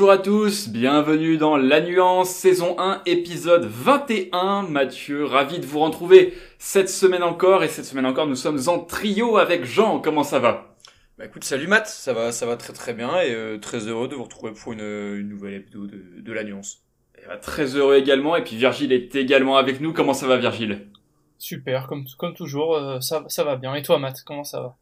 Bonjour à tous, bienvenue dans La Nuance, saison 1, épisode 21. Mathieu, ravi de vous retrouver cette semaine encore, et cette semaine encore nous sommes en trio avec Jean, comment ça va? Bah écoute, salut Matt, ça va, ça va très très bien, et euh, très heureux de vous retrouver pour une, une nouvelle épisode de, de La Nuance. Et bah, Très heureux également, et puis Virgile est également avec nous, comment ça va Virgile? Super, comme, comme toujours, euh, ça, ça va bien. Et toi, Matt, comment ça va?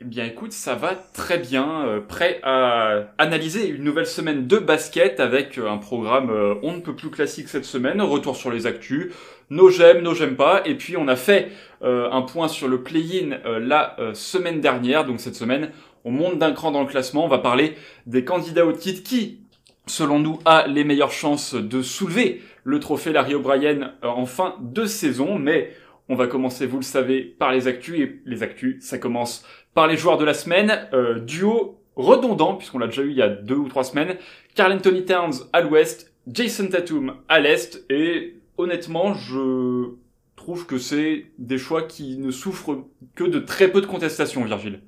Eh bien écoute, ça va très bien, euh, prêt à analyser une nouvelle semaine de basket avec euh, un programme euh, on ne peut plus classique cette semaine, retour sur les actus, nos j'aime, nos j'aime pas, et puis on a fait un point sur le play-in la semaine dernière, donc cette semaine on monte d'un cran dans le classement, on va parler des candidats au titre qui, selon nous, a les meilleures chances de soulever le trophée Larry O'Brien en fin de saison, mais on va commencer, vous le savez, par les actus, et les actus, ça commence par les joueurs de la semaine, euh, duo redondant, puisqu'on l'a déjà eu il y a deux ou trois semaines, Carl Anthony Towns à l'ouest, Jason Tatum à l'est, et honnêtement, je trouve que c'est des choix qui ne souffrent que de très peu de contestation, Virgile.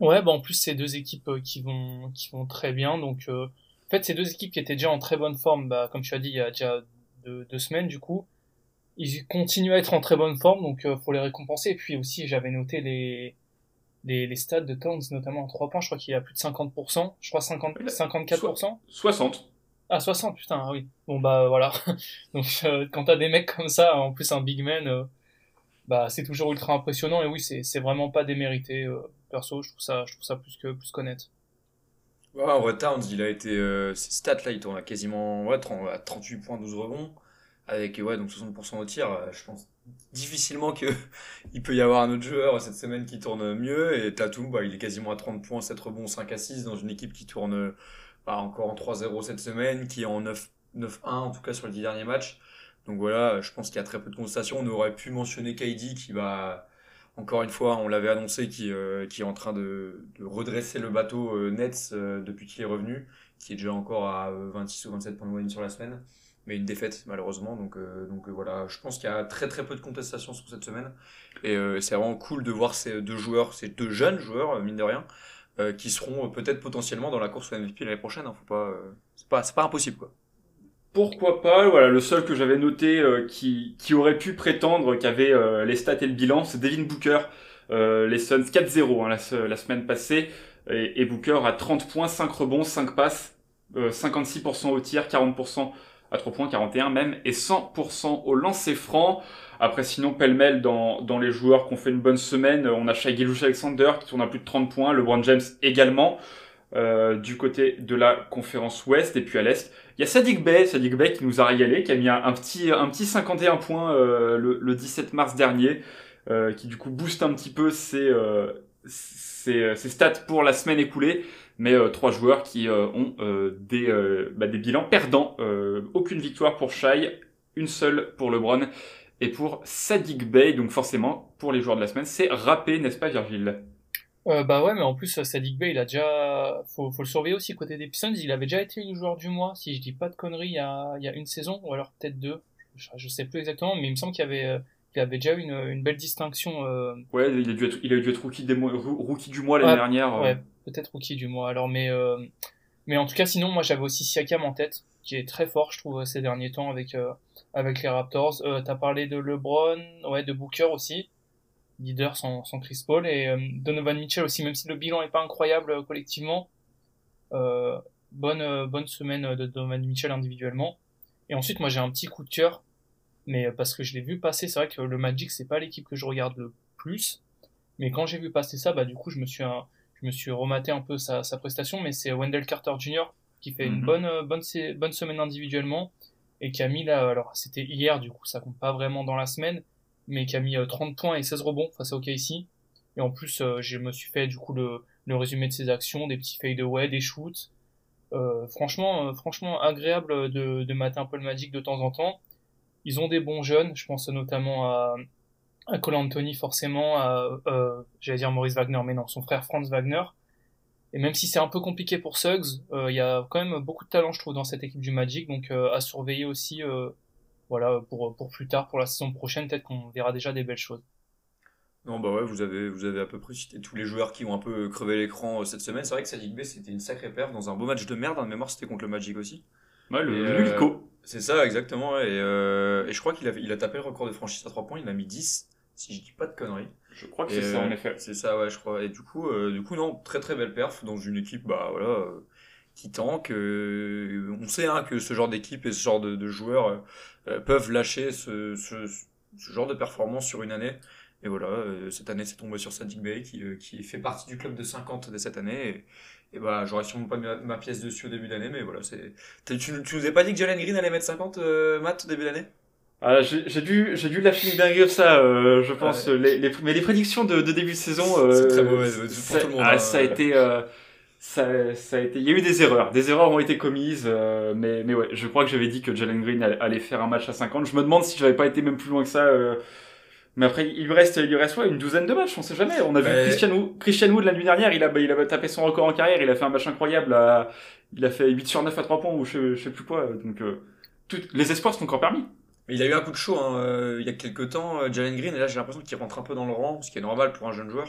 Ouais, bah en plus, c'est deux équipes euh, qui vont, qui vont très bien. Donc, euh, en fait, c'est deux équipes qui étaient déjà en très bonne forme, bah, comme tu as dit, il y a déjà deux, deux semaines, du coup. Ils continuent à être en très bonne forme, donc euh, faut les récompenser. Et puis aussi, j'avais noté les, les, les stats de Towns, notamment en 3 points. Je crois qu'il y a plus de 50%. Je crois 50, Oui, là, 54%. 60. Ah, 60, putain, ah oui. Bon, bah voilà. Donc, euh, quand t'as des mecs comme ça, en plus un big man, euh, bah c'est toujours ultra impressionnant. Et oui, c'est c'est vraiment pas démérité. euh, perso, je trouve ça, je trouve ça plus que plus qu'honnête. Ouais, vrai, Towns, il a été, euh, ses stats là, il tourne à quasiment, ouais, 30 à 38 points, 12 rebonds, avec, ouais, donc 60% au tir, euh, je pense difficilement que il peut y avoir un autre joueur cette semaine qui tourne mieux, et Tatum, bah, il est quasiment à 30 points, 7 rebonds, 5 assists dans une équipe qui tourne, bah, encore en 3-0 cette semaine, qui est en 9, 9-1 en tout cas sur les 10 derniers matchs. Donc voilà, je pense qu'il y a très peu de contestation. On aurait pu mentionner KD qui va, encore une fois, on l'avait annoncé, qui, euh, est en train de, redresser le bateau euh, Nets euh, depuis qu'il est revenu, qui est déjà encore à euh, 26 ou 27 points de moyenne sur la semaine, une défaite malheureusement. Donc, euh, donc euh, voilà, je pense qu'il y a très très peu de contestation sur cette semaine, et euh, c'est vraiment cool de voir ces deux joueurs, ces deux jeunes joueurs, mine de rien, qui seront peut-être potentiellement dans la course au MVP l'année prochaine. Hein, faut pas, c'est pas, pas impossible quoi. Pourquoi pas Voilà, le seul que j'avais noté qui, qui aurait pu prétendre qu'il avait euh, les stats et le bilan, c'est Devin Booker. Les Suns 4-0 hein, la, se- la semaine passée. Et, et Booker a 30 points, 5 rebonds, 5 passes, euh, 56% au tir, 40% à 3 points, 41 même, et 100% au lancer franc. Après, sinon, pêle-mêle dans, dans les joueurs qui ont fait une bonne semaine, on a Shai Gilgeous-Alexander qui tourne à plus de 30 points, LeBron James également. euh, du côté de la conférence ouest et puis à l'est il y a Sadik Bey, Sadik Bey qui nous a régalé, qui a mis un, un petit, un petit 51 points euh, le, le 17 mars dernier, euh, qui du coup booste un petit peu ses, ses, ses stats pour la semaine écoulée. Mais euh, trois joueurs qui euh, ont euh, des, euh, bah, des bilans perdants. Euh, aucune victoire pour Shai, une seule pour LeBron et pour Sadik Bey. Donc forcément, pour les joueurs de la semaine, c'est râpé, n'est-ce pas Virgile? Euh, bah ouais, mais en plus, Sadiq Bey, il a déjà, faut, faut le surveiller aussi côté des Pistons. Il avait déjà été le joueur du mois, si je dis pas de conneries, il y a, il y a une saison, ou alors peut-être deux. Je, je sais plus exactement, mais il me semble qu'il avait, euh, avait déjà eu une, une belle distinction, euh, Ouais, il a dû être, il a dû être rookie, des mois- roo- rookie du mois l'année Ouais, dernière. ouais, peut-être rookie du mois. Alors, mais, euh, mais en tout cas, sinon, moi, j'avais aussi Siakam en tête, qui est très fort, je trouve, ces derniers temps avec, euh, avec les Raptors. Euh, t'as parlé de LeBron, ouais, de Booker aussi. Leader sans, sans Chris Paul et euh, Donovan Mitchell aussi, même si le bilan est pas incroyable euh, collectivement. Euh, bonne, euh, bonne semaine de Donovan Mitchell individuellement. Et ensuite, moi, j'ai un petit coup de cœur, mais euh, parce que je l'ai vu passer, c'est vrai que le Magic, c'est pas l'équipe que je regarde le plus. Mais quand j'ai vu passer ça, bah, du coup, je me suis, je me suis rematé un peu sa, sa prestation, mais c'est Wendell Carter Jr. qui fait une Mhm. bonne, euh, bonne, semaine individuellement et qui a mis là, alors c'était hier, du coup, ça compte pas vraiment dans la semaine, mais qui a mis euh, 30 points et 16 rebonds face à OKC. Et en plus, euh, je me suis fait du coup le, le résumé de ses actions, des petits fadeaways, des shoots. Euh, franchement, euh, franchement agréable de, de mater un peu le Magic de temps en temps. Ils ont des bons jeunes, je pense notamment à, à Cole Anthony forcément, à, euh, j'allais dire Maurice Wagner, mais non, son frère Franz Wagner. Et même si c'est un peu compliqué pour Suggs, euh, il y a quand même beaucoup de talent, je trouve, dans cette équipe du Magic, donc euh, à surveiller aussi, euh, voilà, pour, pour plus tard, pour la saison prochaine, peut-être qu'on verra déjà des belles choses. Non, bah ouais, vous avez, vous avez à peu près cité tous les joueurs qui ont un peu crevé l'écran euh, cette semaine. C'est vrai que Sadiq B, c'était une sacrée perf dans un beau match de merde. En mémoire, c'était contre le Magic aussi. Ouais, le, le euh, Lulico. C'est ça, exactement. Et, euh, et je crois qu'il a, il a tapé le record de franchise à 3 points. Il en a mis 10, si je dis pas de conneries. Je crois que c'est ça, euh, en effet. C'est ça, ouais, je crois. Et du coup, euh, du coup, non, très très belle perf dans une équipe, bah voilà, euh, qui tank. euh, on sait hein, que ce genre d'équipe et ce genre de, de joueurs euh, euh, peuvent lâcher ce, ce, ce genre de performance sur une année. Et voilà, euh, cette année, c'est tombé sur Sadiq Bey qui, euh, qui fait partie du club de 50 de cette année. Et, et bah, j'aurais sûrement pas mis ma, ma pièce dessus au début d'année, mais voilà, c'est. Tu, tu nous as pas dit que Jalen Green allait mettre 50, euh, Matt, au début d'année? Ah, j'ai dû, j'ai dû lâcher une dinguerie de ça, euh, je pense. Les, les, mais les prédictions de, de début de saison, euh, C'est très mauvais, pour ça, tout le monde, ah, hein. ça a été, euh, ça, ça a été, il y a eu des erreurs. Des erreurs ont été commises, euh, mais, mais ouais, je crois que j'avais dit que Jalen Green allait faire un match à 50. Je me demande si j'avais pas été même plus loin que ça. euh, mais après, il lui reste, il lui reste ouais, une douzaine de matchs, on sait jamais. On a vu Christian Wood, Christian Wood la nuit dernière, il a, il a tapé son record en carrière, il a fait un match incroyable. à- il a fait 8 sur 9 à 3 points ou je, je sais plus quoi. Donc, euh, tout- les espoirs sont encore permis. Il a eu un coup de chaud hein, euh, il y a quelques temps, euh, Jalen Green, et là j'ai l'impression qu'il rentre un peu dans le rang, ce qui est normal pour un jeune joueur.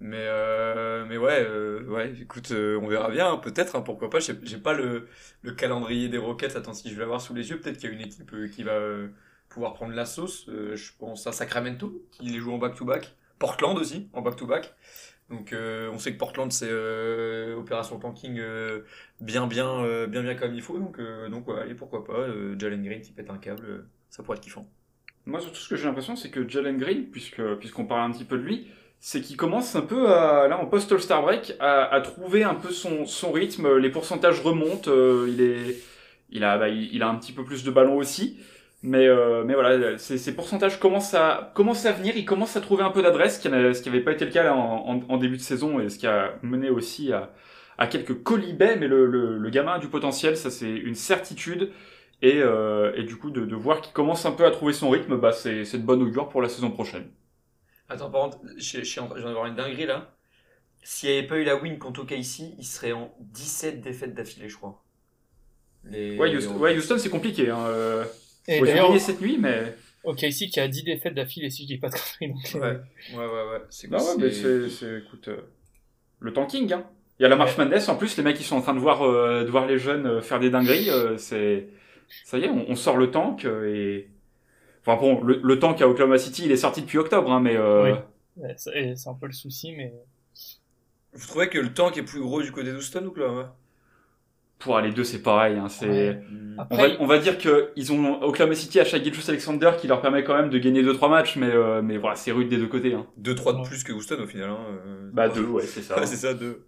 Mais, euh, mais ouais, euh, ouais, écoute, euh, on verra bien, hein, peut-être, hein, pourquoi pas. J'ai pas le, le calendrier des Rockets, attends, si je vais l'avoir sous les yeux, peut-être qu'il y a une équipe euh, qui va pouvoir prendre la sauce. Je pense à Sacramento, qui les joue en back-to-back. Portland aussi, en back-to-back. Donc on sait que Portland c'est opération tanking bien bien bien bien comme il faut donc donc ouais, allez pourquoi pas Jalen Green qui pète un câble ça pourrait être kiffant. Moi, surtout, ce que j'ai l'impression, c'est que Jalen Green, puisque, puisqu'on parle un petit peu de lui, c'est qu'il commence un peu à, là, en post-All-Star Break, à, trouver un peu son, son rythme. Les pourcentages remontent. euh, il est, il a, bah, il, a un petit peu plus de ballons aussi. Mais, euh, mais voilà, ces, pourcentages commencent à, commencent à venir. Il commence à trouver un peu d'adresse, ce qui n'avait pas été le cas en début de saison et ce qui a mené aussi à, à quelques colibets. Mais le, le, le gamin a du potentiel, ça c'est une certitude. Et, euh, et du coup, de, de voir qu'il commence un peu à trouver son rythme, bah, c'est c'est de bonne augure pour la saison prochaine. Attends par contre, je je suis en train je viens d'avoir une dinguerie là. S'il n'y avait pas eu la win contre OKC, il serait en 17 défaites d'affilée je crois. Les... Ouais, Houston, ouais, Houston, c'est compliqué. Hein. euh, Et cette nuit, mais. ok, ici qui a 10 défaites d'affilée, si je dis pas de conneries. Donc, Ouais, ouais, ouais, ouais. C'est Non, ouais, mais c'est, c'est, écoute, euh, le tanking, hein. Il y a la marche Madness, en plus, les mecs, ils sont en train de voir, euh, de voir les jeunes euh, faire des dingueries, euh, c'est, ça y est, on, on sort le tank, euh, et, enfin bon, le, le tank à Oklahoma City, il est sorti depuis octobre, hein, mais, euh, Oui. c'est un peu le souci, mais Vous trouvez que le tank est plus gros du côté d'Houston ou Oklahoma? Pour les deux, c'est pareil, hein, c'est, Ouais. on va, on va dire que ils ont Oklahoma City à chaque Alexander qui leur permet quand même de gagner 2-3 matchs, mais, euh, mais voilà, c'est rude des deux côtés, hein. 2-3 de Ouais. plus que Houston au final. Hein. euh. Bah, deux, ouais, c'est ça. Ouais, c'est ça, 2.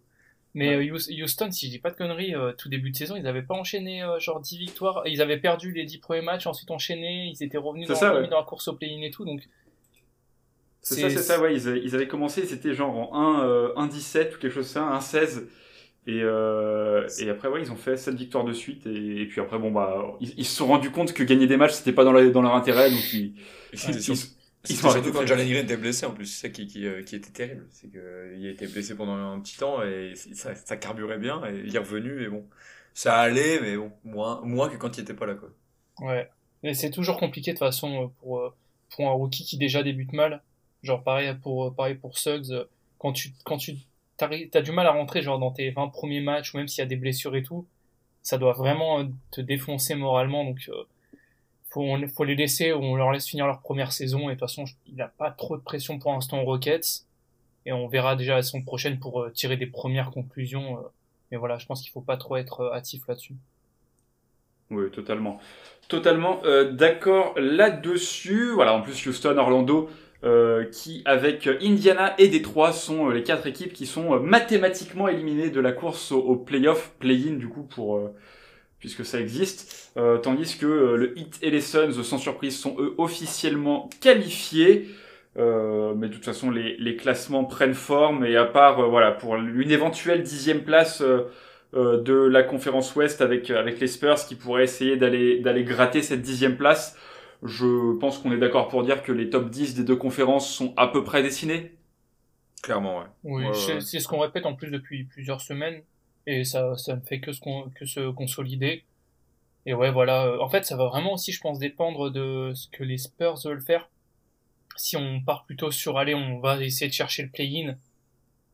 Mais euh, Houston, si je dis pas de conneries, euh, tout début de saison, ils avaient pas enchaîné euh, genre 10 victoires. Ils avaient perdu les 10 premiers matchs, ensuite enchaîné. Ils étaient revenus dans, ça, ouais. dans la course au play-in et tout. Donc C'est ça, c'est ça, ouais. Ils, a- ils avaient commencé, c'était genre en 1, euh, 1-17 ou quelque chose comme ça, 1-16. Et, euh, et après, ouais, ils ont fait 7 victoires de suite. Et, et puis après, bon, bah, ils, ils se sont rendus compte que gagner des matchs, c'était pas dans, la- dans leur intérêt. Donc, ils, C'était ils, surtout quand Jalen Green était blessé en plus, c'est ça qui, qui, euh, qui était terrible. C'est qu'il a été blessé pendant un petit temps et ça, ça carburait bien et il est revenu et bon. Ça allait, mais bon, moins, moins que quand il était pas là quoi. Ouais. Mais c'est toujours compliqué de toute façon euh, pour, euh, pour un rookie qui déjà débute mal. Genre pareil pour, euh, pareil pour Suggs. euh, Quand tu, quand tu t'as du mal à rentrer genre dans tes 20 premiers matchs ou même s'il y a des blessures et tout, ça doit vraiment euh, te défoncer moralement. Donc euh, faut, on, faut les laisser, on leur laisse finir leur première saison et de toute façon il n'a pas trop de pression pour l'instant aux Rockets. Et on verra déjà la saison prochaine pour euh, tirer des premières conclusions. euh. Mais voilà, je pense qu'il faut pas trop être euh, hâtif là-dessus. Oui, totalement. Totalement euh, d'accord là-dessus. Voilà, en plus Houston, Orlando, euh, qui avec Indiana et Détroit sont les quatre équipes qui sont mathématiquement éliminées de la course au, au playoff, play-in du coup pour puisque ça existe, Euh, tandis que euh, le Heat et les Suns, sans surprise, sont eux officiellement qualifiés. Euh, mais de toute façon, les, les classements prennent forme et à part euh, voilà pour une éventuelle dixième place. euh, euh, de la conférence Ouest avec avec les Spurs qui pourraient essayer d'aller d'aller gratter cette dixième place. Je pense qu'on est d'accord pour dire que les top 10 des deux conférences sont à peu près dessinés. Clairement, ouais. Oui, Ouais, c'est ouais. c'est ce qu'on répète en plus depuis plusieurs semaines et ça, ça ne fait que, se consolider. Et ouais, voilà. euh, En fait, ça va vraiment aussi, je pense, dépendre de ce que les Spurs veulent faire. si on part plutôt sur aller, on va essayer de chercher le play-in.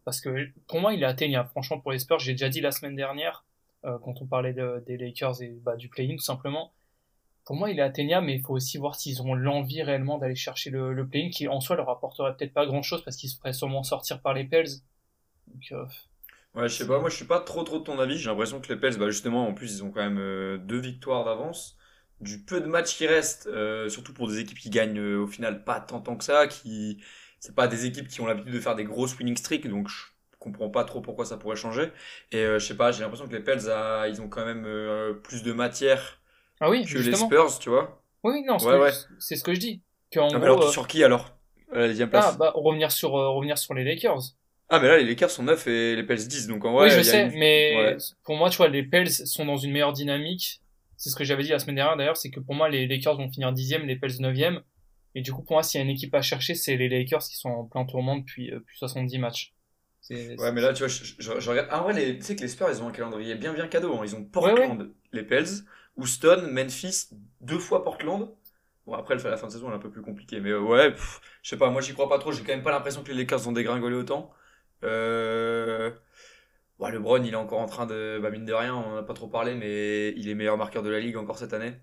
Parce que pour moi, il est atteignable. Franchement, pour les Spurs, j'ai déjà dit la semaine dernière, euh, quand on parlait de, des Lakers et bah, du play-in, tout simplement. Pour moi, il est atteignable, mais il faut aussi voir s'ils ont l'envie réellement d'aller chercher le, le play-in, qui en soi leur apporterait peut-être pas grand-chose parce qu'ils se feraient sûrement sortir par les Pels. Donc, euh, Ouais, je sais pas, moi je suis pas trop trop de ton avis. J'ai l'impression que les Pels, bah justement, en plus, ils ont quand même euh, deux victoires d'avance. Du peu de matchs qui restent, euh, surtout pour des équipes qui gagnent euh, au final pas tant tant que ça, qui c'est pas des équipes qui ont l'habitude de faire des grosses winning streaks, donc je comprends pas trop pourquoi ça pourrait changer. Et je sais pas, j'ai l'impression que les Pels, ah, ils ont quand même plus de matière Ah oui, que justement. les Spurs, tu vois. Oui, non, c'est Ouais, ce que- ouais. c'est ce que je dis. Que, en Ah, gros, alors, sur qui alors À la deuxième place? ah, bah, revenir sur, revenir sur les Lakers. Ah, mais là, les Lakers sont 9 et les Pels 10, donc en vrai, oui, je il y a sais, une- mais Ouais. pour moi, tu vois, les Pels sont dans une meilleure dynamique. C'est ce que j'avais dit la semaine dernière d'ailleurs, c'est que pour moi, les Lakers vont finir dixième, les Pels neuvième. Et du coup, pour moi, s'il y a une équipe à chercher, c'est les Lakers qui sont en plein tourment depuis, euh, depuis 70 matchs. Ouais, mais là, tu vois, je, je- je regarde. Ah, en vrai, les- tu sais que les Spurs, ils ont un calendrier bien, bien cadeau. hein. Ils ont Portland, les Pels, Houston, Memphis, deux fois Portland. Bon, après, la fin de saison, elle est un peu plus compliquée. Mais euh, ouais, je sais pas, moi, j'y crois pas trop. J'ai quand même pas l'impression que les Lakers ont dégringolé autant. Euh... Ouais, LeBron, il est encore en train de. Bah, mine de rien, on en a pas trop parlé, mais il est meilleur marqueur de la ligue encore cette année.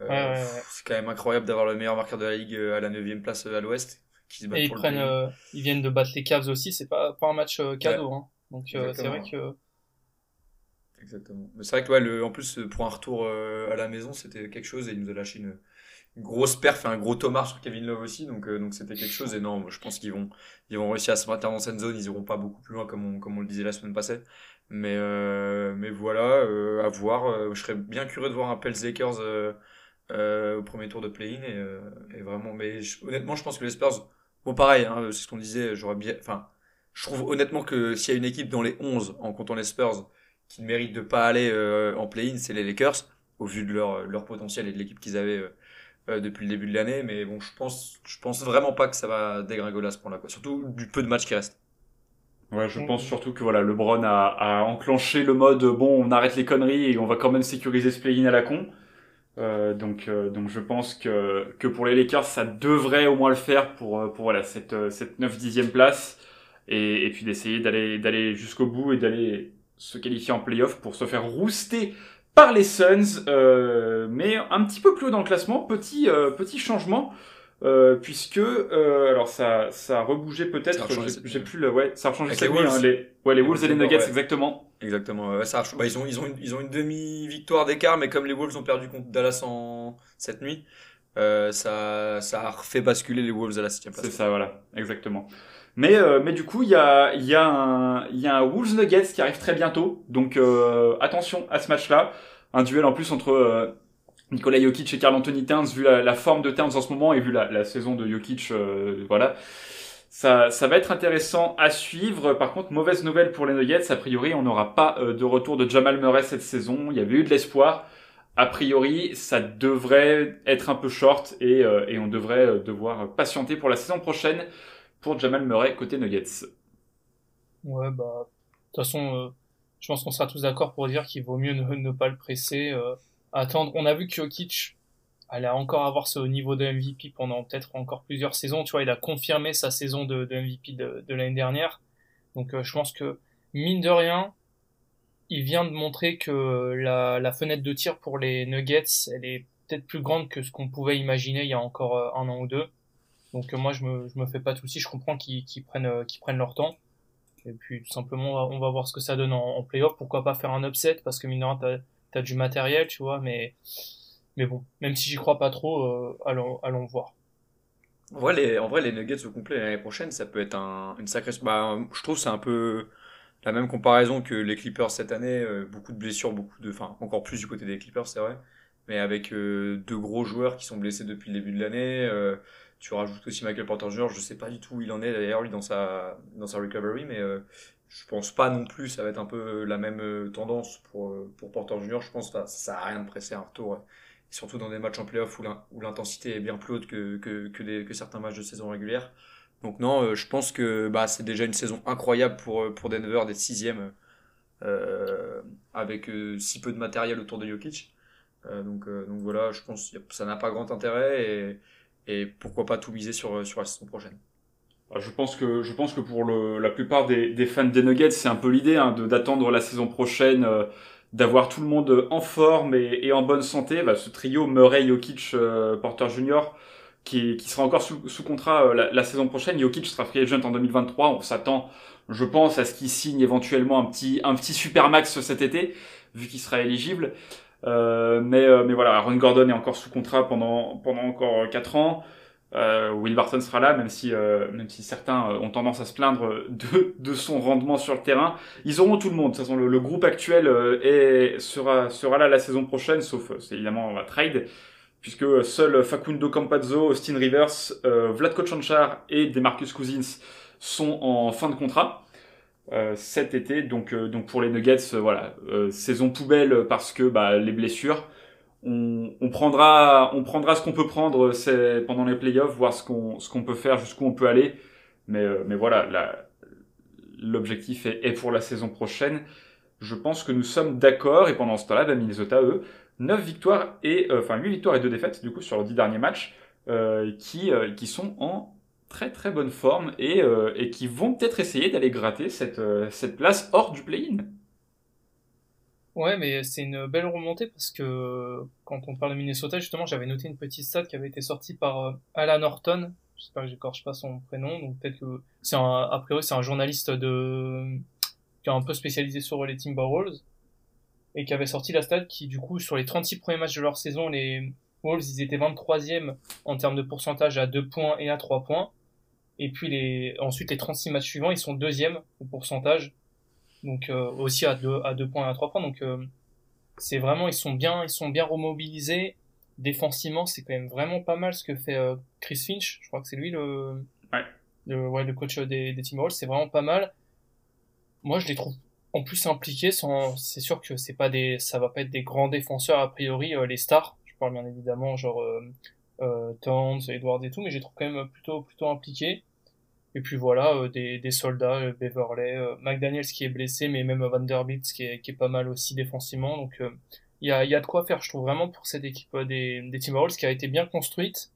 Euh, Ouais, ouais, ouais. pff, C'est quand même incroyable d'avoir le meilleur marqueur de la ligue euh, à la 9 place euh, à l'ouest. Qui se bat Et ils pour prennent, euh, ils viennent de battre les Cavs aussi, c'est pas, pas un match cadeau, hein. Donc, c'est vrai que, Exactement. Mais c'est vrai que ouais, le, en plus, pour un retour à la maison, c'était quelque chose et il nous a lâché une grosse perf et un gros tomard sur Kevin Love aussi. Donc, euh, donc c'était quelque chose. Et non, je pense qu'ils vont, ils vont réussir à se maintenir dans cette zone. Ils iront pas beaucoup plus loin comme on, comme on le disait la semaine passée. Mais, euh, mais voilà, euh, à voir. Euh, je serais bien curieux de voir un Pels euh, euh, au premier tour de play-in. Et, et vraiment, mais honnêtement, je pense que les Spurs, bon, pareil, hein, c'est ce qu'on disait. J'aurais bien, enfin, je trouve honnêtement que s'il y a une équipe dans les 11, en comptant les Spurs, qui ne méritent de pas aller en play-in, c'est les Lakers, au vu de leur, leur potentiel et de l'équipe qu'ils avaient euh, depuis le début de l'année. Mais bon, je pense, je pense vraiment pas que ça va dégringoler à ce point-là, quoi. Surtout du peu de matchs qui restent. Ouais, je Mm. pense surtout que voilà, LeBron a, a enclenché le mode bon, on arrête les conneries et on va quand même sécuriser ce play-in à la con. Euh, donc, euh, donc je pense que, que pour les Lakers, ça devrait au moins le faire pour, euh, pour voilà, cette, euh, cette 9-10e place et, et puis d'essayer d'aller, d'aller jusqu'au bout et d'aller se qualifier en playoff pour se faire rouster par les Suns, euh, mais un petit peu plus haut dans le classement, petit, euh, petit changement. Euh, puisque euh, alors ça ça a rebougé Ça peut-être j'ai- plus le ouais ça a changé cette les hein, les ouais les Wolves et les Nuggets ouais. exactement Exactement. ouais, ça a- bah, ils ont, ils ont une, ils ont une demi-victoire d'écart, mais comme les Wolves ont perdu contre Dallas en cette nuit, euh, ça, ça a refait basculer les Wolves à la 7 place. C'est ça, voilà, exactement. Mais, euh, mais du coup, il y a, y, a un- y a un Wolves Nuggets qui arrive très bientôt. Donc euh, attention à ce match-là. Un duel en plus entre euh, Nikola Jokic et Carl Anthony Towns, vu la, la forme de Towns en ce moment et vu la, la saison de Jokic, euh, voilà. Ça, ça va être intéressant à suivre. Par contre, mauvaise nouvelle pour les Nuggets. A priori, on n'aura pas euh, de retour de Jamal Murray cette saison. Il y avait eu de l'espoir. A priori, ça devrait être un peu short et, euh, et on devrait euh, devoir patienter pour la saison prochaine pour Jamal Murray côté Nuggets. ouais, bah, de toute façon, euh, je pense qu'on sera tous d'accord pour dire qu'il vaut mieux ne, pas le presser, euh, attendre. On a vu que Jokic allait encore avoir ce niveau de MVP pendant peut-être encore plusieurs saisons. Tu vois, il a confirmé sa saison de, MVP de, de l'année dernière. Donc, euh, je pense que, mine de rien, il vient de montrer que la, la fenêtre de tir pour les Nuggets, elle est peut-être plus grande que ce qu'on pouvait imaginer il y a encore euh, un an ou deux. Donc euh, moi je me je me fais pas de soucis, je comprends qu'ils qu'ils prennent euh, qu'ils prennent leur temps. Et puis tout simplement on va, voir ce que ça donne en, en playoff. Pourquoi pas faire un upset? Parce que mine de t'as du matériel, tu vois. Mais mais bon, même si j'y crois pas trop, euh, allons allons voir. En vrai, les, en vrai, les Nuggets au complet l'année prochaine, ça peut être un, une sacrée. Bah, je trouve c'est un peu la même comparaison que les Clippers cette année. euh, beaucoup de blessures, beaucoup de. Enfin, encore plus du côté des Clippers, c'est vrai. Mais avec euh, deux gros joueurs qui sont blessés depuis le début de l'année. Tu rajoutes aussi Michael Porter Jr. Je sais pas du tout où il en est d'ailleurs, lui, dans sa, dans sa recovery. Mais euh, je pense pas non plus. Ça va être un peu la même euh, tendance pour, euh, pour Porter Jr. Je pense que ça, ça à rien de presser un retour. euh, surtout dans des matchs en playoff où l'in- où l'intensité est bien plus haute que, que, que, certains matchs de saison régulière. Donc non, je pense que bah, c'est déjà une saison incroyable pour, pour Denver d'être sixième euh, avec si peu de matériel autour de Jokic. Euh, donc, donc voilà, je pense que ça n'a pas grand intérêt et, et pourquoi pas tout miser sur, sur la saison prochaine. Bah, je pense que je pense que pour le, la plupart des, des fans des Nuggets, c'est un peu l'idée hein, d'attendre la saison prochaine, euh, d'avoir tout le monde en forme et, et en bonne santé. Bah, ce trio Murray, Jokic, euh, Porter Jr. Qui, qui sera encore sous, sous contrat euh, la, la, saison prochaine. Jokic sera free agent en 2023. On s'attend, je pense, à ce qu'il signe éventuellement un petit un petit super max cet été, vu qu'il sera éligible. Mais mais voilà, Aaron Gordon est encore sous contrat pendant pendant encore quatre ans. Euh, Will Barton sera là, même si, euh, même si certains euh, ont tendance à se plaindre de, de son rendement sur le terrain. Ils auront tout le monde. De toute façon, le, le groupe actuel euh, est, sera, sera là la saison prochaine, sauf c'est évidemment trade, puisque seuls Facundo Campazzo, Austin Rivers, Vladko Chanchar et Demarcus Cousins sont en fin de contrat. Cet été, donc, donc pour les Nuggets, voilà, saison poubelle parce que bah, les blessures on, on, prendra, on prendra ce qu'on peut prendre pendant les playoffs, voir ce qu'on ce qu'on peut faire, jusqu'où on peut aller. Mais, euh, mais voilà, l'objectif est, est, pour la saison prochaine. Je pense que nous sommes d'accord, et pendant ce temps-là, ben Minnesota, eux, 9 victoires et, euh, enfin 8 victoires et 2 défaites, du coup, sur leurs 10 derniers matchs, euh, qui, euh, qui sont en très très bonne forme et, et qui vont peut-être essayer d'aller gratter cette, cette place hors du play-in. Ouais, mais c'est une belle remontée parce que quand on parle de Minnesota, justement, j'avais noté une petite stat qui avait été sortie par euh, Alan Horton. J'espère que j'écorche pas son prénom, donc peut-être que c'est un, priori c'est un journaliste de qui est un peu spécialisé sur les Timberwolves et qui avait sorti la stat qui du coup sur les 36 premiers matchs de leur saison, les Wolves ils étaient 23e en termes de pourcentage à 2 points et à 3 points. Et puis les ensuite les 36 matchs suivants, ils sont deuxième au pourcentage donc euh, aussi à deux à deux points et à trois points. Donc euh, c'est vraiment ils sont bien ils sont bien remobilisés. Défensivement, c'est quand même vraiment pas mal ce que fait euh, Chris Finch. Je crois que c'est lui le ouais. le, ouais, le coach des, des Timberwolves. C'est vraiment pas mal. Moi, je les trouve en plus impliqués. Sans... C'est sûr que c'est pas des ça va pas être des grands défenseurs a priori les stars. Je parle bien évidemment genre euh, Towns, Edwards et tout, mais je les trouve quand même plutôt plutôt impliqués. Et puis voilà, euh, des, des soldats, euh, Beverley, euh, McDaniels qui est blessé, mais même Vanderbilt qui est, qui est pas mal aussi défensivement. Donc il y, a, y a de quoi faire, je trouve vraiment pour cette équipe des, des Timberwolves qui a été bien construite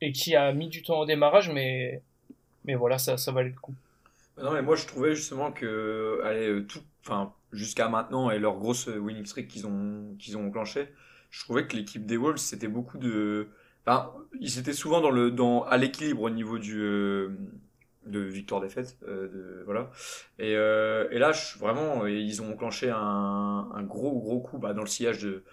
et qui a mis du temps au démarrage, mais mais voilà, ça, ça valait le coup. Non mais moi je trouvais justement que allez, tout, enfin jusqu'à maintenant et leur grosse winning streak qu'ils ont qu'ils ont enclenché, je trouvais que l'équipe des Wolves c'était beaucoup de, enfin ils étaient souvent dans le dans à l'équilibre au niveau du de victoire défaite euh, voilà. Et, euh, et là je, vraiment ils ont enclenché un, un gros gros coup bah, dans le sillage de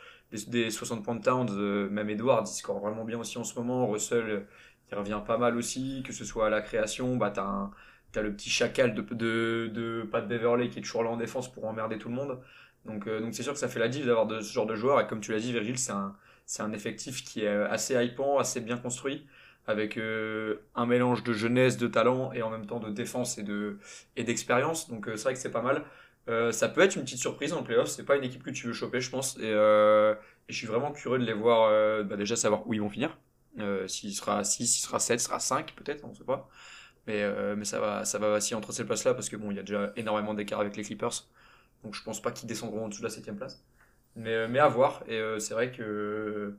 des, 60 points de Towns euh, même Edward il score vraiment bien aussi en ce moment. Russell il revient pas mal aussi que ce soit à la création bah t'as t'as le petit chacal de, de, de Pat Beverley qui est toujours là en défense pour emmerder tout le monde. Donc donc c'est sûr que ça fait la diff d'avoir de, ce genre de joueurs et comme tu l'as dit Virgile c'est un c'est un effectif qui est assez hypant assez bien construit avec euh, un mélange de jeunesse, de talent et en même temps de défense et de et d'expérience. Donc euh, c'est vrai que c'est pas mal. Euh, ça peut être une petite surprise en playoff. C'est pas une équipe que tu veux choper, je pense. Et, et je suis vraiment curieux de les voir. Bah déjà savoir où ils vont finir. s'il sera 6, s'il sera 7, sera 5 peut-être, on sait pas. Mais, mais ça va ça va vaciller entre ces places-là parce que bon, il y a déjà énormément d'écart avec les Clippers. Donc je pense pas qu'ils descendront en dessous de la 7 place. Mais, mais à voir. Et c'est vrai que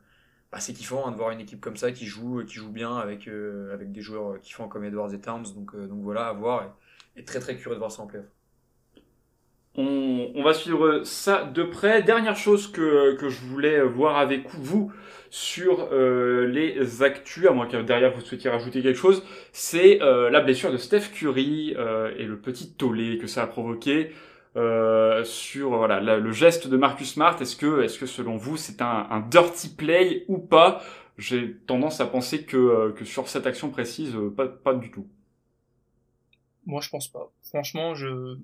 bah, c'est kiffant hein, de voir une équipe comme ça qui joue, qui joue bien avec, euh, avec des joueurs kiffants comme Edwards et Towns. Donc, euh, donc voilà, à voir. Et, très très curieux de voir ça en playoff. On, on, va suivre ça de près. Dernière chose que, que je voulais voir avec vous sur euh, les actus, à moins que derrière vous souhaitiez rajouter quelque chose, c'est euh, la blessure de Steph Curry euh, et le petit tollé que ça a provoqué. Euh, sur voilà le geste de Marcus Smart. Est-ce que, est-ce que selon vous, c'est un, un, dirty play ou pas? J'ai tendance à penser que, euh, que sur cette action précise, euh, pas, pas du tout. Moi, je pense pas. Franchement, je,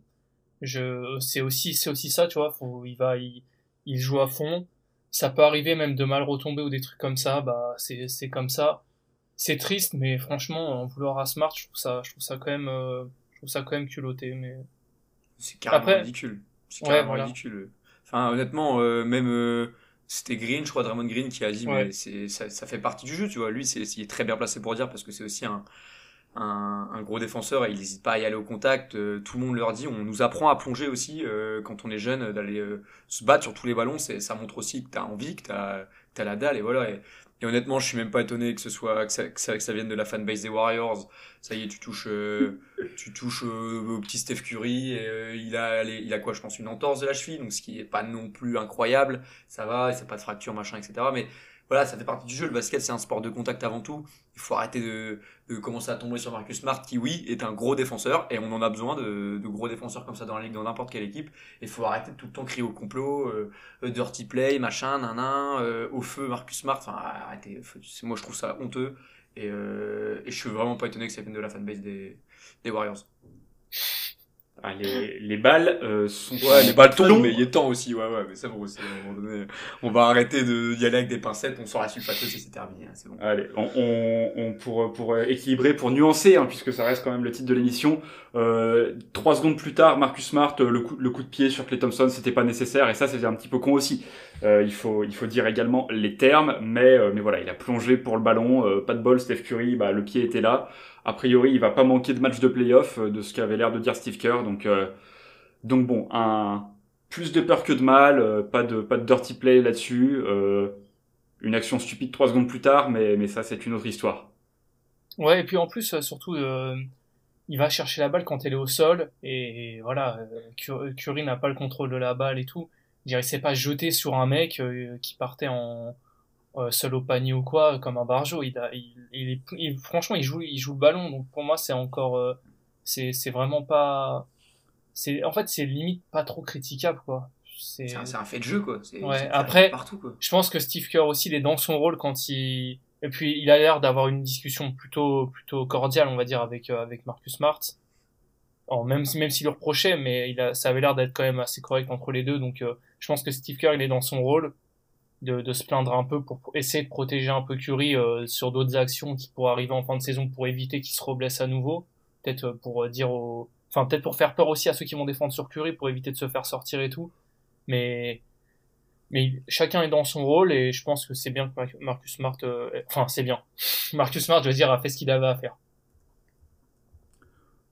je, c'est aussi, c'est aussi ça, tu vois. Faut, il va, il, il joue à fond. Ça peut arriver même de mal retomber ou des trucs comme ça. Bah, c'est, c'est comme ça. C'est triste, mais franchement, en vouloir à Smart, je trouve ça, je trouve ça quand même, je trouve ça quand même culotté, mais. C'est carrément ridicule. C'est carrément ridicule. Enfin, honnêtement, euh, même euh, c'était Green, je crois, Draymond Green, qui a dit, mais c'est ça, ça, fait partie du jeu, tu vois. Lui, c'est il est très bien placé pour dire parce que c'est aussi un, un, un, gros défenseur et il n'hésite pas à y aller au contact. Euh, tout le monde leur dit, on nous apprend à plonger aussi quand on est jeune, d'aller se battre sur tous les ballons. C'est ça montre aussi que t'as envie, que t'as as la dalle et voilà. Et, Et honnêtement, je suis même pas étonné que ce soit que ça, que ça, vienne de la fanbase des Warriors. Ça y est, tu touches, euh, tu touches euh, au petit Steph Curry. Euh, il a, il a quoi, je pense, une entorse de la cheville, donc ce qui est pas non plus incroyable. Ça va, c'est pas de fracture, machin, etc. Mais voilà, ça fait partie du jeu. Le basket, c'est un sport de contact avant tout. Il faut arrêter de, de commencer à tomber sur Marcus Smart, qui oui est un gros défenseur, et on en a besoin de, de gros défenseurs comme ça dans la ligue, dans n'importe quelle équipe. Il faut arrêter de tout le temps crier au complot, euh, euh, dirty play, machin, nanan, euh, au feu Marcus Smart. Enfin, arrêtez. Moi, je trouve ça honteux. Et, euh, et je suis vraiment pas étonné que ça vienne de la fanbase des, des Warriors. Ah, les, les balles euh, sont Ouais, les balles tombent, mais il est temps aussi. Ouais, ouais, mais ça va aussi. À un moment donné, on va arrêter de- d'y aller avec des pincettes, on sort la sulfateuse et c'est terminé. hein, C'est bon. Allez, on, on, on- pour, pour équilibrer, pour nuancer, hein, puisque ça reste quand même le titre de l'émission, euh, trois secondes plus tard, Marcus Smart, euh, le coup, le coup de pied sur Clay Thompson, c'était pas nécessaire, et ça, c'était un petit peu con aussi. Euh, il, faut, il faut dire également les termes, mais, euh, mais voilà, il a plongé pour le ballon, euh, pas de bol, Steph Curry, bah, le pied était là. A priori, il va pas manquer de match de playoff, euh, de ce qu'avait l'air de dire Steve Kerr, donc, euh, donc bon, un, plus de peur que de mal, euh, pas de, pas de dirty play là-dessus, une action stupide trois secondes plus tard, mais, mais ça, c'est une autre histoire. Ouais, et puis en plus, surtout, il va chercher la balle quand elle est au sol, et, voilà, Cur- Curry n'a pas le contrôle de la balle et tout. Je dirais, il s'est pas jeté sur un mec qui partait en seul au panier ou quoi, comme un barjo. Il, a, il, il est, il- franchement, il joue, il joue le ballon, donc pour moi, c'est encore, euh, c'est, c'est vraiment pas, c'est, en fait, c'est limite pas trop critiquable, quoi. C'est, C'est un, c'est un fait de jeu, quoi. C'est, Ouais, après- arrive partout, quoi. je pense que Steve Kerr aussi, il est dans son rôle quand il et puis il a l'air d'avoir une discussion plutôt plutôt cordiale, on va dire, avec euh, avec Marcus Smart. Alors, même si même s'il le reprochait, mais il a ça avait l'air d'être quand même assez correct entre les deux. Donc euh, je pense que Steve Kerr, il est dans son rôle de, de se plaindre un peu pour essayer de protéger un peu Curry euh, sur d'autres actions qui pourraient arriver en fin de saison pour éviter qu'il se reblesse à nouveau. Peut-être euh, pour euh, dire au enfin peut-être pour faire peur aussi à ceux qui vont défendre sur Curry pour éviter de se faire sortir et tout. Mais mais chacun est dans son rôle et je pense que c'est bien que Mar- Marcus Smart, euh, enfin c'est bien. Marcus Smart, je veux dire, a fait ce qu'il avait à faire.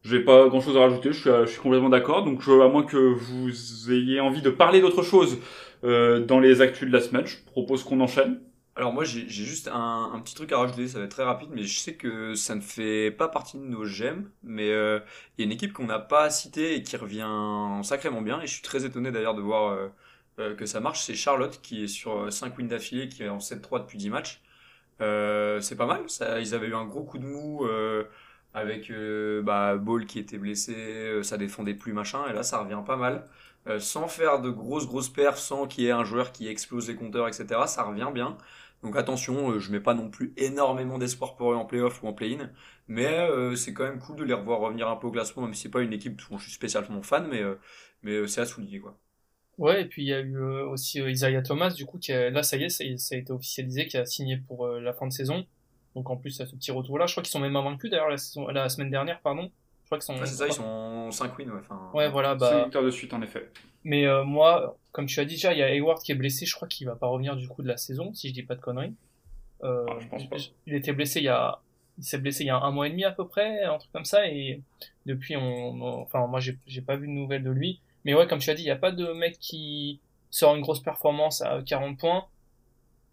J'ai pas grand chose à rajouter, je suis, je suis complètement d'accord. Donc, je- à moins que vous ayez envie de parler d'autre chose euh, dans les actus de la semaine, je propose qu'on enchaîne. Alors moi j'ai juste un, un petit truc à rajouter, ça va être très rapide, mais je sais que ça ne fait pas partie de nos gemmes, mais euh, il y a une équipe qu'on n'a pas citée et qui revient sacrément bien, et je suis très étonné d'ailleurs de voir euh, euh, que ça marche, c'est Charlotte qui est sur 5 wins d'affilée, qui est en 7-3 depuis 10 matchs. C'est pas mal, ça, ils avaient eu un gros coup de mou avec bah, Ball qui était blessé, ça défendait plus machin, et là ça revient pas mal. Euh, sans faire de grosses grosses perfs, sans qu'il y ait un joueur qui explose les compteurs, etc. Ça revient bien. Donc attention, euh, je mets pas non plus énormément d'espoir pour eux en playoff ou en play-in, mais euh, c'est quand même cool de les revoir revenir un peu au classement, même si c'est pas une équipe dont je suis spécialement fan, mais, euh, mais c'est à souligner quoi. Ouais, et puis il y a eu aussi Isaiah Thomas, du coup, qui a- là ça y est, ça, a été officialisé, qui a signé pour la fin de saison. Donc en plus, a ce petit retour-là. Je crois qu'ils sont même invaincus d'ailleurs la semaine dernière, pardon. Je crois qu'ils sont. Ouais, c'est ça, ils sont 5 wins, ouais. Enfin, Ouais, voilà, C'est bah. de suite, en effet. Mais euh, moi, comme tu as dit déjà, il y a Hayward qui est blessé. Je crois qu'il va pas revenir du coup de la saison, si je dis pas de conneries. Euh, Ah, je pense pas. Il était blessé il y a, il s'est blessé il y a un mois et demi à peu près, un truc comme ça. Et depuis, on, on- enfin moi j'ai, j'ai pas vu de nouvelles de lui. Mais ouais, comme tu as dit, il y a pas de mec qui sort une grosse performance à 40 points.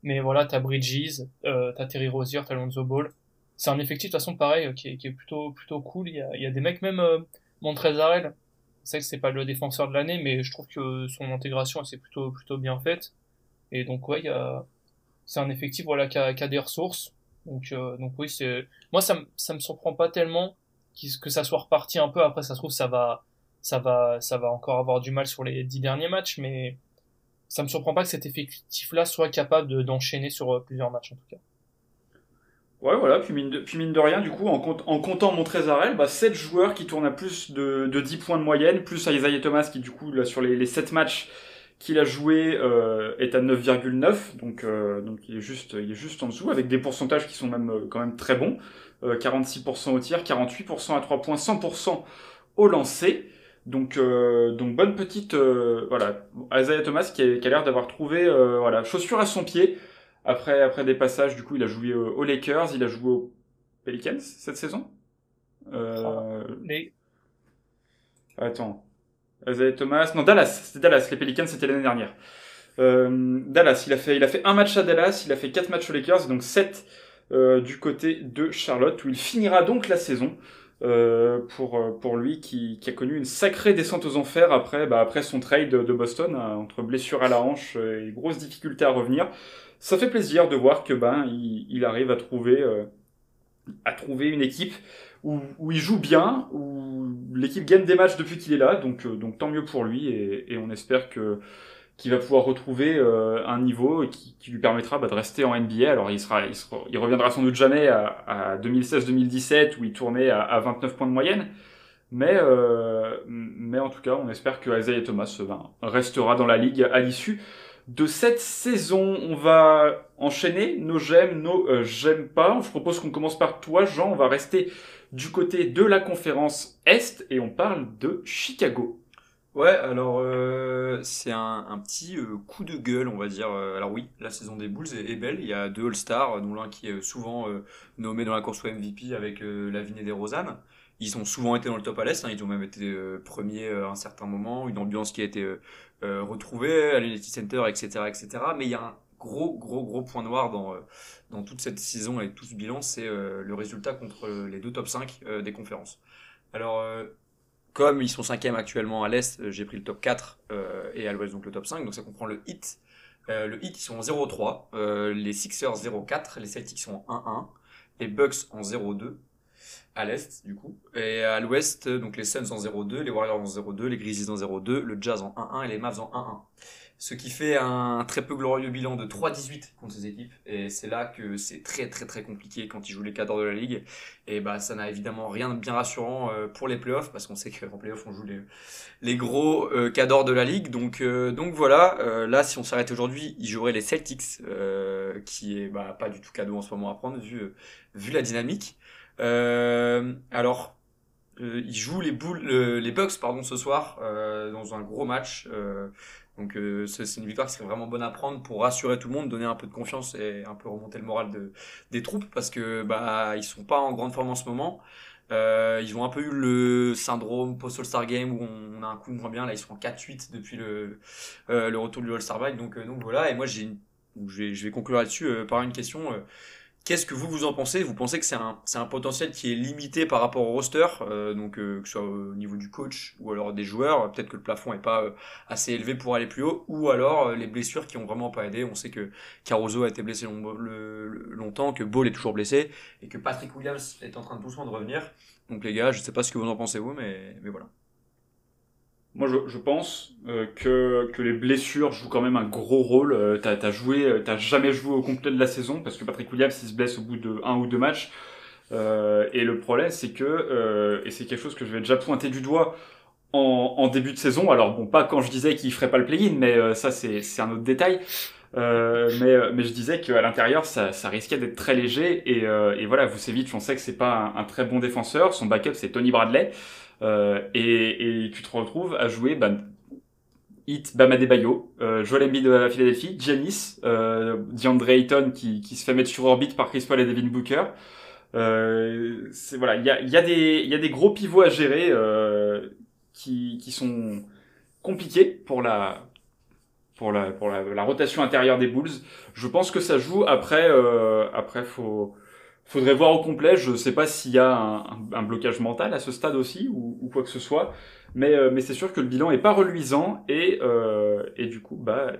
Mais voilà, t'as Bridges, euh, t'as Terry Rozier, t'as Lonzo Ball. C'est un effectif de toute façon pareil euh, qui est, plutôt plutôt cool. Il y a, des mecs même euh, Montrezarel. C'est que c'est pas le défenseur de l'année, mais je trouve que son intégration s'est plutôt plutôt bien faite. Et donc ouais, il y a c'est un effectif voilà qui a, qui des ressources. Donc euh, donc oui, c'est moi ça me ça me surprend pas tellement que ça soit reparti un peu. Après ça se trouve ça va ça va ça va encore avoir du mal sur les dix derniers matchs, mais ça me surprend pas que cet effectif-là soit capable de- d'enchaîner sur euh, plusieurs matchs en tout cas. Ouais, voilà, puis mine de, rien, du coup, en, comptant Montrezarel, bah, 7 joueurs qui tournent à plus de, de 10 points de moyenne, plus Isaiah Thomas qui, du coup, là, sur les, les 7 matchs qu'il a joué, euh, est à 9,9, donc, euh, donc il, est juste, il est juste en dessous, avec des pourcentages qui sont même euh, quand même très bons. Euh, 46% au tir, 48% à 3 points, 100% au lancer. Donc, euh, donc bonne petite, euh, voilà, Isaiah Thomas qui a, qui l'air d'avoir trouvé, euh, voilà, chaussure à son pied. Après, après des passages, du coup, il a joué euh, aux Lakers, il a joué aux Pelicans cette saison? Euh, Mais Attends. Isaiah Thomas, non Dallas, c'était Dallas. Les Pelicans c'était l'année dernière. Dallas, il a, fait, il a fait un match à Dallas, il a fait quatre matchs aux Lakers, donc 7 du côté de Charlotte, où il finira donc la saison. Euh, pour, pour lui qui, qui, a connu une sacrée descente aux enfers après, bah, après son trade de Boston, hein, entre blessure à la hanche et grosses difficultés à revenir. Ça fait plaisir de voir que ben il, il arrive à trouver, euh, à trouver une équipe où, où, il joue bien, où l'équipe gagne des matchs depuis qu'il est là, donc, euh, donc tant mieux pour lui et, et on espère que qui va pouvoir retrouver euh, un niveau qui, qui lui permettra bah, de rester en NBA. Alors il sera, il, reviendra sans doute jamais à, à 2016-2017 où il tournait à, à, 29 points de moyenne, mais euh, mais en tout cas on espère que Isaiah Thomas ben, restera dans la ligue à l'issue de cette saison. On va enchaîner nos j'aime, nos euh, j'aime pas. Je propose qu'on commence par toi, Jean. On va rester du côté de la conférence Est et on parle de Chicago. Ouais, alors euh, c'est un, petit euh, coup de gueule, on va dire. Alors oui, la saison des Bulls est, belle. Il y a deux All-Stars, dont l'un qui est souvent nommé dans la course au MVP avec Lavigne et des Rosanne. Ils ont souvent été dans le top à l'Est, hein, ils ont même été premiers à un certain moment, une ambiance qui a été retrouvée à l'Unity Center, etc., etc. Mais il y a un gros, gros, gros point noir dans, dans toute cette saison et tout ce bilan, c'est le résultat contre les deux top 5 des conférences. Alors comme ils sont cinquième actuellement à l'Est, euh, j'ai pris le top 4 euh, et à l'Ouest donc le top 5, donc ça comprend le hit. Euh, le hit ils sont en 0-3, euh, les Sixers 0-4, les Celtics sont en 1-1, les Bucks en 0-2 à l'Est du coup, et à l'Ouest donc les Suns en 0-2, les Warriors en 0-2, les Grizzlies en 0-2, le Jazz en 1-1 et les Mavs en 1-1 ce qui fait un très peu glorieux bilan de 3-18 contre ces équipes. Et c'est là que c'est très très très compliqué quand ils jouent les cadres de la ligue. Et bah ça n'a évidemment rien de bien rassurant euh, pour les playoffs parce qu'on sait qu'en playoffs on joue les, les gros euh, cadors de la ligue. Donc euh, donc voilà. Euh, là si on s'arrête aujourd'hui, ils joueraient les Celtics, euh, qui est bah, pas du tout cadeau en ce moment à prendre vu vu la dynamique. Alors ils jouent les boules, les Bucks pardon ce soir dans un gros match. Donc euh, c'est une victoire qui serait vraiment bonne à prendre pour rassurer tout le monde, donner un peu de confiance et un peu remonter le moral de, des troupes parce que bah ils sont pas en grande forme en ce moment. Euh, ils ont un peu eu le syndrome post-All-Star Game où on, a un coup de moins bien. Là, ils sont en 4-8 depuis le, euh, le retour du All-Star Break. Donc, euh, donc voilà. Et moi, j'ai, je vais, je vais conclure là-dessus euh, par une question. Qu'est-ce que vous vous en pensez? Vous pensez que c'est un, un potentiel qui est limité par rapport au roster, euh, donc euh, que ce soit au niveau du coach ou alors des joueurs, peut-être que le plafond est pas euh, assez élevé pour aller plus haut, ou alors les blessures qui ont vraiment pas aidé. On sait que Caruso a été blessé long, le, le, longtemps, que Ball est toujours blessé et que Patrick Williams est en train doucement de revenir. Donc les gars, je sais pas ce que vous en pensez vous, mais mais voilà. Moi, je, pense euh, que, les blessures jouent quand même un gros rôle. Euh, t'as as joué, t'as jamais joué au complet de la saison parce que Patrick Williams il se blesse au bout de un ou deux matchs. Euh, et le problème, c'est que euh, et c'est quelque chose que je vais déjà pointer du doigt en, début de saison. Alors bon, pas quand je disais qu'il ferait pas le play-in, mais euh, ça c'est c'est un autre détail. Euh, mais, je disais qu'à l'intérieur, ça, risquait d'être très léger. Et, et voilà, Vucevic, on sait que c'est pas un, un, très bon défenseur. Son backup, c'est Tony Bradley. Euh, et, et, tu te retrouves à jouer bah, Hit, Bam Adebayo, euh, Joel Embiid de la Philadelphie, Giannis, euh, DeAndre Ayton qui, qui se fait mettre sur orbite par Chris Paul et Devin Booker. Euh, c'est voilà, il y a, y a des y a des gros pivots à gérer euh, qui, qui sont compliqués pour la pour la pour la, rotation intérieure des Bulls. Je pense que ça joue. Après euh, après faut faudrait voir au complet. Je sais pas s'il y a un, un, blocage mental à ce stade aussi ou, ou quoi que ce soit, mais, euh, mais c'est sûr que le bilan est pas reluisant et, euh, et du coup, bah,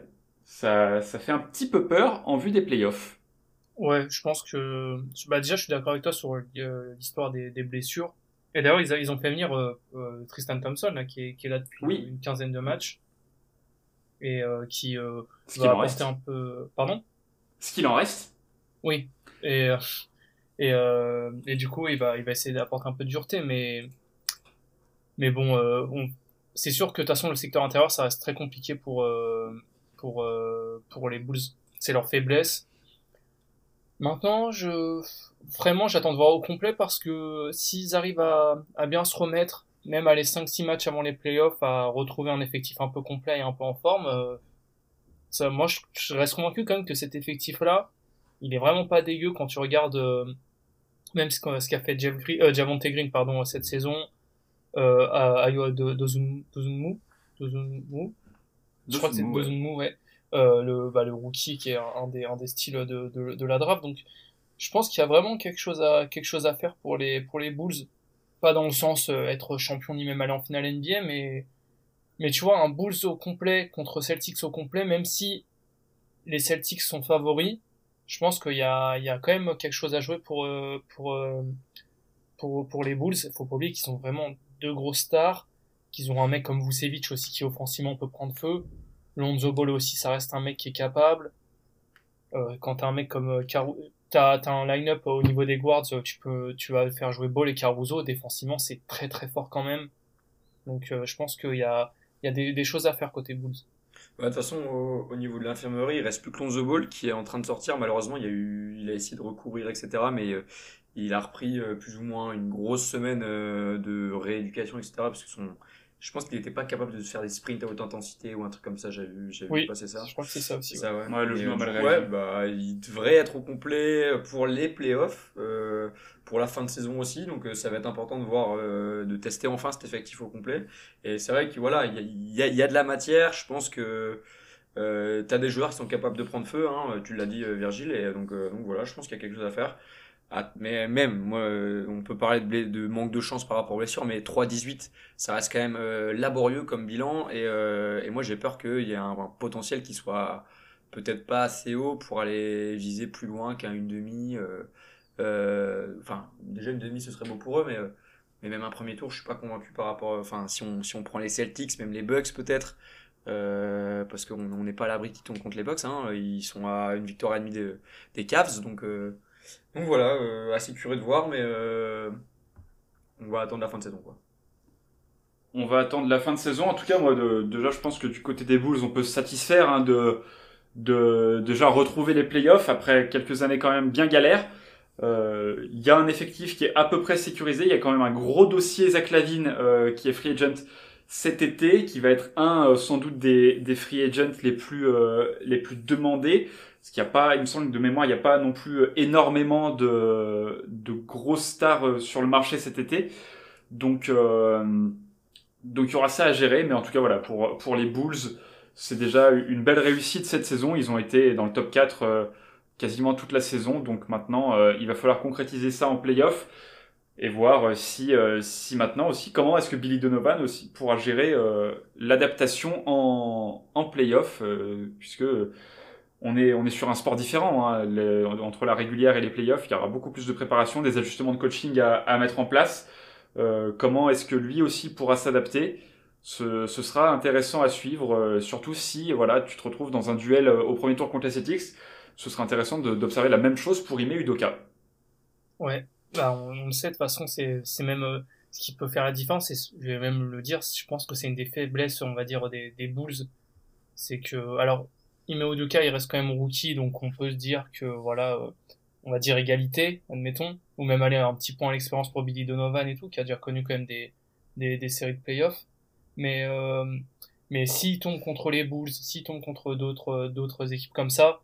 ça, ça fait un petit peu peur en vue des playoffs. Ouais, je pense que bah déjà je suis d'accord avec toi sur euh, l'histoire des, des, blessures. Et d'ailleurs ils, ils, ont fait venir euh, euh, Tristan Thompson là, qui, est, qui est là depuis oui. une quinzaine de matchs et qui Ce va en reste. un peu. Pardon? Ce qu'il en reste. Oui. Et et, euh, et du coup, il va, il va essayer d'apporter un peu de dureté, mais, mais bon, euh, on, c'est sûr que de toute façon, le secteur intérieur, ça reste très compliqué pour, euh, pour, euh, pour les Bulls. C'est leur faiblesse. Maintenant, je, vraiment, j'attends de voir au complet parce que s'ils arrivent à, à bien se remettre, même à les 5-6 matchs avant les playoffs, à retrouver un effectif un peu complet et un peu en forme, euh, ça, moi, je, je reste convaincu quand même que cet effectif-là, il est vraiment pas dégueu quand tu regardes euh, même ce qu'a qu fait Jeff Green, euh, Javonte Green pardon cette saison euh, à Iowa Dozunmu Dozunmu je crois que c'est Dozunmu ouais euh, le, bah, le rookie qui est un, des, un des styles de, de, de la draft. Donc, je pense qu'il y a vraiment quelque chose à, quelque chose à faire pour les, pour les Bulls. Pas dans le sens euh, être champion ni même aller en finale NBA, mais, mais tu vois, un Bulls au complet contre Celtics au complet, même si les Celtics sont favoris, je pense qu'il y a, il y a quand même quelque chose à jouer pour, euh, pour, euh, pour, pour les Bulls. Faut pas oublier qu'ils sont vraiment deux grosses stars, qu'ils ont un mec comme Vucevic aussi qui offensivement peut prendre feu. Lonzo Ball aussi, ça reste un mec qui est capable. Euh, quand t'as un mec comme euh, Caruso, t'as as un line-up au niveau des guards, tu peux, tu vas faire jouer Ball et Caruso. Défensivement, c'est très très fort quand même. Donc, je pense qu'il y a, il y a des choses à faire côté Bulls. Bah, de toute façon, au, niveau de l'infirmerie, il reste plus que Lonzo Ball qui est en train de sortir. Malheureusement, il a, eu, il a essayé de recourir, etc. Mais euh, il a repris euh, plus ou moins une grosse semaine euh, de rééducation, etc. Parce que son, je pense qu'il n'était pas capable de faire des sprints à haute intensité ou un truc comme ça. J'ai vu, j'ai oui, vu passer ça. Je crois que c'est ça aussi. Ça, ouais. ouais. le genou a mal réagi. Ouais, bah, il devrait être au complet pour les playoffs, euh, pour la fin de saison aussi. Donc euh, ça va être important de voir, euh, de tester enfin cet effectif au complet. Et c'est vrai que voilà, il y a, y, y a, de la matière. Je pense que euh, tu as des joueurs qui sont capables de prendre feu. Hein, tu l'as dit, Virgile. Et donc, donc voilà, je pense qu'il y a quelque chose à faire. Ah, mais même, moi, on peut parler de, de, manque de chance par rapport aux blessures, mais 3-18, ça reste quand même euh, laborieux comme bilan. Et, euh, et moi, j'ai peur qu'il y ait un, potentiel qui soit peut-être pas assez haut pour aller viser plus loin qu'un une demi. Euh, enfin, déjà une demi, ce serait beau pour eux, mais, mais même un premier tour, je suis pas convaincu par rapport. Enfin, si on, si on prend les Celtics, même les Bucks peut-être. parce qu'on n'est pas à l'abri qui tombe contre les Bucks, hein, ils sont à une victoire et demie des, des Cavs, donc donc voilà, euh, assez curieux de voir, mais euh, on va attendre la fin de saison. On va attendre la fin de saison. En tout cas, moi, déjà, je pense que du côté des Bulls, on peut se satisfaire hein, de, déjà retrouver les playoffs après quelques années quand même bien galères. Il euh, y a un effectif qui est à peu près sécurisé. Il y a quand même un gros dossier Zach Lavine qui est free agent cet été, qui va être un sans doute des, free agents les plus demandés. Parce qu'il n'y a pas, il me semble de mémoire, il n'y a pas non plus euh, énormément de, de grosses stars euh, sur le marché cet été. Donc, euh, donc il y aura ça à gérer. Mais en tout cas, voilà, pour, pour les Bulls, c'est déjà une belle réussite cette saison. Ils ont été dans le top 4 euh, quasiment toute la saison. Donc maintenant, il va falloir concrétiser ça en playoff et voir si, si maintenant aussi, comment est-ce que Billy Donovan aussi pourra gérer l'adaptation en, en playoff, puisque on est, on est sur un sport différent. Hein. Entre la régulière et les playoffs, il y aura beaucoup plus de préparation, des ajustements de coaching à, mettre en place. Euh, comment est-ce que lui aussi pourra s'adapter? Ce, sera intéressant à suivre, euh, surtout si voilà, tu te retrouves dans un duel euh, au premier tour contre les Celtics. Ce sera intéressant d'observer la même chose pour Ime Udoka. Ouais, bah, on, le sait de toute façon, c'est même ce qui peut faire la différence. Et je vais même le dire, je pense que c'est une des faiblesses, on va dire, des, des Bulls. C'est que, alors, Ime Udoka, il reste quand même rookie, donc on peut se dire que voilà, euh, on va dire égalité, admettons, ou même aller un petit point à l'expérience pour Billy Donovan et tout, qui a déjà connu quand même des, des, des séries de playoffs. Mais euh, mais s'il tombe contre les Bulls, s'il tombe contre d'autres d'autres équipes comme ça,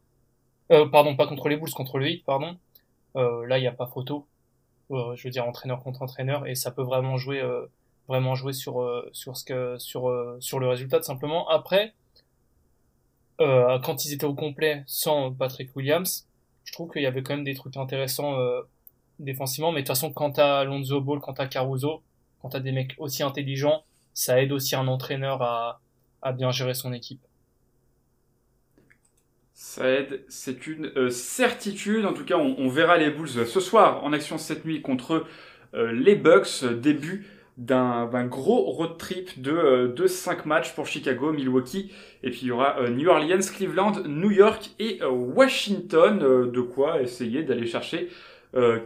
euh, pardon, pas contre les Bulls, contre le Heat, pardon, euh, là il n'y a pas photo. Euh, je veux dire entraîneur contre entraîneur, et ça peut vraiment jouer euh, vraiment jouer sur sur ce que sur sur le résultat tout simplement. Après euh, quand ils étaient au complet sans Patrick Williams, je trouve qu'il y avait quand même des trucs intéressants euh, défensivement. Mais de toute façon, quand t'as Lonzo Ball, quand t'as Caruso, quand t'as des mecs aussi intelligents, ça aide aussi un entraîneur à, à bien gérer son équipe. Ça aide, c'est une euh, certitude. En tout cas, on, on, verra les Bulls ce soir en action cette nuit contre euh, les Bucks. Début d'un gros road trip de, euh, de 5 matchs pour Chicago, Milwaukee, et puis il y aura euh, New Orleans, Cleveland, New York et euh, Washington, de quoi essayer d'aller chercher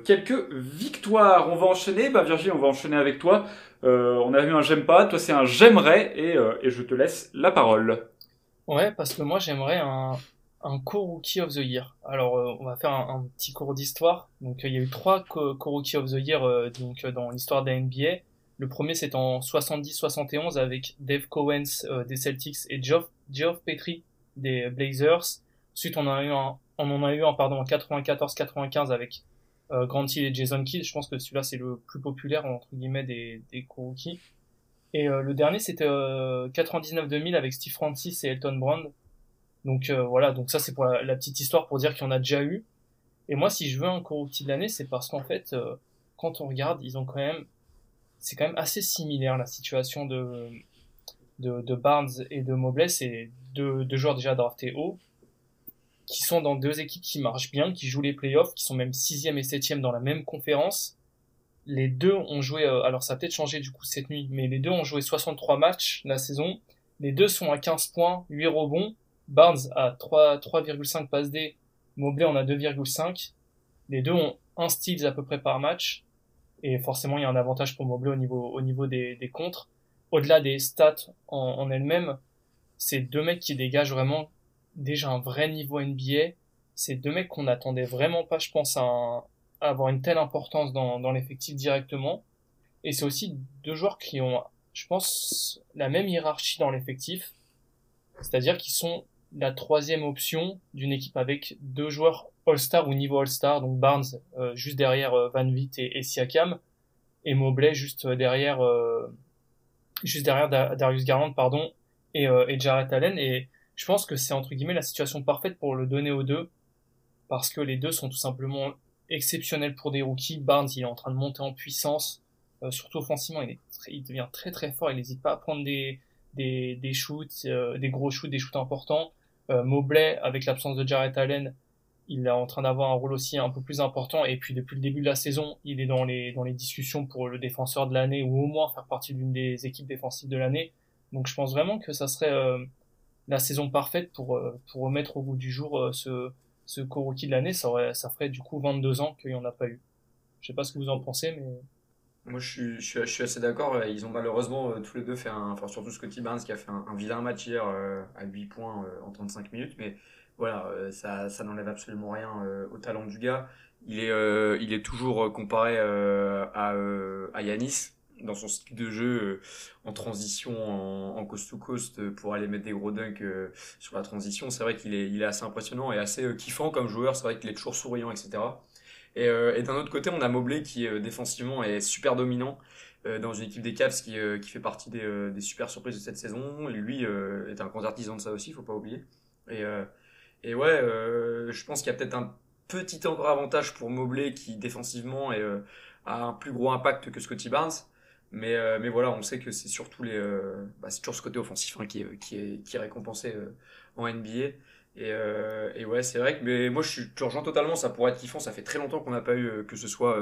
quelques victoires. On va enchaîner, bah Virginie, on va enchaîner avec toi. on a vu un j'aime pas, toi c'est un j'aimerais, et, et je te laisse la parole. Ouais, parce que moi j'aimerais un, un co-rookie of the year. Alors, euh, on va faire un, petit cours d'histoire. Donc, il y a eu trois co-rookie of the year euh, donc dans l'histoire de la NBA. Le premier, c'est en 70-71 avec Dave Cowens euh, des Celtics et Geoff, Geoff Petrie des Blazers. Ensuite, on en a eu un, on en a eu un pardon en 94-95 avec euh, Grant et Jason Kidd. Je pense que celui-là c'est le plus populaire entre guillemets des des. Et euh, le dernier c'était 99-2000 avec Steve Francis et Elton Brand. Donc voilà, donc ça c'est pour la, petite histoire pour dire qu'il y en a déjà eu. Et moi, si je veux un co-rookie de l'année, c'est parce qu'en fait, quand on regarde, ils ont quand même, c'est quand même assez similaire la situation de Barnes et de Mobley. C'est deux, joueurs déjà draftés haut, qui sont dans deux équipes qui marchent bien, qui jouent les playoffs, qui sont même sixième et septième dans la même conférence. Les deux ont joué, euh, alors ça a peut-être changé du coup cette nuit, mais les deux ont joué 63 matchs la saison. Les deux sont à 15 points, 8 rebonds. Barnes a 3,5 passes D, Mobley en a 2,5. Les deux ont un steals à peu près par match. Et forcément, il y a un avantage pour Mobley au niveau, au niveau des, des contres. Au-delà des stats en, en elles-mêmes, c'est deux mecs qui dégagent vraiment déjà un vrai niveau NBA. C'est deux mecs qu'on n'attendait vraiment pas, je pense, à, avoir une telle importance dans, dans l'effectif directement. Et c'est aussi deux joueurs qui ont, je pense, la même hiérarchie dans l'effectif. C'est-à-dire qu'ils sont la troisième option d'une équipe avec deux joueurs All-Star ou niveau All-Star, donc Barnes euh, juste derrière euh, Van Viet et, et, Siakam, et Mobley juste derrière, euh, juste derrière Darius Garland, pardon, et, et Jarrett Allen. Et je pense que c'est entre guillemets la situation parfaite pour le donner aux deux, parce que les deux sont tout simplement exceptionnels pour des rookies. Barnes, il est en train de monter en puissance, euh, surtout offensivement, il, il devient très très fort, il n'hésite pas à prendre des, des, des shoots, euh, des gros shoots, des shoots importants. Euh, Mobley, avec l'absence de Jarrett Allen, il est en train d'avoir un rôle aussi un peu plus important. Et puis depuis le début de la saison, il est dans les, dans les discussions pour le défenseur de l'année ou au moins faire partie d'une des équipes défensives de l'année. Donc je pense vraiment que ça serait euh, la saison parfaite pour, euh, pour remettre au goût du jour euh, ce, ce co-rookie de l'année. Ça, ça ferait du coup 22 ans qu'il n'y en a pas eu. Je sais pas ce que vous en pensez, mais. Moi, je suis, je suis, assez d'accord. Ils ont malheureusement euh, tous les deux fait un. Enfin, surtout Scotty Barnes qui a fait un, vilain match hier à 8 points en 35 minutes. Mais voilà, ça, ça n'enlève absolument rien au talent du gars. Il est, il est toujours comparé à, à Yanis dans son style de jeu euh, en transition en, en coast to coast euh, pour aller mettre des gros dunks euh, sur la transition. C'est vrai qu'il est, il est assez impressionnant et assez kiffant comme joueur. C'est vrai qu'il est toujours souriant, etc. Et, et d'un autre côté, on a Mobley qui défensivement est super dominant dans une équipe des Cavs qui, qui fait partie des, des super surprises de cette saison. Lui est un grand artisan de ça aussi, faut pas oublier. Et, et ouais, je pense qu'il y a peut-être un petit encore avantage pour Mobley qui défensivement est, a un plus gros impact que Scotty Barnes. Mais, euh, mais voilà, on sait que c'est surtout les, euh, bah, c'est toujours ce côté offensif hein, qui, est, qui, est, qui est récompensé euh, en NBA. Et, et ouais, c'est vrai que mais moi je, suis, je rejoins totalement, ça pourrait être kiffant. Ça fait très longtemps qu'on n'a pas eu que ce soit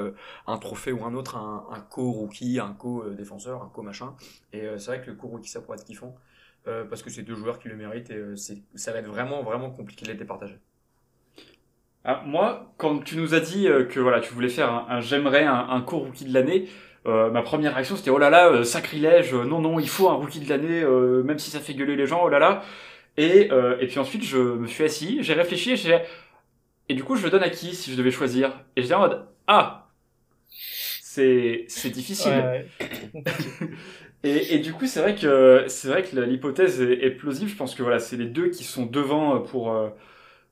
un trophée ou un autre, un, un co-rookie, un co-défenseur, un co-machin. Et c'est vrai que le co-rookie ça pourrait être kiffant parce que c'est deux joueurs qui le méritent et ça va être vraiment vraiment compliqué de les départager. Ah, moi, quand tu nous as dit que voilà, tu voulais faire un, j'aimerais un, co-rookie de l'année, euh, ma première réaction c'était oh là là euh, sacrilège euh, non non il faut un rookie de l'année même si ça fait gueuler les gens oh là là et et puis ensuite je me suis assis j'ai réfléchi et j'ai et du coup je le donne à qui si je devais choisir? Et j'étais en mode ah! C'est c'est difficile. Et, et du coup c'est vrai que c'est vrai que l'hypothèse est, est, plausible. Je pense que voilà c'est les deux qui sont devant pour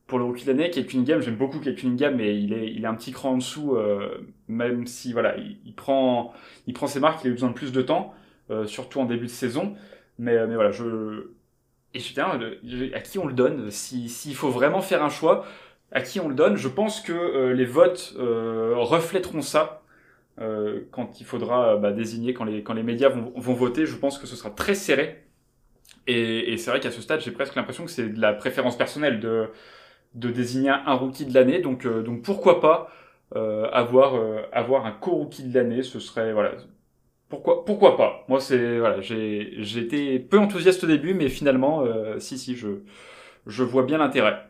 pour le rookie de l'année, Kate Cunningham, j'aime beaucoup Kate Cunningham, mais il est, il est un petit cran en dessous, euh, même si voilà, il, prend, il prend ses marques, il a eu besoin de plus de temps, euh, surtout en début de saison. Mais, euh, mais voilà, je et je à qui on le donne S'il si, faut vraiment faire un choix, à qui on le donne Je pense que les votes reflèteront ça. quand il faudra bah, désigner, quand les, quand les médias vont, vont voter, je pense que ce sera très serré. Et, c'est vrai qu'à ce stade, j'ai presque l'impression que c'est de la préférence personnelle de, de désigner un rookie de l'année. Donc, euh, donc pourquoi pas euh, avoir, euh, avoir un co-rookie de l'année Ce serait voilà. Pourquoi, pourquoi pas Moi, c'est voilà, été peu enthousiaste au début, mais finalement, si si, je je vois bien l'intérêt.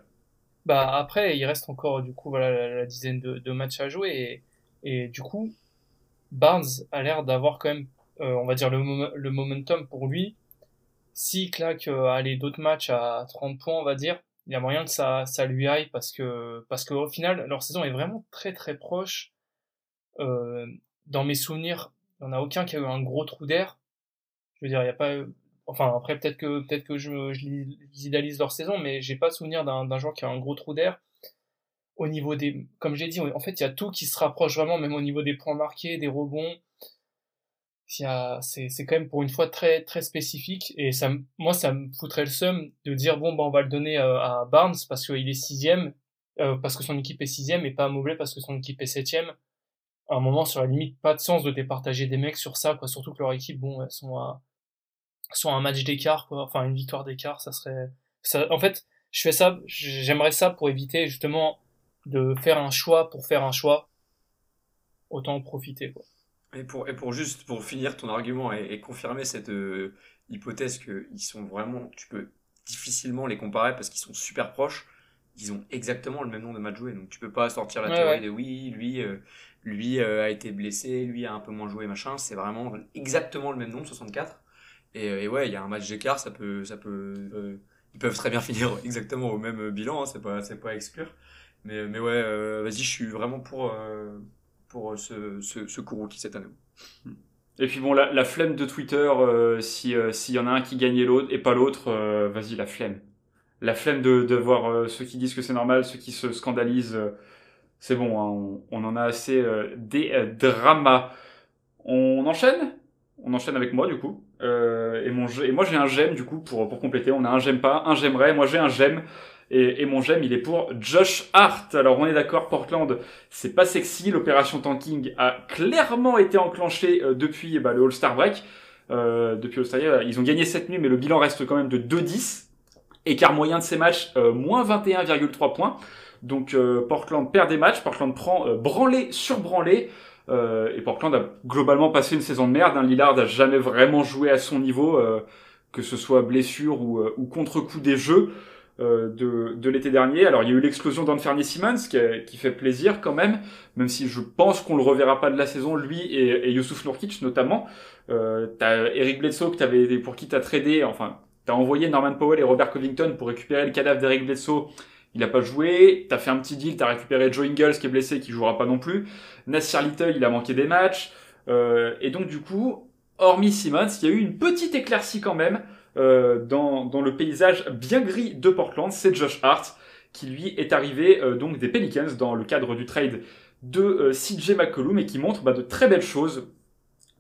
Bah après, il reste encore du coup voilà la, dizaine de, matchs à jouer et, et du coup, Barnes a l'air d'avoir quand même, on va dire le, le momentum pour lui. S'il claque aller d'autres matchs à 30 points, on va dire, il y a moyen que ça, ça lui aille parce que parce qu'au final leur saison est vraiment très très proche. Euh, dans mes souvenirs, il n'y en a aucun qui a eu un gros trou d'air. Je veux dire, il n'y a pas. Enfin après peut-être que peut-être que je, je idéalise leur saison, mais j'ai pas souvenir d'un d'un joueur qui a un gros trou d'air. Au niveau des, comme j'ai dit, en fait il y a tout qui se rapproche vraiment, même au niveau des points marqués, des rebonds. c'est quand même pour une fois très très spécifique et ça moi ça me foutrait le seum de dire bon bah on va le donner euh, à Barnes parce qu'il est sixième euh, parce que son équipe est sixième et pas à Mobley parce que son équipe est septième à un moment sur la limite pas de sens de départager des mecs sur ça quoi. Surtout que leur équipe bon elles sont à sont un match d'écart quoi. Enfin une victoire d'écart ça serait ça en fait je fais ça j'aimerais ça pour éviter justement de faire un choix pour faire un choix. Autant en profiter quoi. Et pour, et pour juste pour finir ton argument et, confirmer cette euh, hypothèse qu'ils sont vraiment, tu peux difficilement les comparer parce qu'ils sont super proches, ils ont exactement le même nombre de matchs joués. Donc tu peux pas sortir la théorie de oui, lui, euh, lui euh, a été blessé, lui a un peu moins joué, machin. C'est vraiment exactement le même nombre, 64. Et, et ouais, il y a un match d'écart, ça peut, ça peut, ils peuvent très bien finir exactement au même bilan, hein, c'est pas, c'est pas à exclure. Mais, mais ouais, vas-y, je suis vraiment pour pour euh, ce, ce, ce Kuroki cette année. Et puis bon, la, la flemme de Twitter, euh, si euh, s'il y en a un qui gagnait l'autre et pas l'autre, vas-y, la flemme. La flemme de, de voir ceux qui disent que c'est normal, ceux qui se scandalisent. C'est bon, hein, on, en a assez des dramas. On enchaîne? On enchaîne avec moi du coup. et, mon, et moi j'ai un j'aime du coup pour, pour compléter. On a un j'aime pas, un j'aimerais. Moi j'ai un j'aime. Et, et, mon j'aime, il est pour Josh Hart. Alors on est d'accord, Portland, c'est pas sexy. L'opération tanking a clairement été enclenchée euh, depuis bah, le All-Star Break. Euh, depuis All-Star ils ont gagné cette nuit, mais le bilan reste quand même de 2-10. Écart moyen de ces matchs, euh, moins 21,3 points. Donc euh, Portland perd des matchs, Portland prend branlé sur branlé. et Portland a globalement passé une saison de merde. Hein. Lillard n'a jamais vraiment joué à son niveau, que ce soit blessure ou, ou contre-coup des jeux. Euh, de, de l'été dernier. Alors il y a eu l'explosion d'Anferny Simmons qui, qui, fait plaisir quand même, même si je pense qu'on le reverra pas de la saison, lui et, et Youssouf Nourkic notamment. Euh, t'as Eric Bledsoe que t'avais, pour qui t'as tradé, enfin t'as envoyé Norman Powell et Robert Covington pour récupérer le cadavre d'Eric Bledsoe. Il a pas joué. T'as fait un petit deal, t'as récupéré Joe Ingles qui est blessé, qui jouera pas non plus. Nasir Little, il a manqué des matchs. Euh, et donc du coup, hormis Simmons, il y a eu une petite éclaircie quand même. Euh, dans, dans, le paysage bien gris de Portland, c'est Josh Hart qui lui est arrivé euh, donc des Pelicans dans le cadre du trade de euh, CJ McCollum et qui montre bah, de très belles choses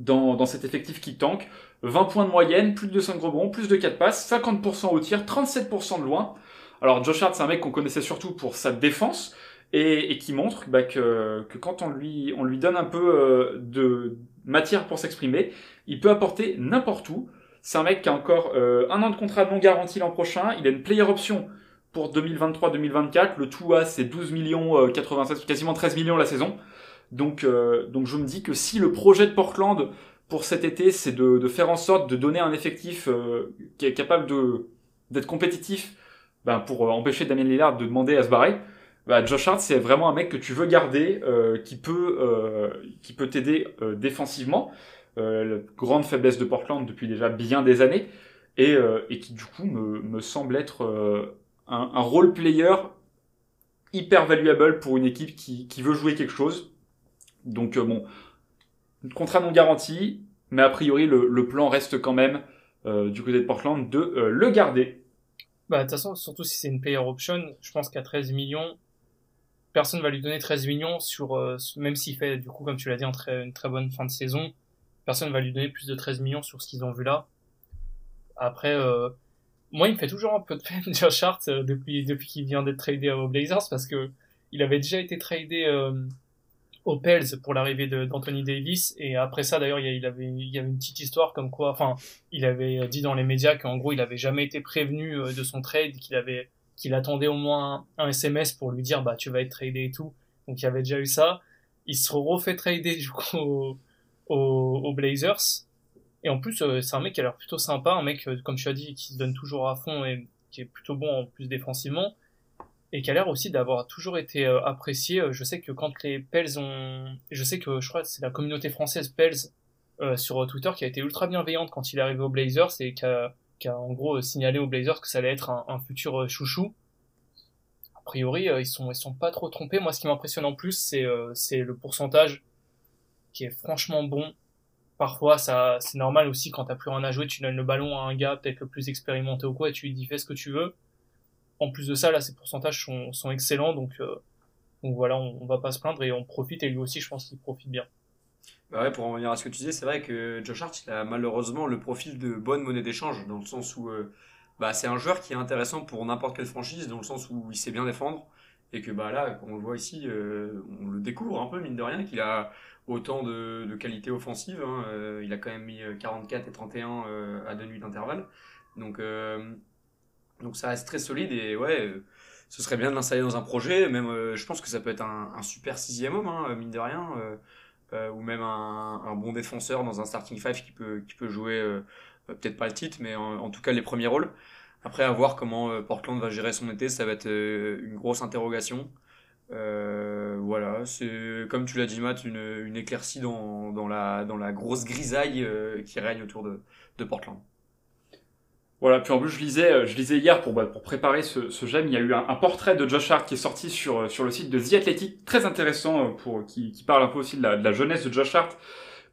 dans, dans cet effectif qui tank. 20 points de moyenne, plus de 5 rebonds, plus de 4 passes, 50% au tir, 37% de loin. Alors Josh Hart, c'est un mec qu'on connaissait surtout pour sa défense et, et qui montre bah, que, que, quand on lui, on lui donne un peu de matière pour s'exprimer, il peut apporter n'importe où. C'est un mec qui a encore euh, un an de contrat non garanti l'an prochain. Il a une player option pour 2023-2024. Le tout à c'est 12 millions 96, euh, quasiment 13 millions la saison. Donc, euh, donc je me dis que si le projet de Portland pour cet été, c'est de, de, faire en sorte de donner un effectif qui est capable d'être compétitif, ben pour empêcher Damien Lillard de demander à se barrer. Bah, Josh Hart, c'est vraiment un mec que tu veux garder, qui peut, qui peut t'aider défensivement euh, la grande faiblesse de Portland depuis déjà bien des années, et, euh, et qui du coup me, me semble être euh, un, un role player hyper valuable pour une équipe qui, qui veut jouer quelque chose. Donc bon, contrat non garanti, mais a priori le, le plan reste quand même euh, du côté de Portland de euh, le garder. Bah de toute façon, surtout si c'est une player option, je pense qu'à 13 millions, personne va lui donner 13 millions sur même s'il fait du coup comme tu l'as dit une très bonne fin de saison personne va lui donner plus de 13 millions sur ce qu'ils ont vu là. Après, euh, moi, il me fait toujours un peu de peine, Josh Hart, euh, depuis, depuis qu'il vient d'être tradé aux Blazers, parce que il avait déjà été tradé euh, aux Pels pour l'arrivée d'Anthony Davis, et après ça, d'ailleurs, il, avait, il y avait une petite histoire comme quoi, enfin, il avait dit dans les médias qu'en gros, il avait jamais été prévenu euh, de son trade, qu'il avait, qu'il attendait au moins un, SMS pour lui dire, bah, tu vas être tradé et tout. Donc, il y avait déjà eu ça. Il se refait trader, du coup, aux, Blazers. Et en plus, euh, c'est un mec qui a l'air plutôt sympa, un mec, euh, comme tu as dit, qui se donne toujours à fond et qui est plutôt bon en plus défensivement. Et qui a l'air aussi d'avoir toujours été euh, apprécié. Je sais que quand les Pels ont... Je sais que je crois que c'est la communauté française Pels sur Twitter qui a été ultra bienveillante quand il est arrivé aux Blazers et qui a, qui a en gros signalé aux Blazers que ça allait être un, un futur chouchou. A priori, ils sont ils sont pas trop trompés. Moi, ce qui m'impressionne en plus, c'est c'est le pourcentage qui est franchement bon. Parfois, ça, c'est normal aussi quand t'as plus rien à jouer, tu donnes le ballon à un gars peut-être le plus expérimenté ou quoi, et tu lui dis fais ce que tu veux. En plus de ça, là, ses pourcentages sont, excellents, donc, euh, donc voilà, on, on, va pas se plaindre et on profite, et lui aussi, je pense qu'il profite bien. Bah ouais, pour en revenir à ce que tu disais, c'est vrai que Josh Hart, il a malheureusement le profil de bonne monnaie d'échange, dans le sens où euh, bah, c'est un joueur qui est intéressant pour n'importe quelle franchise, dans le sens où il sait bien défendre, et que bah, là, on le voit ici, euh, on le découvre un peu, mine de rien, qu'il a autant de, de qualité offensive. hein. Il a quand même mis 44 et 31 euh, à deux nuits d'intervalle. Donc, donc ça reste très solide, et ouais, euh, ce serait bien de l'installer dans un projet, même euh, je pense que ça peut être un, un super sixième homme, hein, mine de rien. euh, euh, ou même un, un bon défenseur dans un starting five qui peut, qui peut jouer euh, euh, peut-être pas le titre, mais en, tout cas les premiers rôles. Après, à voir comment euh, Portland va gérer son été, ça va être euh, une grosse interrogation. Euh, voilà, c'est comme tu l'as dit, Matt, une, une éclaircie dans, dans, la, dans la grosse grisaille euh, qui règne autour de, de Portland. Voilà, puis en plus je lisais, euh, je lisais hier pour, bah, pour préparer ce, ce gemme, il y a eu un, un portrait de Josh Hart qui est sorti sur, euh, sur le site de The Athletic, très intéressant, euh, pour, qui, qui parle un peu aussi de la, de la jeunesse de Josh Hart,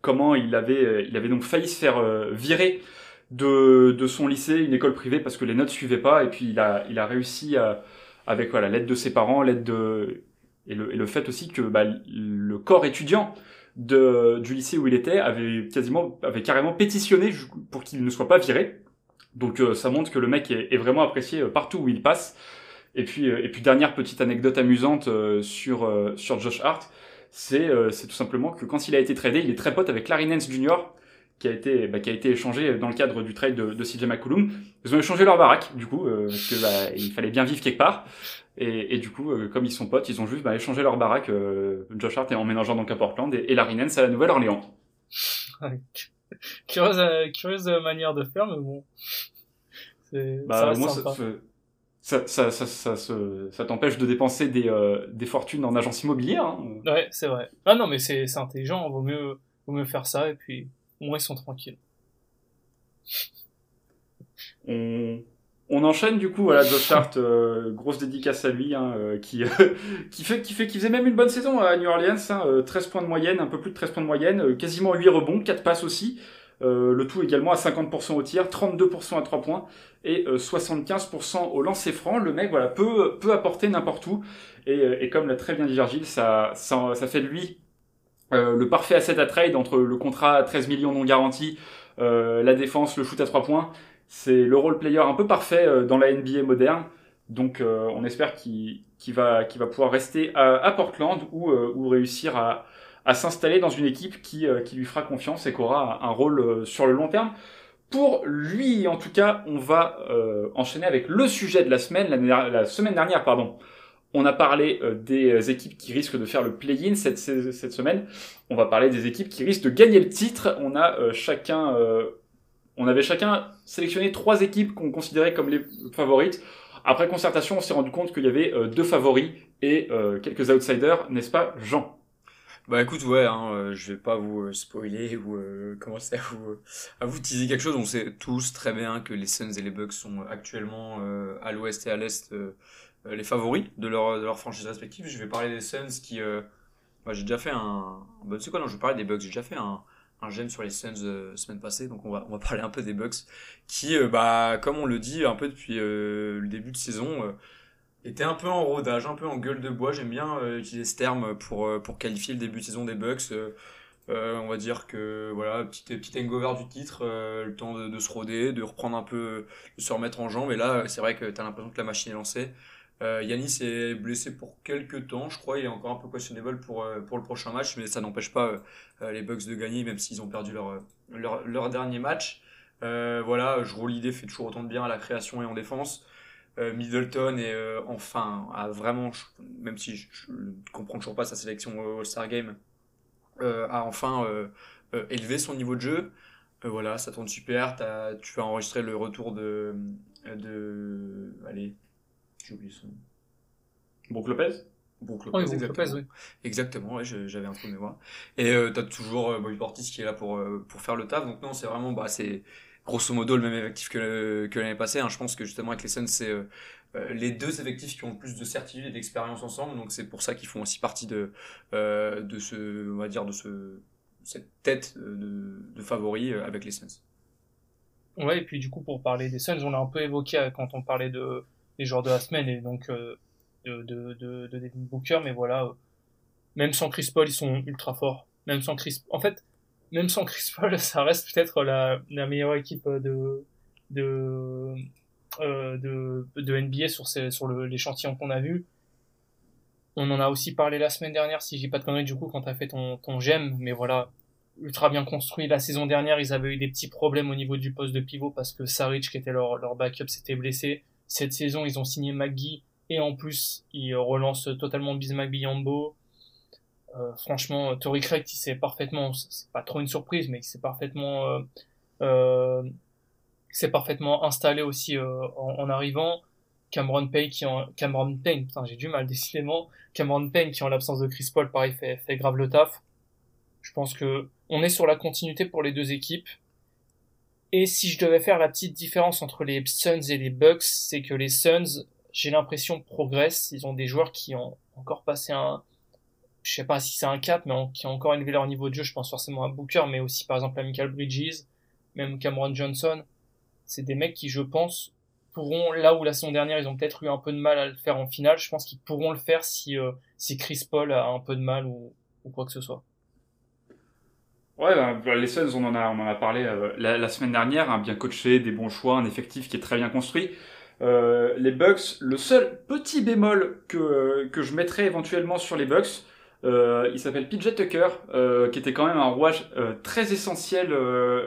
comment il avait, il avait donc failli se faire virer de, de son lycée, une école privée, parce que les notes suivaient pas, et puis il a, il a réussi à, avec voilà l'aide de ses parents, l'aide de et le, et le fait aussi que bah, le corps étudiant de, du lycée où il était avait quasiment avait carrément pétitionné pour qu'il ne soit pas viré. Donc euh, ça montre que le mec est, est vraiment apprécié euh, partout où il passe. Et puis euh, et puis dernière petite anecdote amusante sur sur Josh Hart, c'est c'est tout simplement que quand il a été tradé, il est très pote avec Larry Nance Jr. qui a été bah, qui a été échangé dans le cadre du trade de, de CJ McCollum. Ils ont échangé leur baraque du coup euh, parce que bah, il fallait bien vivre quelque part. Et, et du coup, euh, comme ils sont potes, ils ont juste bah, échangé leur baraque. euh, Josh Hart est emménageant donc à Portland et, et Larry Nance à la Nouvelle-Orléans. curieuse, euh, curieuse manière de faire, mais bon. Ça Bah, reste moi, ça, sympa. ça, ça, ça, ça, ça, ça t'empêche de dépenser des, euh, des fortunes en agence immobilière. Hein. Ouais, c'est vrai. Ah non, mais c'est, c'est intelligent, vaut mieux, vaut mieux faire ça, et puis, au moins ils sont tranquilles. On, on enchaîne du coup, voilà, Josh Hart, euh, grosse dédicace à lui, hein, euh, qui, qui, fait, qui, fait, qui faisait même une bonne saison à New Orleans, hein, euh, 13 points de moyenne, un peu plus de 13 points de moyenne, euh, quasiment 8 rebonds, 4 passes aussi, euh, le tout également à 50% au tir, 32% à 3 points et euh, 75% au lancer franc. Le mec, voilà, peut, peut apporter n'importe où, et, euh, et comme l'a très bien dit Virgile, ça, ça, ça fait de lui euh, le parfait asset à trade entre le contrat à 13 millions non garanti, euh, la défense, le shoot à 3 points. C'est le role player un peu parfait euh, dans la NBA moderne. Donc euh, on espère qu'il va, pouvoir rester à, Portland ou, euh, réussir à, s'installer dans une équipe qui, lui fera confiance et qui aura un rôle sur le long terme. Pour lui, en tout cas, on va enchaîner avec le sujet de la semaine. La, semaine dernière, pardon, on a parlé des équipes qui risquent de faire le play-in cette, semaine. On va parler des équipes qui risquent de gagner le titre. On a chacun, on avait chacun sélectionné trois équipes qu'on considérait comme les favorites. Après concertation, on s'est rendu compte qu'il y avait euh, deux favoris et euh, quelques outsiders, n'est-ce pas, Jean? Bah écoute, ouais, hein, euh, je vais pas vous spoiler ou commencer à vous, à vous teaser quelque chose. On sait tous très bien que les Suns et les Bucks sont actuellement à l'ouest et à l'est les favoris de leur, de leur franchise respective. Je vais parler des Suns qui... bah, j'ai déjà fait un... Bah, tu sais quoi, non, je vais parler des Bucks. J'ai déjà fait un, un gemme sur les Suns euh, semaine passée, donc on va, on va parler un peu des Bucks qui, euh, bah, comme on le dit un peu depuis euh, le début de saison... était un peu en rodage, un peu en gueule de bois. J'aime bien utiliser ce terme pour, pour qualifier le début de saison des Bucks. On va dire que voilà, petit, petit hangover du titre, le temps de, se roder, de reprendre un peu, de se remettre en jambes. Et là, c'est vrai que tu as l'impression que la machine est lancée. Euh, Yanis est blessé pour quelques temps, je crois. Il est encore un peu questionable pour, euh, pour le prochain match, mais ça n'empêche pas euh, les Bucks de gagner, même s'ils ont perdu leur, leur, leur dernier match. Euh, voilà, je roule l'idée fait toujours autant de bien à la création et en défense. Euh, Middleton est euh, enfin a vraiment, même si je, ne comprends toujours pas sa sélection au All-Star Game, euh, a enfin euh, euh, élevé son niveau de jeu. Euh, voilà, ça tourne super. T'as- tu vas enregistrer le retour de, de, allez, j'ai oublié son nom. Lopez? Brook Oui, Lopez, Brook exactement. Lopez, oui. Exactement, ouais, j'avais un trou de mémoire. Et euh, t'as toujours euh, Bobby Portis qui est là pour, euh, pour faire le taf. Donc non, c'est vraiment, bah, c'est grosso modo le même effectif que, que l'année passée. hein. Je pense que justement avec les Suns, c'est euh, euh, les deux effectifs qui ont le plus de certitude et d'expérience ensemble. Donc c'est pour ça qu'ils font aussi partie de, euh, de ce, on va dire, de ce, cette tête de, de favori avec les Suns. Ouais, et puis du coup, pour parler des Suns, on l'a un peu évoqué quand on parlait de, des joueurs de la semaine et donc euh, de, de, de, de Devin Booker, mais voilà, euh, même sans Chris Paul, ils sont ultra forts. même sans Chris. En fait, même sans Chris Paul, ça reste peut-être la, meilleure équipe de de euh, de, de NBA sur ces, sur l'échantillon qu'on a vu. On en a aussi parlé la semaine dernière, si j'ai pas de conneries du coup, quand t'as fait ton ton mais voilà, ultra bien construit. La saison dernière, ils avaient eu des petits problèmes au niveau du poste de pivot parce que Saric, qui était leur, leur backup, s'était blessé. Cette saison, ils ont signé McGee et en plus, ils relancent totalement Bismack Biyambo. Euh, franchement, Tory Craig, il sait parfaitement, c'est pas trop une surprise, mais il s'est parfaitement, euh, euh, s'est parfaitement installé aussi euh, en, en, arrivant. Cameron Payne qui en Cameron Payne, putain j'ai du mal décidément. Cameron Payne qui en l'absence de Chris Paul, pareil fait, fait grave le taf. Je pense que on est sur la continuité pour les deux équipes. Et si je devais faire la petite différence entre les Suns et les Bucks, c'est que les Suns, j'ai l'impression, progressent. Ils ont des joueurs qui ont encore passé un, je sais pas si c'est un cap, mais qui ont encore élevé leur niveau de jeu. Je pense forcément à Booker, mais aussi par exemple à Michael Bridges, même Cameron Johnson. C'est des mecs qui, je pense, pourront, là où la saison dernière, ils ont peut-être eu un peu de mal à le faire en finale, je pense qu'ils pourront le faire si, euh, si Chris Paul a un peu de mal ou, ou quoi que ce soit. Ouais, bah, les Suns, on en a, parlé euh, la, semaine dernière, hein, bien coaché, des bons choix, un effectif qui est très bien construit. Euh, les Bucks, le seul petit bémol que, je mettrais éventuellement sur les Bucks, euh, il s'appelle PJ Tucker, qui était quand même un rouage très essentiel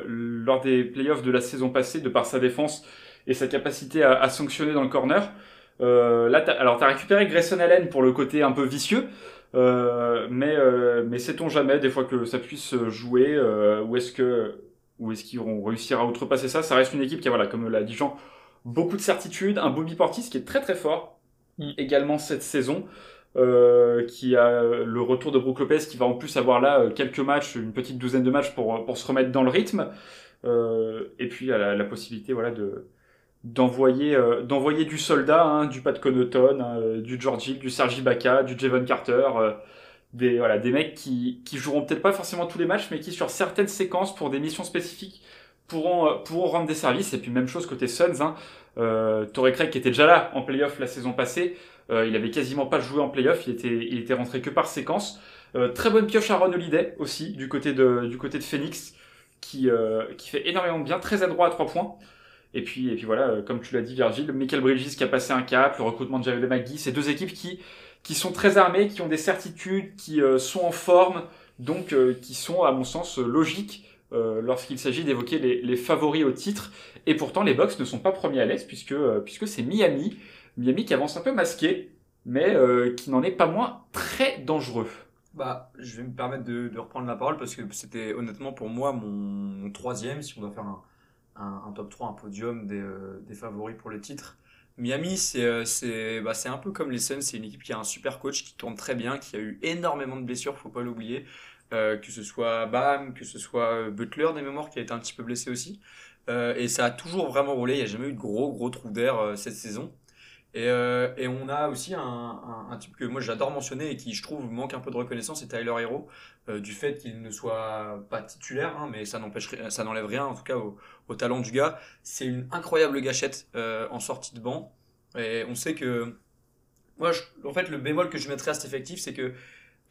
lors des playoffs de la saison passée, de par sa défense et sa capacité à, sanctionner dans le corner. là, as, alors t'as récupéré Grayson Allen pour le côté un peu vicieux, mais euh, mais sait-on jamais des fois que ça puisse jouer euh, ou est-ce que ou est-ce qu'ils vont réussir à outrepasser ça? Ça reste une équipe qui a voilà comme l'a dit Jean beaucoup de certitudes, un Bobby Portis qui est très très fort mm. également cette saison. Euh, qui a le retour de Brook Lopez qui va en plus avoir là quelques matchs, une petite douzaine de matchs pour, pour se remettre dans le rythme. Euh, et puis la, la possibilité voilà de, d'envoyer euh, d'envoyer du soldat, hein, du Pat Connaughton, hein, euh, du George Hill, du Sergi Baca, du Javon Carter, euh, des voilà des mecs qui qui joueront peut-être pas forcément tous les matchs, mais qui sur certaines séquences pour des missions spécifiques pourront euh, pourront rendre des services. Et puis même chose côté Suns, hein, euh, Torrey Craig qui était déjà là en playoff la saison passée, il avait quasiment pas joué en playoff, il était il était rentré que par séquence. très bonne pioche à Ron Holiday aussi du côté de du côté de Phoenix qui qui fait énormément de bien, très adroit à trois points. Et puis, et puis voilà, euh, comme tu l'as dit, Virgile, Michael Bridges qui a passé un cap, le recrutement de Jared McGee, c'est deux équipes qui, qui sont très armées, qui ont des certitudes, qui euh, sont en forme, donc euh, qui sont, à mon sens, logiques lorsqu'il s'agit d'évoquer les, favoris au titre. Et pourtant, les Bucks ne sont pas premiers à l'Est, puisque, puisque c'est Miami. Miami qui avance un peu masqué, mais qui n'en est pas moins très dangereux. Bah, je vais me permettre de, de reprendre la parole parce que c'était honnêtement pour moi mon troisième, si on doit faire un, un, top 3, un podium des, euh, des favoris pour le titre. Miami, c'est euh, bah, un peu comme les Suns, c'est une équipe qui a un super coach, qui tourne très bien, qui a eu énormément de blessures, faut pas l'oublier. Euh, que ce soit Bam, que ce soit Butler des mémoires qui a été un petit peu blessé aussi. Et ça a toujours vraiment roulé, il n'y a jamais eu de gros gros trous d'air cette saison. Et, et, on a aussi un, un, type que moi j'adore mentionner et qui je trouve manque un peu de reconnaissance, c'est Tyler Hero, du fait qu'il ne soit pas titulaire, hein, mais ça ça n'enlève rien en tout cas au talent du gars. C'est une incroyable gâchette euh, en sortie de banc. Et on sait que moi, je, en fait, le bémol que je mettrais à cet effectif, c'est que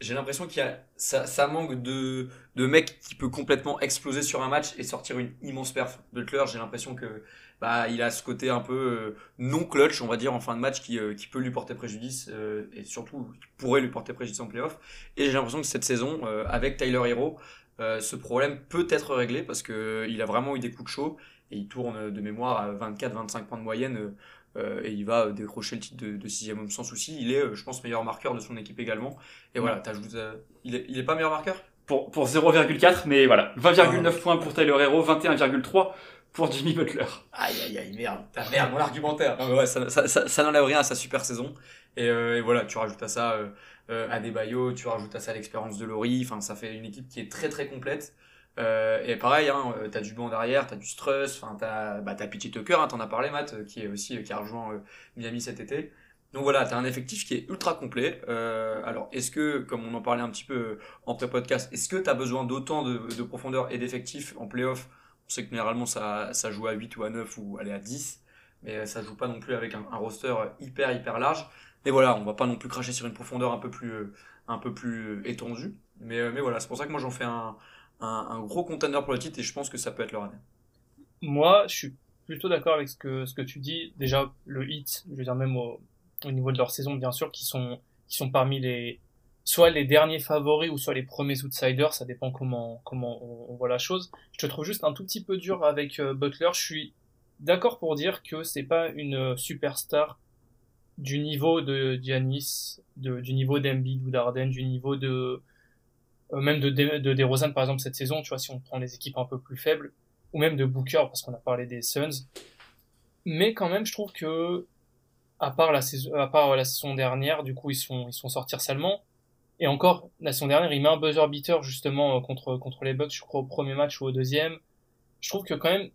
j'ai l'impression qu'il y a ça, manque de de mec qui peut complètement exploser sur un match et sortir une immense perf. Butler, j'ai l'impression que bah il a ce côté un peu euh, non clutch, on va dire en fin de match qui euh, qui peut lui porter préjudice et surtout qui pourrait lui porter préjudice en playoff. Et j'ai l'impression que cette saison avec Tyler Hero, euh, ce problème peut être réglé parce que il a vraiment eu des coups de chaud et il tourne de mémoire à 24-25 points de moyenne euh, et il va décrocher le titre de, de sixième homme sans souci. Il est, euh, je pense, meilleur marqueur de son équipe également. Et voilà, t'ajoutes, euh, il est, il est pas meilleur marqueur? Pour, pour 0,4, mais voilà, 20,9 ah. points pour Tyler Hero, 21,3 pour Jimmy Butler. Aïe aïe aïe, merde, ta merde, mon argumentaire. ouais, ça, ça, ça, ça n'enlève rien à sa super saison. Et, euh, et, voilà, tu rajoutes à ça euh, euh, Adebayo, tu rajoutes à ça l'expérience de Laurie. Enfin, ça fait une équipe qui est très très complète. Euh, et pareil, hein, t'as du banc derrière, t'as du Struss, enfin t'as bah, t'as Pitchy Tucker, hein, t'en as parlé Matt, qui est aussi qui a rejoint euh, Miami cet été. Donc voilà, t'as un effectif qui est ultra complet. Euh, alors est-ce que, comme on en parlait un petit peu en pré-podcast, est-ce que t'as besoin d'autant de, de, profondeur et d'effectifs en playoff? On sait que généralement ça, ça joue à 8 ou à 9 ou aller à 10, mais ça joue pas non plus avec un, un roster hyper hyper large. Mais voilà, on va pas non plus cracher sur une profondeur un peu plus plus étendue. Mais, mais voilà, c'est pour ça que moi j'en fais un, gros contender pour le titre et je pense que ça peut être leur année. Moi, je suis plutôt d'accord avec ce que, tu dis. Déjà, le hit, je veux dire même au, au niveau de leur saison, bien sûr, qui sont, parmi les, soit les derniers favoris ou soit les premiers outsiders, ça dépend comment, comment on, voit la chose. Je te trouve juste un tout petit peu dur avec euh, Butler. Je suis d'accord pour dire que c'est pas une superstar du niveau de Giannis, de, du niveau d'Embiid ou d'Arden, du niveau de euh, même de, de, de par exemple cette saison, tu vois, si on prend les équipes un peu plus faibles, ou même de Booker parce qu'on a parlé des Suns. Mais quand même, je trouve que à part la saison, à part la saison dernière, du coup ils sont ils sont sortis seulement. Et encore, la saison dernière, il met un buzzer beater justement euh, contre contre les Bucks, je crois au premier match ou au deuxième. Je trouve que quand même,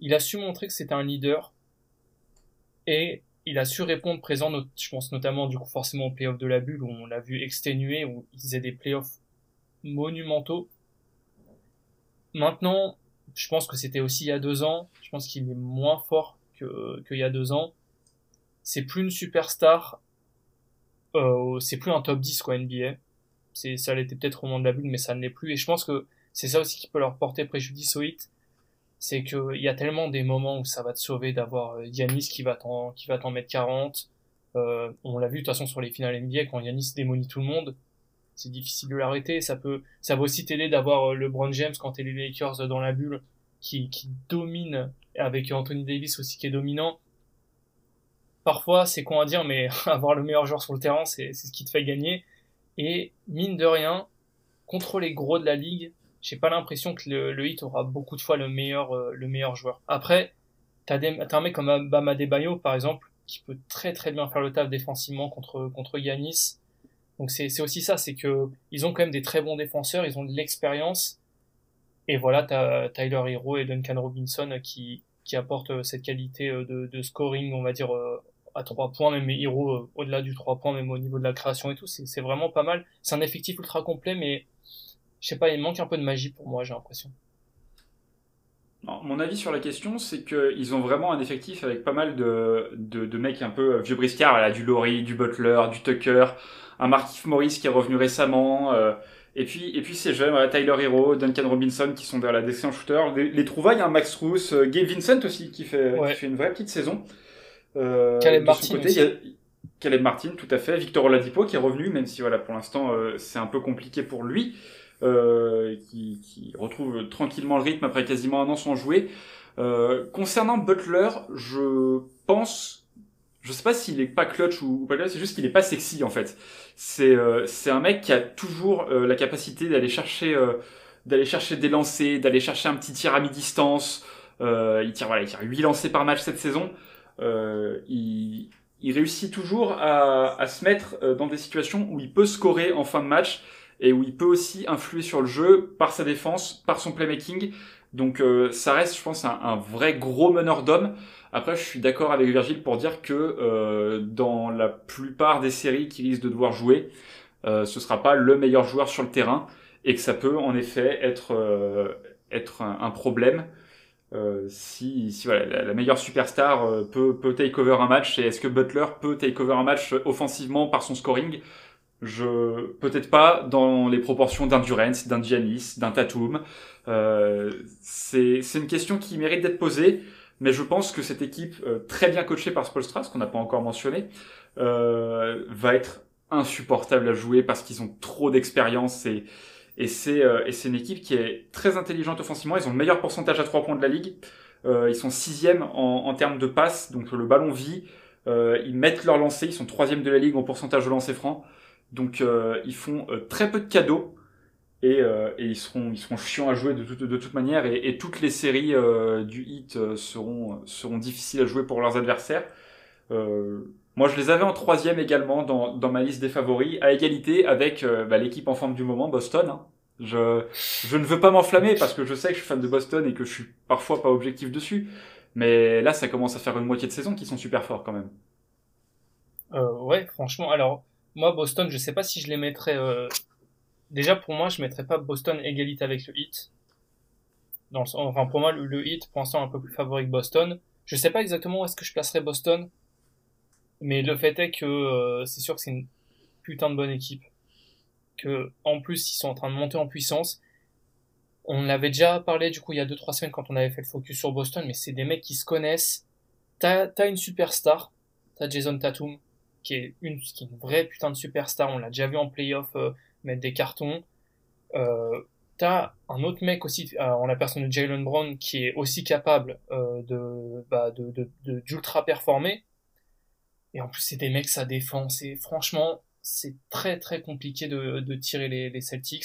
il a su montrer que c'était un leader et il a su répondre présent, je pense notamment du coup forcément au playoff de la bulle où on l'a vu exténué, où il faisait des playoffs monumentaux. Maintenant, je pense que c'était aussi il y a deux ans. Je pense qu'il est moins fort que qu'il y a deux ans. C'est plus une superstar. Euh, c'est plus un top 10 quoi NBA. C'est ça l'était peut-être au moment de la bulle, mais ça ne l'est plus. Et je pense que c'est ça aussi qui peut leur porter préjudice au hit. C'est que il y a tellement des moments où ça va te sauver d'avoir euh, Yanis qui va t'en qui va t'en mettre 40. Euh, on l'a vu de toute façon sur les finales NBA quand Yanis démolit tout le monde c'est difficile de l'arrêter. Ça peut, ça va aussi t'aider d'avoir euh, LeBron James quand t'es les Lakers dans la bulle, qui, qui domine, avec Anthony Davis aussi qui est dominant. Parfois, c'est con à dire, mais avoir le meilleur joueur sur le terrain, c'est, c'est ce qui te fait gagner. Et mine de rien, contre les gros de la ligue, j'ai pas l'impression que le, le hit aura beaucoup de fois le meilleur, euh, le meilleur joueur. Après, t'as, des, t'as un mec comme Bama Debayo, par exemple, qui peut très très bien faire le taf défensivement contre, contre Yanis donc c'est aussi ça, c'est que ils ont quand même des très bons défenseurs, ils ont de l'expérience. Et voilà, t'as Tyler Hero et Duncan Robinson qui qui apportent euh, cette qualité euh, de, de scoring, on va dire à trois points, même Hero au-delà du trois points, même au niveau de la création et tout, c'est vraiment pas mal. C'est un effectif ultra complet, mais je sais pas, il manque un peu de magie pour moi, j'ai l'impression. Mon avis sur la question, c'est qu'ils ont vraiment un effectif avec pas mal de, de, de mecs un peu vieux briscards, là, du Laurie, du Butler, du Tucker, un Markif Morris qui est revenu récemment. Euh, et puis, et puis ces jeunes, Tyler Hero, Duncan Robinson qui sont vers la descente shooter. Les, les trouvailles, un Max Roos, euh, Gabe Vincent aussi qui fait, qui fait une vraie petite saison. Euh, Caleb Martin. Côté, il y a Caleb Martin, tout à fait. Victor Oladipo qui est revenu, même si voilà pour l'instant euh, c'est un peu compliqué pour lui, euh, qui, qui, retrouve tranquillement le rythme après quasiment un an sans jouer. concernant Butler, je pense je sais pas s'il est pas clutch ou, pas clutch, c'est juste qu'il est pas sexy en fait. C'est euh, c'est un mec qui a toujours euh, la capacité d'aller chercher euh, d'aller chercher des lancers, d'aller chercher un petit tir à mi-distance. il tire voilà, il tire 8 lancers par match cette saison. il il réussit toujours à, à se mettre dans des situations où il peut scorer en fin de match et où il peut aussi influer sur le jeu par sa défense, par son playmaking. Donc ça reste, je pense, un, un vrai gros meneur d'hommes. Après, je suis d'accord avec Virgile pour dire que euh, dans la plupart des séries qui risquent de devoir jouer, euh, ce sera pas le meilleur joueur sur le terrain et que ça peut en effet être euh, être un, problème euh, si, si voilà, la, meilleure superstar euh, peut peut take over un match et est-ce que Butler peut take over un match offensivement par son scoring? Je peut-être pas dans les proportions d'un Durant, d'un Giannis, d'un Tatum. Euh, c'est une question qui mérite d'être posée. Mais je pense que cette équipe, euh, très bien coachée par Spolstra, ce qu'on n'a pas encore mentionné, euh, va être insupportable à jouer parce qu'ils ont trop d'expérience et et c'est euh, et c'est une équipe qui est très intelligente offensivement. Ils ont le meilleur pourcentage à trois points de la ligue. Euh, ils sont sixième en, en termes de passes, donc le ballon vit. ils mettent leur lancer. Ils sont troisième de la ligue en pourcentage de lancer franc. Donc ils font très peu de cadeaux et, euh, ils seront ils chiants à jouer de toute manière et, toutes les séries euh, du hit euh, seront difficiles à jouer pour leurs adversaires. moi, je les avais en troisième également dans, ma liste des favoris, à égalité avec bah, l'équipe en forme du moment, Boston. Hein. Je, ne veux pas m'enflammer parce que je sais que je suis fan de Boston et que je suis parfois pas objectif dessus. Mais là, ça commence à faire une moitié de saison qui sont super forts quand même. Euh, ouais, franchement. Alors, moi, Boston, je sais pas si je les mettrais euh, déjà pour moi, je mettrais pas Boston égalité avec le Heat. Dans enfin pour moi, le, le Heat pour l'instant un peu plus favori que Boston. Je sais pas exactement où est-ce que je placerais Boston, mais le fait est que euh, c'est sûr que c'est une putain de bonne équipe. que en plus ils sont en train de monter en puissance. On l'avait déjà parlé du coup il y a deux trois semaines quand on avait fait le focus sur Boston, mais c'est des mecs qui se connaissent. T'as as une superstar, t'as Jason Tatum qui est une qui est une vraie putain de superstar. On l'a déjà vu en playoff euh, mettre des cartons. Euh, T'as un autre mec aussi, euh, en la personne de Jalen Brown, qui est aussi capable euh, de, bah, de, de, de, d'ultra performer. Et en plus, c'est des mecs, ça défend. C'est franchement, c'est très très compliqué de, de tirer les, les Celtics.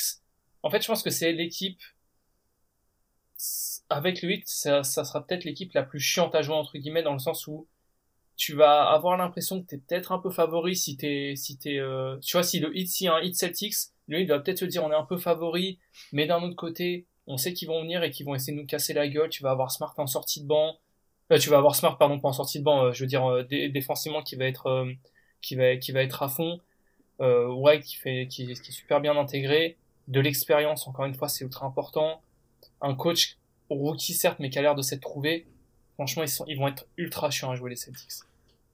En fait, je pense que c'est l'équipe avec le 8, ça, ça sera peut-être l'équipe la plus chiante à jouer entre guillemets dans le sens où tu vas avoir l'impression que t'es peut-être un peu favori si t'es si t'es euh, tu vois si le hit si un hit Celtics lui il va peut-être se dire on est un peu favori mais d'un autre côté on sait qu'ils vont venir et qu'ils vont essayer de nous casser la gueule. Tu vas avoir Smart en sortie de banc. Euh, tu vas avoir Smart pardon pas en sortie de banc euh, je veux dire euh, dé défensivement qui va être euh, qui va qui va être à fond. Euh, White qui fait qui, qui est super bien intégré. De l'expérience encore une fois c'est ultra important. Un coach rookie certes mais qui a l'air de s'être trouvé franchement ils vont être ultra chiants à jouer les Celtics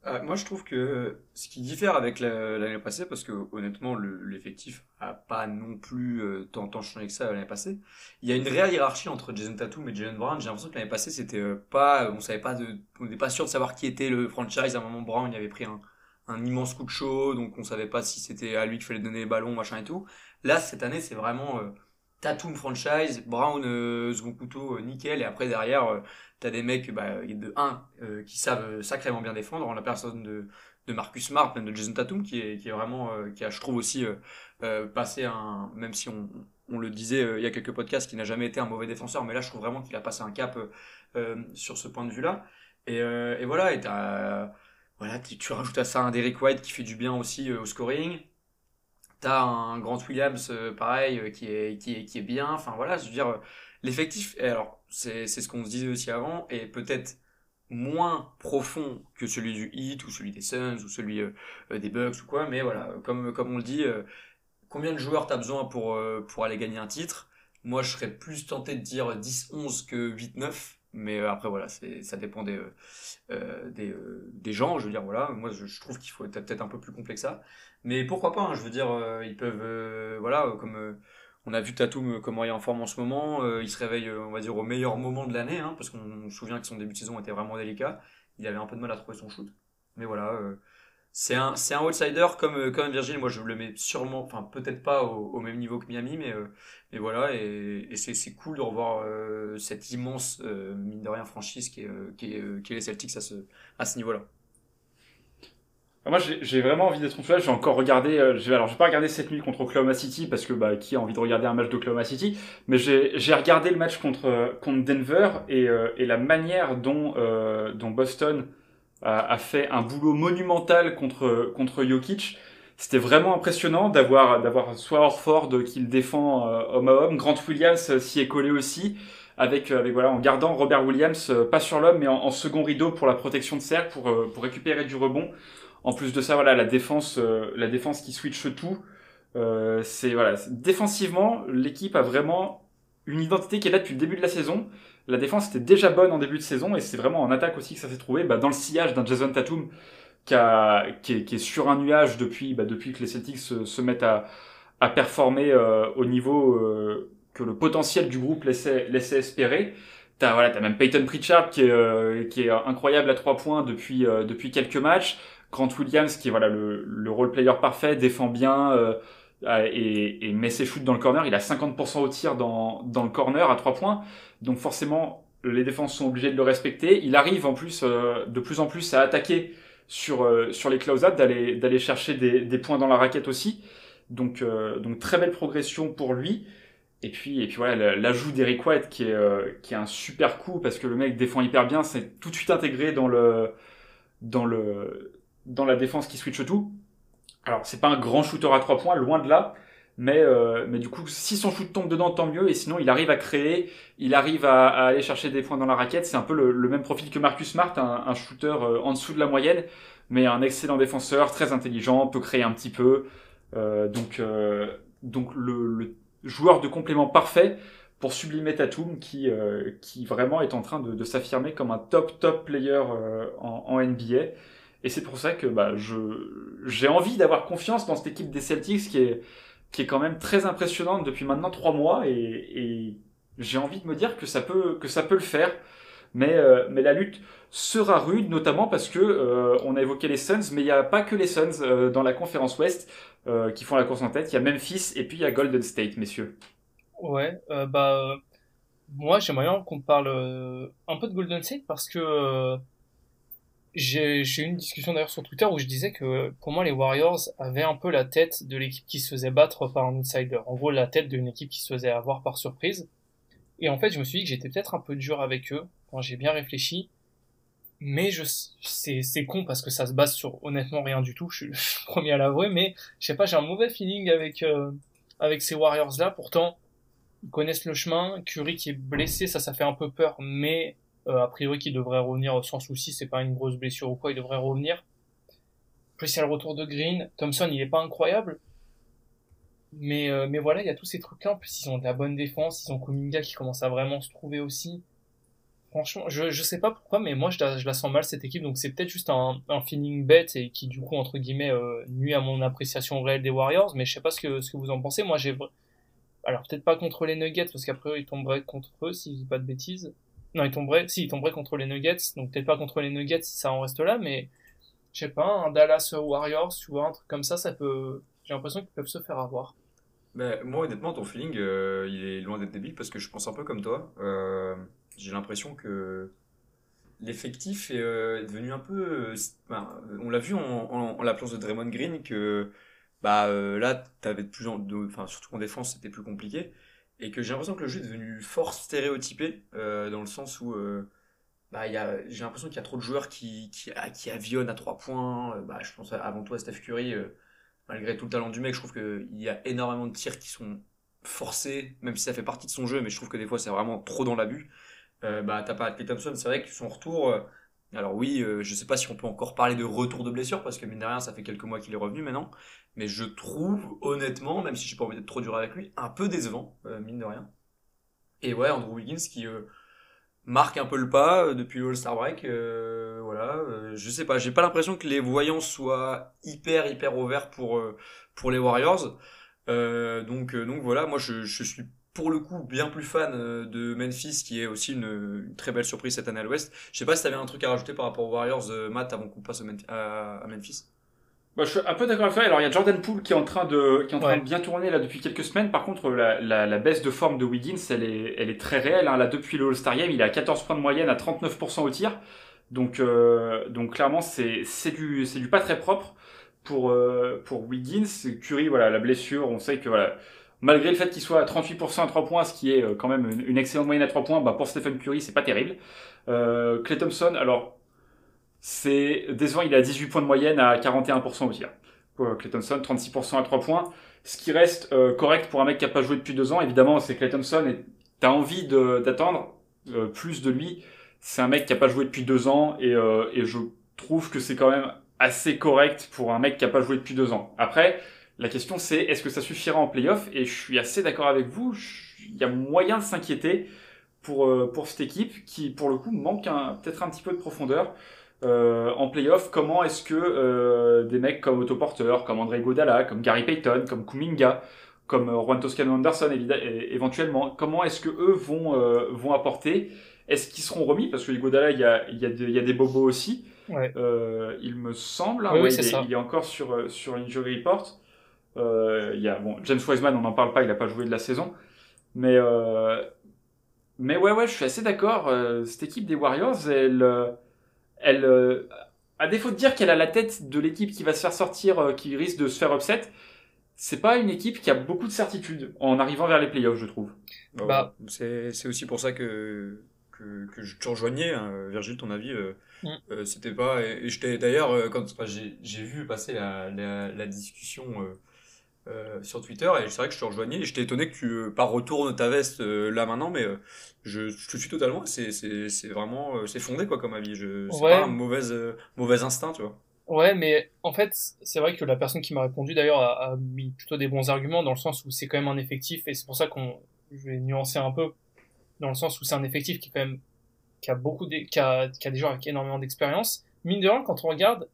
euh, moi, je trouve que ce qui diffère avec l'année passée, parce que honnêtement, l'effectif a pas non plus euh, tant, tant changé que ça l'année passée. Il y a une réelle hiérarchie entre Jason Tatum et Jalen Brown. J'ai l'impression que l'année passée, c'était euh, pas, on savait pas on n'était pas sûr de savoir qui était le franchise. À un moment, Brown, il avait pris un, un immense coup de chaud, donc on savait pas si c'était à lui qu'il fallait donner les ballons, machin et tout. Là, cette année, c'est vraiment Tatum franchise, Brown euh, second couteau, nickel, et après derrière T'as des mecs bah, de 1 euh, qui savent euh, sacrément bien défendre, en la personne de, de Marcus Smart, même de Jason Tatum, qui est, qui est vraiment, euh, qui a, je trouve aussi, passé un, même si on, on le disait il y a quelques podcasts, qui n'a jamais été un mauvais défenseur, mais là je trouve vraiment qu'il a passé un cap sur ce point de vue-là. Et, et voilà, et t'as, voilà, tu, tu, rajoutes à ça un Derek White qui fait du bien aussi au scoring. T'as un Grant Williams, pareil, qui est, qui est, qui est bien. Enfin voilà, je veux dire, l'effectif, alors c'est ce qu'on se disait aussi avant, et peut-être moins profond que celui du Heat ou celui des Suns ou celui euh, euh, des Bucks ou quoi, mais voilà, comme, comme on le dit, euh, combien de joueurs t'as besoin pour, pour aller gagner un titre? Moi, je serais plus tenté de dire 10-11 que 8-9, mais après, voilà, ça dépend des, des, des, gens, je veux dire, voilà, moi, je, trouve qu'il faut être peut-être un peu plus complexe que ça, mais pourquoi pas, hein, je veux dire, ils peuvent, voilà, comme on a vu Tatum euh, comment il est en forme en ce moment. Euh, il se réveille, euh, on va dire, au meilleur moment de l'année, hein, parce qu'on se souvient que son début de saison était vraiment délicat. Il avait un peu de mal à trouver son shoot. Mais voilà, c'est un, c'est un outsider comme, comme Virgil. Moi, je le mets sûrement, enfin, peut-être pas au, même niveau que Miami, mais, mais voilà. Et, c'est, c'est cool de revoir cette immense, mine de rien, franchise qui est, qui qui les Celtics à ce, à ce niveau-là. Moi, j'ai vraiment envie d'être là. J'ai encore regardé. Euh, alors, j'ai pas regardé cette nuit contre Oklahoma City parce que bah, qui a envie de regarder un match d'Oklahoma City Mais j'ai regardé le match contre contre Denver et, euh, la manière dont euh, dont Boston a, fait un boulot monumental contre contre Jokic. C'était vraiment impressionnant d'avoir d'avoir soit Orford qui le défend euh, homme à homme, Grant Williams euh, s'y est collé aussi avec, avec voilà en gardant Robert Williams pas sur l'homme mais en, second rideau pour la protection de cercle pour pour récupérer du rebond. En plus de ça, voilà, la défense, euh, la défense qui switch tout. Euh, c'est voilà, défensivement, l'équipe a vraiment une identité qui est là depuis le début de la saison. La défense était déjà bonne en début de saison et c'est vraiment en attaque aussi que ça s'est trouvé. Bah, dans le sillage d'un Jason Tatum qui, a, qui, est, qui, est, sur un nuage depuis, bah, depuis que les Celtics se, se mettent à, à performer euh, au niveau euh, que le potentiel du groupe laissait, laissait espérer. T'as voilà, as même Peyton Pritchard qui est, euh, qui est incroyable à trois points depuis, depuis quelques matchs. Grant Williams, qui est voilà le, le role player parfait, défend bien euh, et, et, met ses shoots dans le corner. Il a 50% au tir dans, dans le corner à 3 points. Donc forcément, les défenses sont obligées de le respecter. Il arrive en plus euh, de plus en plus à attaquer sur, euh, sur les close d'aller d'aller chercher des, des, points dans la raquette aussi. Donc, euh, donc très belle progression pour lui. Et puis, et puis voilà, l'ajout d'Eric White qui est, qui est un super coup parce que le mec défend hyper bien, c'est tout de suite intégré dans le, dans le, dans la défense qui switch tout. Alors, c'est pas un grand shooter à trois points, loin de là. Mais, euh, mais du coup, si son shoot tombe dedans, tant mieux. Et sinon, il arrive à créer, il arrive à, aller chercher des points dans la raquette. C'est un peu le, même profil que Marcus Smart, un, shooter euh, en dessous de la moyenne, mais un excellent défenseur, très intelligent, peut créer un petit peu. Euh, donc, donc le, joueur de complément parfait pour sublimer Tatum, qui, qui vraiment est en train de, de s'affirmer comme un top top player en, en NBA. Et c'est pour ça que bah, je j'ai envie d'avoir confiance dans cette équipe des Celtics qui est qui est quand même très impressionnante depuis maintenant trois mois et, j'ai envie de me dire que ça peut que ça peut le faire. Mais, euh, mais la lutte sera rude, notamment parce que euh, on a évoqué les Suns, mais il n'y a pas que les Suns euh, dans la conférence Ouest qui font la course en tête. Il y a Memphis et puis il y a Golden State, messieurs. Ouais, bah moi j'aimerais qu'on parle un peu de Golden State parce que j'ai eu une discussion d'ailleurs sur Twitter où je disais que pour moi les Warriors avaient un peu la tête de l'équipe qui se faisait battre par un outsider. En gros la tête d'une équipe qui se faisait avoir par surprise. Et en fait je me suis dit que j'étais peut-être un peu dur avec eux quand j'ai bien réfléchi. Mais je c'est con parce que ça se base sur honnêtement rien du tout. Je suis le premier à l'avouer, mais je sais pas, j'ai un mauvais feeling avec euh, avec ces Warriors là. Pourtant ils connaissent le chemin. Curry qui est blessé, ça ça fait un peu peur, mais a priori qui devrait revenir sans souci, c'est pas une grosse blessure ou quoi, il devrait revenir. Plus il y a le retour de Green, Thompson il est pas incroyable, mais euh, mais voilà il y a tous ces trucs là. En plus ils ont de la bonne défense, ils ont Kuminga qui commence à vraiment se trouver aussi. Franchement, je je sais pas pourquoi, mais moi je la, je sens mal cette équipe, donc c'est peut-être juste un, feeling bête et qui du coup entre guillemets euh, nuit à mon appréciation réelle des Warriors. Mais je sais pas ce que ce que vous en pensez. Moi j'ai alors peut-être pas contre les Nuggets parce qu'après ils tomberaient contre eux si je dis pas de bêtises. Non, il tomberait, si, il tomberait contre les Nuggets, donc peut-être pas contre les Nuggets si ça en reste là, mais je sais pas, un Dallas Warriors, tu vois, un truc comme ça, ça peut. J'ai l'impression qu'ils peuvent se faire avoir. Mais moi, honnêtement, ton feeling, euh, il est loin d'être débile parce que je pense un peu comme toi. Euh, j'ai l'impression que l'effectif est, euh, devenu un peu. on l'a vu en, en, l'absence de Draymond Green que bah là, t'avais de plus en, enfin surtout en défense, c'était plus compliqué et que j'ai l'impression que le jeu est devenu fort stéréotypé euh, dans le sens où euh, bah, y a, j'ai l'impression qu'il y a trop de joueurs qui, qui, qui avionnent à trois points. Euh, bah, je pense avant toi Steph Curry, euh, malgré tout le talent du mec, je trouve qu'il y a énormément de tirs qui sont forcés, même si ça fait partie de son jeu, mais je trouve que des fois c'est vraiment trop dans l'abus. bah, t'as pas Clay Thompson, c'est vrai que son retour. Alors oui, je sais pas si on peut encore parler de retour de blessure parce que mine de rien, ça fait quelques mois qu'il est revenu maintenant mais je trouve honnêtement, même si j'ai pas envie d'être trop dur avec lui, un peu décevant, euh, mine de rien. Et ouais, Andrew Wiggins qui euh, marque un peu le pas euh, depuis All-Star Break, voilà, je sais pas, j'ai pas l'impression que les voyants soient hyper hyper ouverts pour pour les Warriors. donc donc voilà, moi je, je suis pour le coup bien plus fan de Memphis qui est aussi une, très belle surprise cette année à l'Ouest. Je sais pas si t'avais un truc à rajouter par rapport aux Warriors, Matt, avant qu'on passe à Memphis. Bah, je suis un peu d'accord avec toi. Alors, il y a Jordan Poole qui est en train de, qui est en train de bien tourner là depuis quelques semaines. Par contre, la, la, la, baisse de forme de Wiggins, elle est, elle est très réelle. Hein. Là, depuis le All-Star Game, il a 14 points de moyenne à 39% au tir. Donc, euh, donc clairement, c'est, c'est du, c'est du pas très propre pour, euh, pour Wiggins. Curry, voilà, la blessure, on sait que voilà, malgré le fait qu'il soit à 38% à 3 points, ce qui est euh, quand même une, excellente moyenne à 3 points, bah, pour Stephen Curry, c'est pas terrible. Euh, Clay Thompson, alors, c'est décevant, il a 18 points de moyenne à 41% au tir. Clay Thompson, 36% à 3 points. Ce qui reste euh, correct pour un mec qui a pas joué depuis deux ans, évidemment, c'est Clay Thompson et t'as envie d'attendre euh, plus de lui. C'est un mec qui a pas joué depuis deux ans et, et je trouve que c'est quand même assez correct pour un mec qui a pas joué depuis deux ans. Après, la question c'est est-ce que ça suffira en playoff? Et je suis assez d'accord avec vous. Il y a moyen de s'inquiéter pour pour cette équipe qui, pour le coup, manque peut-être un petit peu de profondeur. Euh, en playoff, comment est-ce que euh, des mecs comme Otto Porter, comme André Godala, comme Gary Payton, comme Kuminga, comme euh, Juan Toscano Anderson éventuellement, comment est-ce que eux vont, euh, vont apporter? Est-ce qu'ils seront remis? Parce que Godala, il y a, il y, a il y a des bobos aussi. Ouais. il me semble. Hein, ouais, il, est, il, est, encore sur, sur l'injury report. Il y a, bon, James Wiseman, on n'en parle pas, il n'a pas joué de la saison. Mais, mais ouais, ouais, je suis assez d'accord. cette équipe des Warriors, elle elle, euh, à défaut de dire qu'elle a la tête de l'équipe qui va se faire sortir, euh, qui risque de se faire upset, c'est pas une équipe qui a beaucoup de certitude en arrivant vers les playoffs, je trouve. Bah, c'est c'est aussi pour ça que que, que je te rejoignais, hein, Virgile, ton avis. Euh, mm. c'était pas et, je t'ai d'ailleurs quand j'ai vu passer la, la, la discussion euh, sur Twitter et c'est vrai que je te rejoignais et je t'ai étonné que tu euh, pas retournes ta veste euh, là maintenant mais je, je, te suis totalement c'est c'est c'est vraiment c'est fondé quoi comme avis. Je c'est pas un mauvais mauvais instinct tu vois. Ouais mais en fait c'est vrai que la personne qui m'a répondu d'ailleurs a, a, mis plutôt des bons arguments dans le sens où c'est quand même un effectif et c'est pour ça qu'on je vais nuancer un peu dans le sens où c'est un effectif qui quand même qui a beaucoup de, qui a, qui a des gens avec énormément d'expérience. Mine de rien quand on regarde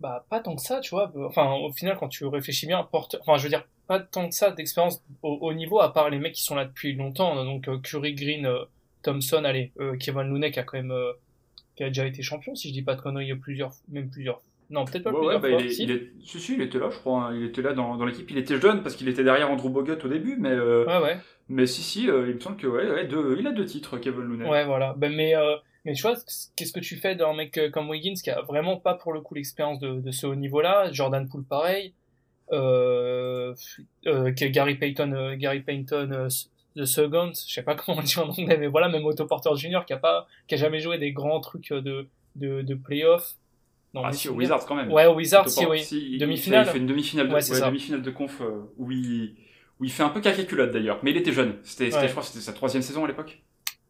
bah pas tant que ça, tu vois. Enfin, au final, quand tu réfléchis bien, porte, enfin, je veux dire, pas tant que ça d'expérience au, au, niveau, à part les mecs qui sont là depuis longtemps. Donc euh, Curry, Green, euh, Thompson, allez, euh, Kevin Looney qui a quand même, qui a déjà été champion, si je dis pas de conneries, plusieurs, même plusieurs. Non, peut-être pas plusieurs ouais, bah, Il, est, il, est, si, si, il était là, je crois. Hein. Il était là dans, dans l'équipe. Il était jeune parce qu'il était derrière Andrew Bogut au début, mais. ouais, ouais. Mais si, si, il me semble que ouais, ouais deux, il a deux titres, Kevin Looney. Ouais, voilà. Ben, mais mais tu vois, qu'est-ce que tu fais d'un mec comme Wiggins qui a vraiment pas pour le coup l'expérience de, de ce haut niveau-là? Jordan Poole pareil, euh, euh, Gary Payton, euh, Gary Payton euh, The Second, je sais pas comment on dit en anglais, mais voilà, même Otto Porter Jr. qui a pas, qui a jamais joué des grands trucs de de, de playoff. Non, ah si, au Wizards quand même. Ouais, au Wizards, si, oui. demi-finale. Il fait une demi-finale de, ouais, ouais, demi-finale de conf où il, où il fait un peu caca culotte d'ailleurs. Mais il était jeune. C'était, je crois, c'était sa troisième saison à l'époque.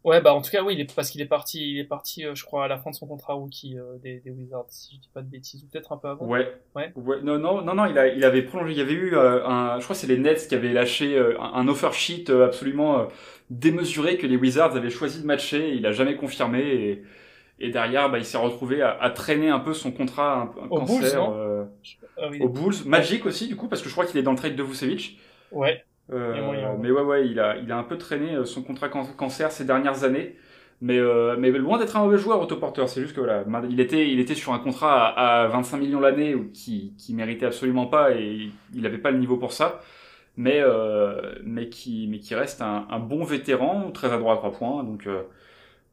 Ouais, bah en tout cas, oui, il est, parce qu'il est parti, il est parti, euh, je crois, à la fin de son contrat rookie euh, des, des, Wizards, si je dis pas de bêtises, ou peut-être un peu avant. Ouais. Ouais. ouais. Non, non, non, non, il, a, il avait prolongé. Il y avait eu euh, un, je crois, c'est les Nets qui avaient lâché un, offer sheet absolument démesuré que les Wizards avaient choisi de matcher. Il a jamais confirmé et, et derrière, bah, il s'est retrouvé à, à, traîner un peu son contrat, un, un Au cancer, Bulls, ah, oui. Aux Bulls, Magic aussi, du coup, parce que je crois qu'il est dans le trade de Vucevic. Ouais. Euh, mais ouais, ouais, il a, il a un peu traîné son contrat cancer ces dernières années. Mais, euh, mais loin d'être un mauvais joueur, autoporteur. C'est juste que voilà, il était, il était sur un contrat à, à 25 millions l'année qui, qui méritait absolument pas et il n'avait pas le niveau pour ça. Mais, euh, mais, qui, mais qui reste un, un, bon vétéran, très adroit à trois points. Donc, euh,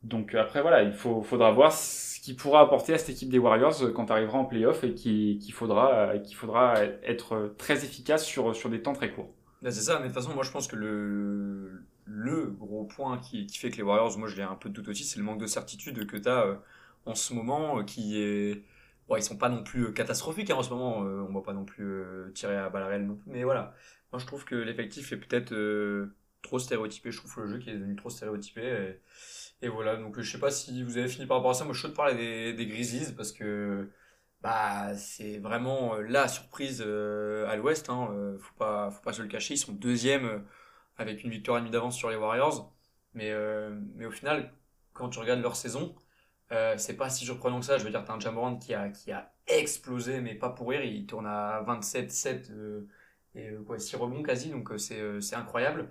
donc après, voilà, il faut, faudra voir ce qu'il pourra apporter à cette équipe des Warriors quand arrivera en playoff et qu'il faudra, qu'il faudra être très efficace sur, sur des temps très courts. C'est ça, mais de toute façon, moi je pense que le, le gros point qui, qui, fait que les Warriors, moi je l'ai un peu de doute aussi, c'est le manque de certitude que tu as euh, en ce moment, euh, qui est... Bon, ils sont pas non plus euh, catastrophiques hein, en ce moment, on va pas non plus tirer à balles réelles non plus, mais voilà. Moi je trouve que l'effectif est peut-être trop stéréotypé, je trouve le jeu qui est devenu trop stéréotypé, et, voilà, donc je sais pas si vous avez fini par rapport à ça, moi je suis de parler des, des Grizzlies, parce que bah c'est vraiment la surprise à l'ouest, hein, faut, pas, faut pas se le cacher, ils sont deuxième avec une victoire et demie d'avance sur les Warriors. Mais, euh, mais au final, quand tu regardes leur saison, euh, c'est pas si surprenant que ça. Je veux dire, t'as un Jamorant qui a, qui a explosé, mais pas pour rire. Il tourne à 27-7 euh, et euh, quoi, 6 rebonds quasi, donc euh, c'est, euh, incroyable.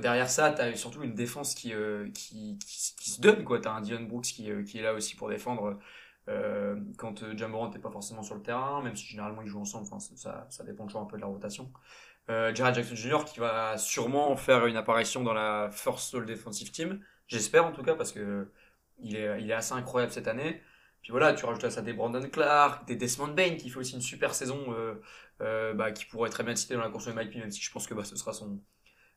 derrière ça, t'as surtout une défense qui, qui, qui, se donne. T'as un Dion Brooks qui, qui est là aussi pour défendre quand Jamorant n'est pas forcément sur le terrain, même si généralement ils jouent ensemble. Enfin, ça, ça dépend toujours un peu de la rotation euh, Jared Jackson Jr. qui va sûrement faire une apparition dans la First All Defensive Team. J'espère en tout cas parce que il est, il est assez incroyable cette année. Puis voilà, tu rajoutes à ça des Brandon Clark, des Desmond Bain qui fait aussi une super saison, euh, euh, bah, qui pourrait très bien citer dans la course de Mike même si je pense que bah, ce sera son,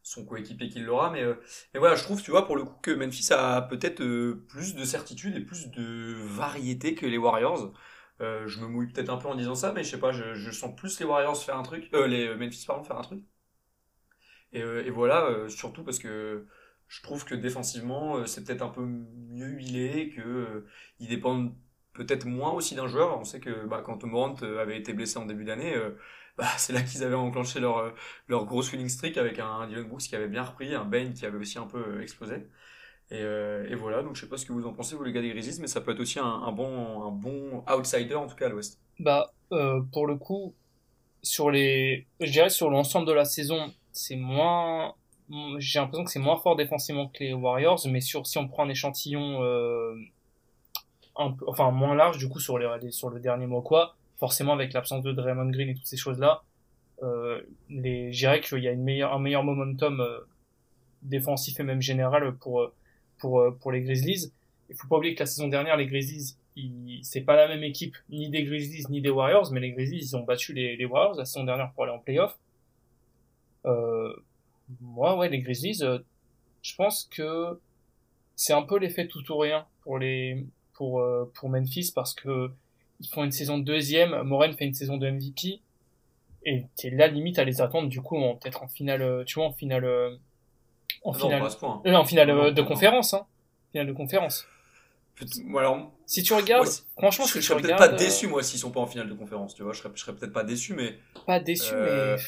son coéquipier qui l'aura. Mais, euh, mais voilà, je trouve, tu vois, pour le coup, que Memphis a peut-être euh, plus de certitude et plus de variété que les Warriors. Euh, je me mouille peut-être un peu en disant ça, mais je sais pas, je, sens plus les Warriors faire un truc, euh, les Memphis pardon faire un truc. Et, et voilà, surtout parce que je trouve que défensivement, c'est peut-être un peu mieux huilé, que ils dépendent peut-être moins aussi d'un joueur. On sait que bah, quand Morant avait été blessé en début d'année, bah, c'est là qu'ils avaient enclenché leur leur grosse winning streak avec un Dylan Brooks qui avait bien repris, un Bane qui avait aussi un peu explosé. Et, euh, et, voilà, donc je sais pas ce que vous en pensez, vous les gars des Grizzlies, mais ça peut être aussi un, bon, un bon outsider, en tout cas à l'ouest. Bah, euh, pour le coup, sur les, je dirais sur l'ensemble de la saison, c'est moins, j'ai l'impression que c'est moins fort défensivement que les Warriors, mais sur, si on prend un échantillon, euh, enfin, moins large, du coup, sur les, sur le dernier mois, quoi, forcément avec l'absence de Draymond Green et toutes ces choses-là, euh, les, je dirais qu'il y a une meilleure, un meilleur momentum, euh, défensif et même général pour, pour, euh, pour les Grizzlies. Il faut pas oublier que la saison dernière, les Grizzlies, c'est pas la même équipe ni des Grizzlies ni des Warriors, mais les Grizzlies, ils ont battu les, les Warriors la saison dernière pour aller en playoff. Euh, moi, ouais, les Grizzlies, euh, je pense que c'est un peu l'effet tout ou rien pour les pour euh, pour Memphis parce que ils font une saison de deuxième, Moren fait une saison de MVP et t'es là limite à les attendre du coup peut-être en finale, tu vois, en finale en finale, euh, en finale euh, de conférence, hein. Finale de conférence. alors, si tu regardes, franchement, je, si serais peut-être pas déçu moi s'ils sont pas en finale de conférence, tu vois, je serais, je serais peut-être pas déçu, mais pas déçu, euh... mais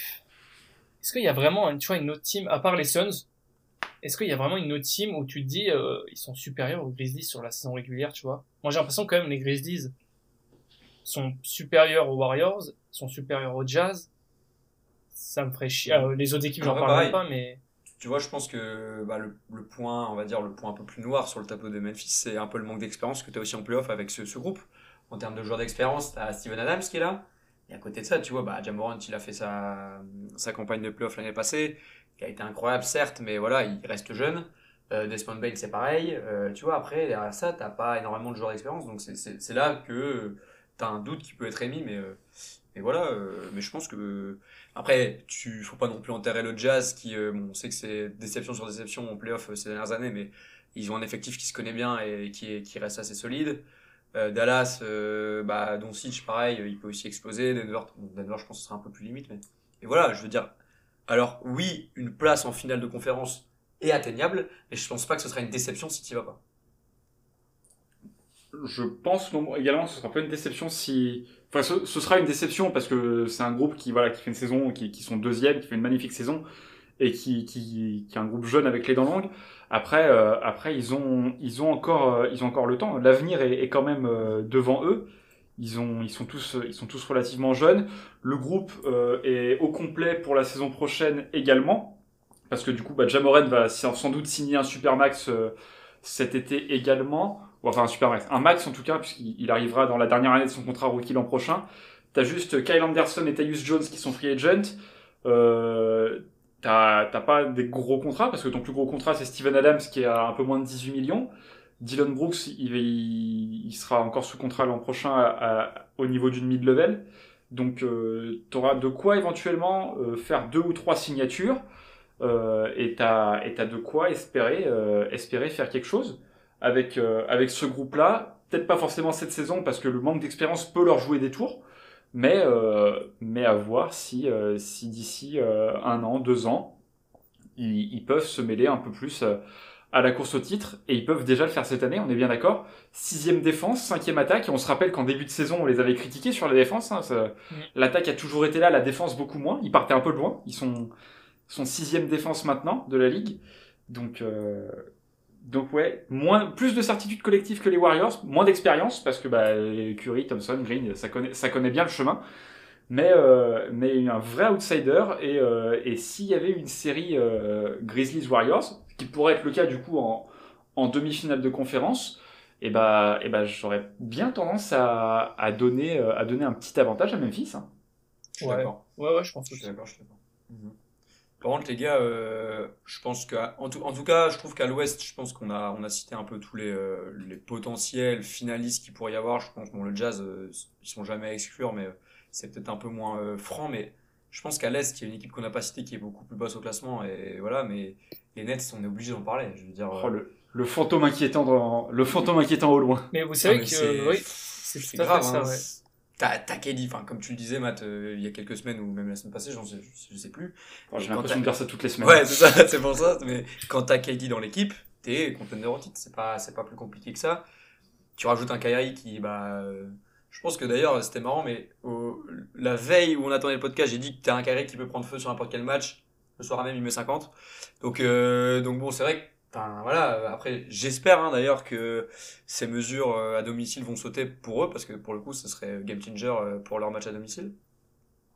est-ce qu'il y a vraiment, tu vois, une autre team à part les Suns Est-ce qu'il y a vraiment une autre team où tu te dis euh, ils sont supérieurs aux Grizzlies sur la saison régulière, tu vois? Moi, j'ai l'impression quand même les Grizzlies sont supérieurs aux Warriors, sont supérieurs aux Jazz, ça me ferait chier. Euh, les autres équipes, j'en parle pas, mais. Tu vois, je pense que bah, le, le, point, on va dire, le point un peu plus noir sur le tableau de Memphis, c'est un peu le manque d'expérience que tu as aussi en playoff avec ce, ce groupe. En termes de joueurs d'expérience, tu as Steven Adams qui est là. Et à côté de ça, tu vois, bah, Jamorant, il a fait sa, sa campagne de playoff l'année passée, qui a été incroyable, certes, mais voilà, il reste jeune. Euh, Desmond Bain, c'est pareil. Euh, tu vois, après, derrière ça, t'as pas énormément de joueurs d'expérience. Donc, c'est là que tu as un doute qui peut être émis. Mais, euh, mais voilà, euh, mais je pense que. Après, tu faut pas non plus enterrer le Jazz, qui, euh, bon, on sait que c'est déception sur déception en playoff ces dernières années, mais ils ont un effectif qui se connaît bien et qui, qui reste assez solide. Dallas, bah, Doncic, pareil, il peut aussi exploser. Denver, Denver, je pense que ce sera un peu plus limite. Mais... Et voilà, je veux dire. Alors, oui, une place en finale de conférence est atteignable, mais je pense pas que ce sera une déception si tu vas pas. Je pense également que ce sera pas une déception si. Enfin, ce, sera une déception parce que c'est un groupe qui, voilà, qui fait une saison, qui, qui sont deuxième, qui fait une magnifique saison et qui, qui, qui est un groupe jeune avec les dents longues. Après, euh, après ils, ont, ils, ont encore, euh, ils ont encore le temps. L'avenir est, est, quand même euh, devant eux. Ils, ont, ils, sont tous, ils sont tous relativement jeunes. Le groupe est au complet pour la saison prochaine également parce que du coup, bah, Jamoren va sans doute signer un super max euh, cet été également. Enfin, un super max. Un max en tout cas, puisqu'il arrivera dans la dernière année de son contrat rookie l'an prochain. T'as juste Kyle Anderson et Tyus Jones qui sont free agent. Euh, t'as pas des gros contrats, parce que ton plus gros contrat, c'est Steven Adams qui est à un peu moins de 18 millions. Dylan Brooks, il, il, sera encore sous contrat l'an prochain au niveau d'une mid-level. Donc, euh, tu auras de quoi éventuellement euh, faire deux ou trois signatures. Euh, et t'as et de quoi espérer euh, espérer faire quelque chose avec euh, avec ce groupe là peut-être pas forcément cette saison parce que le manque d'expérience peut leur jouer des tours mais mais à voir si si d'ici un an deux ans ils, ils, peuvent se mêler un peu plus à la course au titre et ils peuvent déjà le faire cette année, on est bien d'accord. Sixième défense, cinquième attaque et on se rappelle qu'en début de saison on les avait critiqués sur la défense. Hein, mm. L'attaque a toujours été là, la défense beaucoup moins. Ils partaient un peu loin, ils sont son sixième défense maintenant de la ligue. Donc, euh, donc ouais, moins, plus de certitude collective que les Warriors, moins d'expérience parce que bah, Curry, Thompson, Green, ça connaît, ça connaît bien le chemin. Mais, euh, mais un vrai outsider. Et, euh, et s'il y avait une série euh, Grizzlies-Warriors, ce qui pourrait être le cas du coup en, en demi-finale de conférence, et eh bah, et eh bah j'aurais bien tendance à, à, donner, à donner un petit avantage à Memphis. Hein. Je suis ouais. d'accord. Ouais, ouais, je pense que je suis d'accord, je suis d'accord. Mhm. Par contre, les gars, euh, je pense que, en tout, en tout cas, je trouve qu'à l'Ouest, je pense qu'on a, on a cité un peu tous les, euh, les potentiels finalistes qu'il pourrait y avoir. Je pense que bon, le Jazz, euh, ils sont jamais à exclure, mais c'est peut-être un peu moins euh, franc. Mais je pense qu'à l'Est, il y a une équipe qu'on n'a pas citée qui est beaucoup plus basse au classement. Et voilà, mais les Nets, on est obligé d'en parler. Je veux dire. Oh, le, le, fantôme inquiétant dans, le fantôme inquiétant au loin. Mais vous savez que, oui, c'est grave. Ça, hein. ouais. T'as, t'as KD, enfin, comme tu le disais, Matt, euh, il y a quelques semaines ou même la semaine passée, j'en sais, je, sais plus. j'ai l'impression de dire ça toutes les semaines. Ouais, c'est ça, c'est pour ça. Mais quand t'as KD dans l'équipe, t'es contender au titre. C'est pas, c'est pas plus compliqué que ça. Tu rajoutes un Kyrie qui, bah, euh, je pense que d'ailleurs, c'était marrant, mais la veille où on attendait le podcast, j'ai dit que t'as un Kyrie qui peut prendre feu sur n'importe quel match. Le soir même, il met 50. Donc, euh, donc bon, c'est vrai que Enfin, voilà. Après, j'espère hein, d'ailleurs que ces mesures euh, à domicile vont sauter pour eux, parce que pour le coup, ce serait game changer euh, pour leur match à domicile.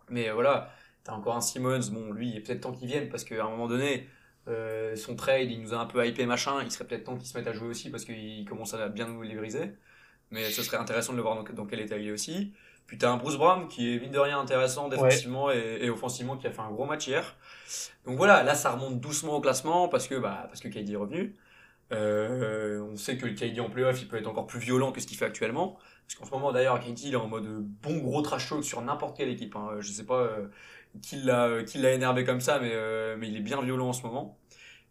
Mais euh, voilà, t'as encore un Simmons. Bon, lui, il est peut-être temps qu'il vienne, parce qu'à un moment donné, son trade, il nous a un peu hypé machin. Il serait peut-être temps qu'il se mette à jouer aussi, parce qu'il commence à bien nous les briser. Mais ce serait intéressant de le voir dans, dans quel état il est aussi. Puis t'as un Bruce Brown qui est mine de rien intéressant défensivement et, offensivement qui a fait un gros match hier. Donc voilà, là ça remonte doucement au classement parce que bah parce que KD est revenu. Euh, on sait que le KD en playoff il peut être encore plus violent que ce qu'il fait actuellement. Parce qu'en ce moment d'ailleurs KD il est en mode bon gros trash talk sur n'importe quelle équipe. Hein. Je sais pas euh, qui l'a qui l'a énervé comme ça mais euh, mais il est bien violent en ce moment.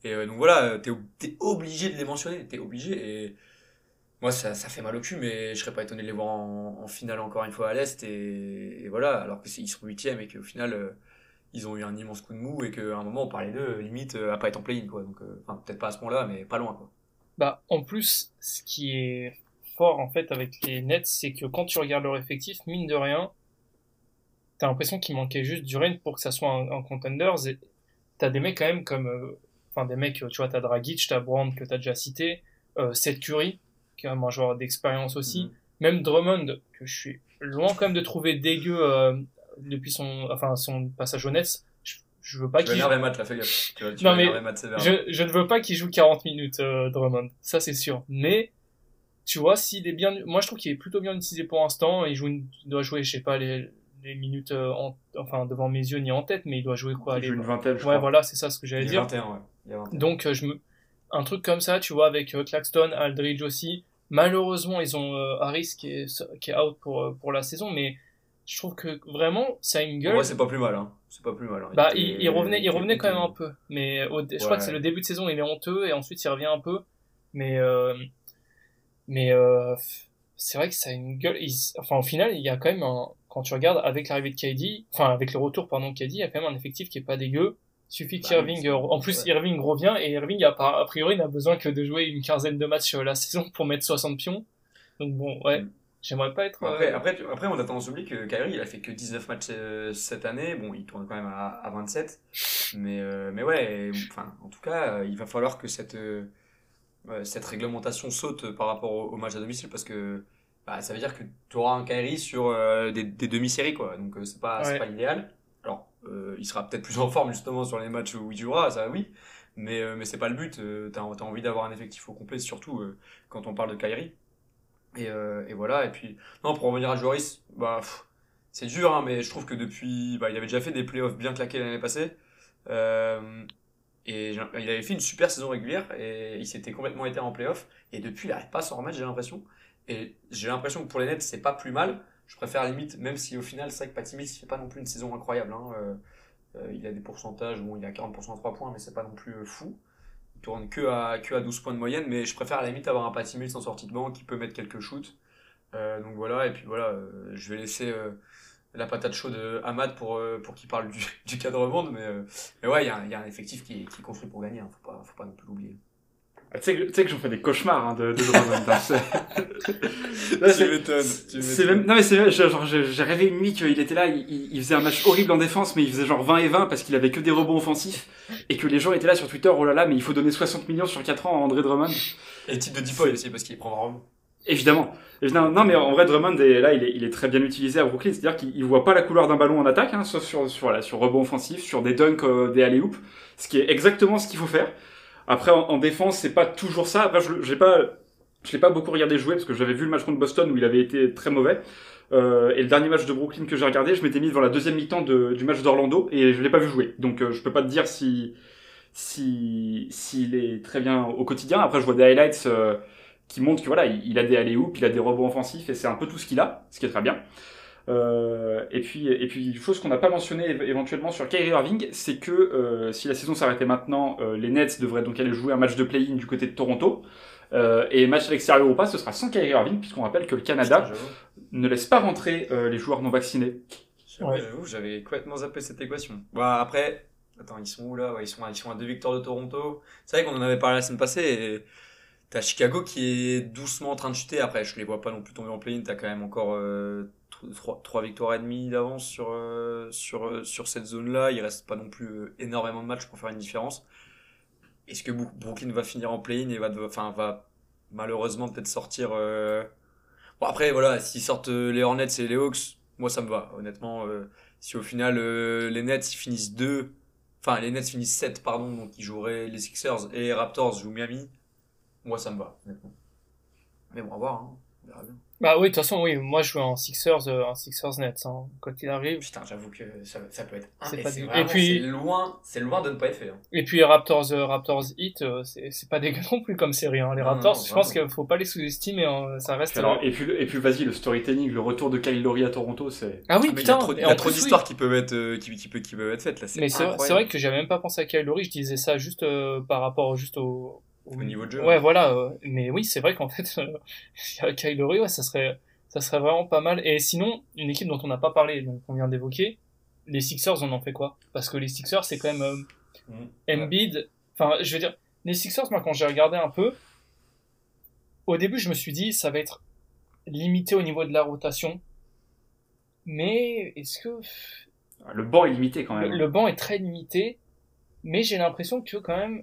Et euh, donc voilà, t'es es obligé de les mentionner, t'es obligé et moi ça, fait mal au cul mais je serais pas étonné de les voir en, finale encore une fois à l'est et, voilà. Alors que ils sont huitièmes et qu'au final euh, ils ont eu un immense coup de mou et qu'à un moment on parlait d'eux limite euh, à pas être en play-in quoi. Donc euh, enfin peut-être pas à ce point-là mais pas loin quoi. Bah en plus ce qui est fort en fait avec les Nets c'est que quand tu regardes leur effectif mine de rien t'as l'impression qu'il manquait juste du rain pour que ça soit un, contenders et t'as des mecs quand même comme enfin des mecs tu vois t'as Dragic t'as Brand que t'as déjà cité Seth Curry qui est un joueur d'expérience aussi. Mhm. même Drummond, que je suis loin quand même de trouver dégueu euh, depuis son, enfin, son passage au Nets, je, je veux pas qu'il joue... énerver Matt, là, fais gaffe. Tu vas, tu Non, vas mais énerver Matt sévère. je, je ne veux pas qu'il joue 40 minutes, euh, Drummond. Ça, c'est sûr. Mais, tu vois, s'il est bien, moi, je trouve qu'il est plutôt bien utilisé pour l'instant. Il joue, une- il doit jouer, je sais pas, les, les minutes, euh, en- enfin, devant mes yeux ni en tête, mais il doit jouer quoi, Il les, joue une vingtaine, je ouais, crois. voilà, c'est ça ce que j'allais dire. 21, ouais. Il y a 21. Donc, je me, un truc comme ça, tu vois, avec euh, Claxton, Aldridge aussi. Malheureusement, ils ont euh, Harris qui est, qui est out pour, euh, pour la saison, mais je trouve que vraiment, ça a une gueule. vrai, c'est pas plus mal, hein. C'est pas plus mal. hein. Bah, était- il, il revenait, il revenait quand même un peu. Mais au- je crois que c'est Ouais. le début de saison, il est honteux et ensuite il revient un peu. Mais euh, mais euh, c'est vrai que ça a une gueule. enfin, au final, il y a quand même un. Quand tu regardes avec l'arrivée de KD, enfin avec le retour pardon de KD, il y a quand même un effectif qui est pas dégueu. Il suffit Bah, qu'Irving, euh, en plus ouais. Irving revient et Irving a, a priori n'a besoin que de jouer une quinzaine de matchs euh, la saison pour mettre 60 pions. Donc bon, ouais, Mm. j'aimerais pas être. Après, euh, après, après, on a tendance à oublier que Kyrie, il a fait que 19 matchs euh, cette année. Bon, il tourne quand même à, à 27. Mais, euh, mais ouais, enfin, en tout cas, euh, il va falloir que cette, cette réglementation saute par rapport au, au match à domicile parce que bah, ça veut dire que tu auras un Kyrie sur des, des demi-séries, quoi. Donc, c'est pas, c'est Ouais. pas l'idéal. Euh, il sera peut-être plus en forme justement sur les matchs où il jouera, ça oui. Mais, euh, mais c'est pas le but. Euh, t'as, t'as envie d'avoir un effectif au complet, surtout euh, quand on parle de Kyrie. Et, euh, et voilà. Et puis, non, pour revenir à Joris, bah, c'est dur, hein, mais je trouve que depuis, bah, il avait déjà fait des playoffs bien claqués l'année passée. Euh, et il avait fait une super saison régulière et il s'était complètement éteint en playoff. Et depuis, il n'arrête pas à s'en remettre, j'ai l'impression. Et j'ai l'impression que pour les Nets, c'est pas plus mal. Je préfère à limite, même si au final, c'est vrai que Patty Mills, il fait pas non plus une saison incroyable. Hein. Euh, euh, il a des pourcentages, bon, il a 40% à 3 points, mais c'est pas non plus euh, fou. Il tourne que à, que à 12 points de moyenne, mais je préfère à la limite avoir un Patty Mills en sortie de banc qui peut mettre quelques shoots. Donc voilà, et puis voilà, je vais laisser la patate chaude à Ahmad pour, pour qu'il parle du, du cadre monde, mais, mais ouais, il y, a un- effectif qui est, construit pour gagner, hein, faut, faut pas non plus l'oublier. Ah, Tu sais que, tu j'en fais des cauchemars hein, de, de Là, c'est- m'étonnes, C'est même, non mais c'est genre, j'ai rêvé une nuit qu'il était là, il, faisait un match horrible en défense, mais il faisait genre 20 et 20 parce qu'il avait que des rebonds offensifs, et que les gens étaient là sur Twitter, oh là là, mais il faut donner 60 millions sur 4 ans à André Drummond. Et type de Deepoy aussi, parce qu'il prend vraiment. Évidemment. Évidemment. Non, mais en vrai, Drummond, est, là, il est, il est très bien utilisé à Brooklyn. C'est-à-dire qu'il il voit pas la couleur d'un ballon en attaque, hein, sauf sur, sur, voilà, sur rebond offensif, sur des dunks, euh, des alley-oops. Ce qui est exactement ce qu'il faut faire. Après, en, en défense, c'est pas toujours ça. Après, je, j'ai pas, je l'ai pas beaucoup regardé jouer parce que j'avais vu le match contre Boston où il avait été très mauvais. Euh, et le dernier match de Brooklyn que j'ai regardé, je m'étais mis devant la deuxième mi-temps du match d'Orlando et je l'ai pas vu jouer. Donc, euh, je peux pas te dire si, si, s'il est très bien au quotidien. Après, je vois des highlights, euh, qui montre que voilà, il, il a des alley-oops, il a des rebonds offensifs et c'est un peu tout ce qu'il a, ce qui est très bien. Euh, et puis, et puis, une chose qu'on n'a pas mentionné éve- éventuellement sur Kyrie Irving, c'est que euh, si la saison s'arrêtait maintenant, euh, les Nets devraient donc aller jouer un match de play-in du côté de Toronto. Euh, et match à l'extérieur ou pas, ce sera sans Kyrie Irving, puisqu'on rappelle que le Canada ne laisse pas rentrer euh, les joueurs non vaccinés. J'avoue, Ouais. j'avoue, j'avais complètement zappé cette équation. Bah, après, attends, ils sont où là? Ouais, ils, sont à, ils sont à deux victoires de Toronto. C'est vrai qu'on en avait parlé la semaine passée. Et t'as Chicago qui est doucement en train de chuter. Après, je les vois pas non plus tomber en play-in. T'as quand même encore euh, trois, victoires et demie d'avance sur, euh, sur, euh, sur cette zone-là. Il reste pas non plus euh, énormément de matchs pour faire une différence. Est-ce que Bro- Brooklyn va finir en play-in et va, enfin, va malheureusement peut-être sortir. Bon, après, voilà, s'ils sortent les Hornets et les Hawks, moi ça me va. Honnêtement, si au final les Nets ils finissent 2, enfin les Nets finissent 7, pardon, donc ils joueraient les Sixers et les Raptors jouent Miami, moi ça me va. Mais bon, à voir, hein. on verra bien. Bah oui, de toute façon, oui, moi je joue en Sixers, euh, en Sixers Nets, hein, quand il arrive. Putain, j'avoue que ça, ça peut être. C'est et pas c'est dégueu. vraiment- Et puis- c'est loin, c'est loin de ne pas être fait. hein. Et puis Raptors, euh, Raptors Heat, euh, c'est c'est pas dégueu non plus comme série. Hein. Les Non, Raptors, non, je pense qu'il faut pas les sous-estimer. Hein. Ça reste. Alors, et puis, et puis vas-y, le storytelling, le retour de Kyle Lowry à Toronto, c'est. Ah oui, Ah, mais il y a putain. trop, il y a trop oui. d'histoires qui peuvent être, euh, qui, qui, peut- qui peuvent être faites là. Mais c'est vrai que j'avais même pas pensé à Kyle Lowry. Je disais ça juste euh, par rapport juste au. Au niveau de jeu. Ouais, voilà. euh, mais oui, c'est vrai qu'en fait, euh, Kyle Lowry, ouais, ça serait, ça serait vraiment pas mal. Et sinon, une équipe dont on n'a pas parlé, donc on vient d'évoquer, les Sixers, on en fait quoi? Parce que les Sixers, c'est quand même euh, Mhm. Embiid. Enfin, je veux dire, les Sixers, moi, quand j'ai regardé un peu, au début, je me suis dit, ça va être limité au niveau de la rotation. Mais est-ce que Le banc est limité quand le, même. le banc est très limité, mais j'ai l'impression que quand même,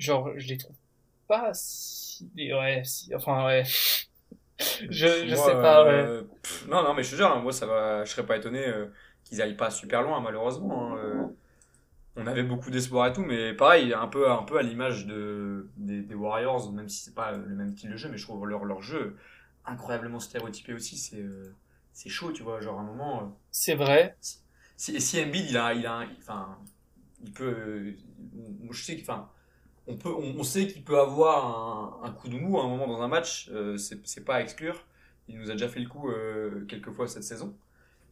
genre, je les trouve pas si, ouais, si- enfin ouais. je, je Moi, sais pas, ouais. euh, pff, non, non, mais je te jure, hein, moi, ça va, je serais pas étonné euh, qu'ils aillent pas super loin, malheureusement. hein, euh. on avait beaucoup d'espoir et tout, mais pareil, un peu, un peu à l'image de, des, des Warriors, même si c'est pas le même style de jeu, mais je trouve leur, leur jeu incroyablement stéréotypé aussi. C'est c'est chaud, tu vois. Genre, à un moment, C'est vrai. si, si Embiid, il a, il a, enfin, il peut, je sais enfin, on peut, on, sait qu'il peut avoir un, coup de mou à un moment dans un match. euh, c'est pas à exclure. Il nous a déjà fait le coup euh, quelques fois cette saison.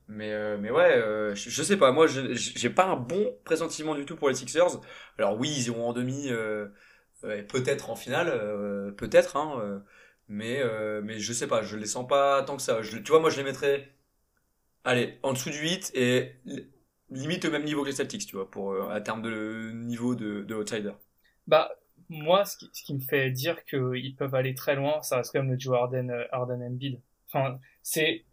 Mais, euh, mais ouais, euh, je, je sais pas. Moi, j'ai pas un bon pressentiment du tout pour les Sixers. Alors oui, ils iront en demi, peut-être en finale, peut-être. Hein, mais, mais je sais pas. Je les sens pas tant que ça. Tu vois, moi, je les mettrais Allez, en dessous du 8 et li- limite au même niveau que les Celtics, tu vois, pour, à terme de niveau de, de outsider. Bah, moi, ce qui, ce qui me fait dire qu'ils peuvent aller très loin, ça reste quand même le duo Harden, euh, Harden Embiid. Enfin, c'est,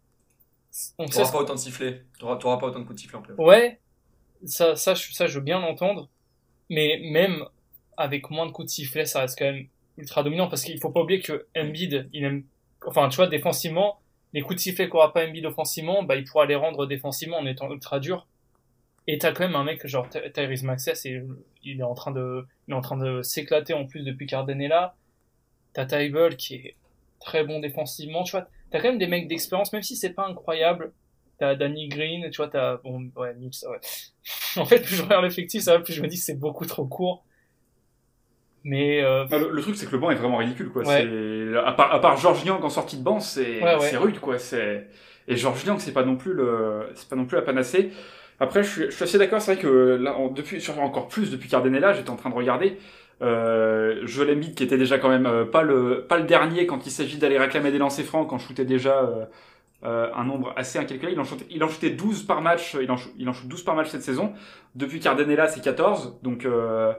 on T'auras pas autant de sifflets, t'auras t'auras pas autant de coups de sifflet en playoff. Ouais, ça, ça, je- ça, je veux bien l'entendre. Mais même avec moins de coups de sifflet, ça reste quand même ultra dominant parce qu'il faut pas oublier que Embiid, il aime, enfin, tu vois, défensivement, les coups de sifflet qu'aura pas Embiid offensivement, bah, il pourra les rendre défensivement en étant ultra dur. Et t'as quand même un mec genre Ty- Tyrese Maxey, et il est en train de, il est en train de s'éclater en plus depuis qu'Arden est là. T'as Tybalt qui est très bon défensivement, tu vois. T'as quand même des mecs d'expérience, même si c'est pas incroyable. T'as Danny Green, tu vois, t'as, bon, ouais, Mills, ouais. en fait, plus je regarde l'effectif, ça va, plus je me dis c'est beaucoup trop court. Mais, euh, Ah, le, le truc, c'est que le banc est vraiment ridicule, quoi. Ouais. C'est à part, à part George Niang en sortie de banc, c'est Ouais, ouais. c'est rude, quoi. C'est et George Niang, c'est pas non plus le, c'est pas non plus la panacée. Après, je suis, je suis assez d'accord. C'est vrai que là, en- depuis, sur- encore plus depuis là, j'étais en train de regarder. Euh, Joel Embiid, qui était déjà quand même euh, pas le, pas le dernier quand il s'agit d'aller réclamer des lancers francs, quand shootait déjà euh, euh, un nombre assez incalculé. Il en shootait, il en shootait 12 par match. Il en, shoot- il en shoot 12 par match cette saison. Depuis là, c'est 14. Donc euh,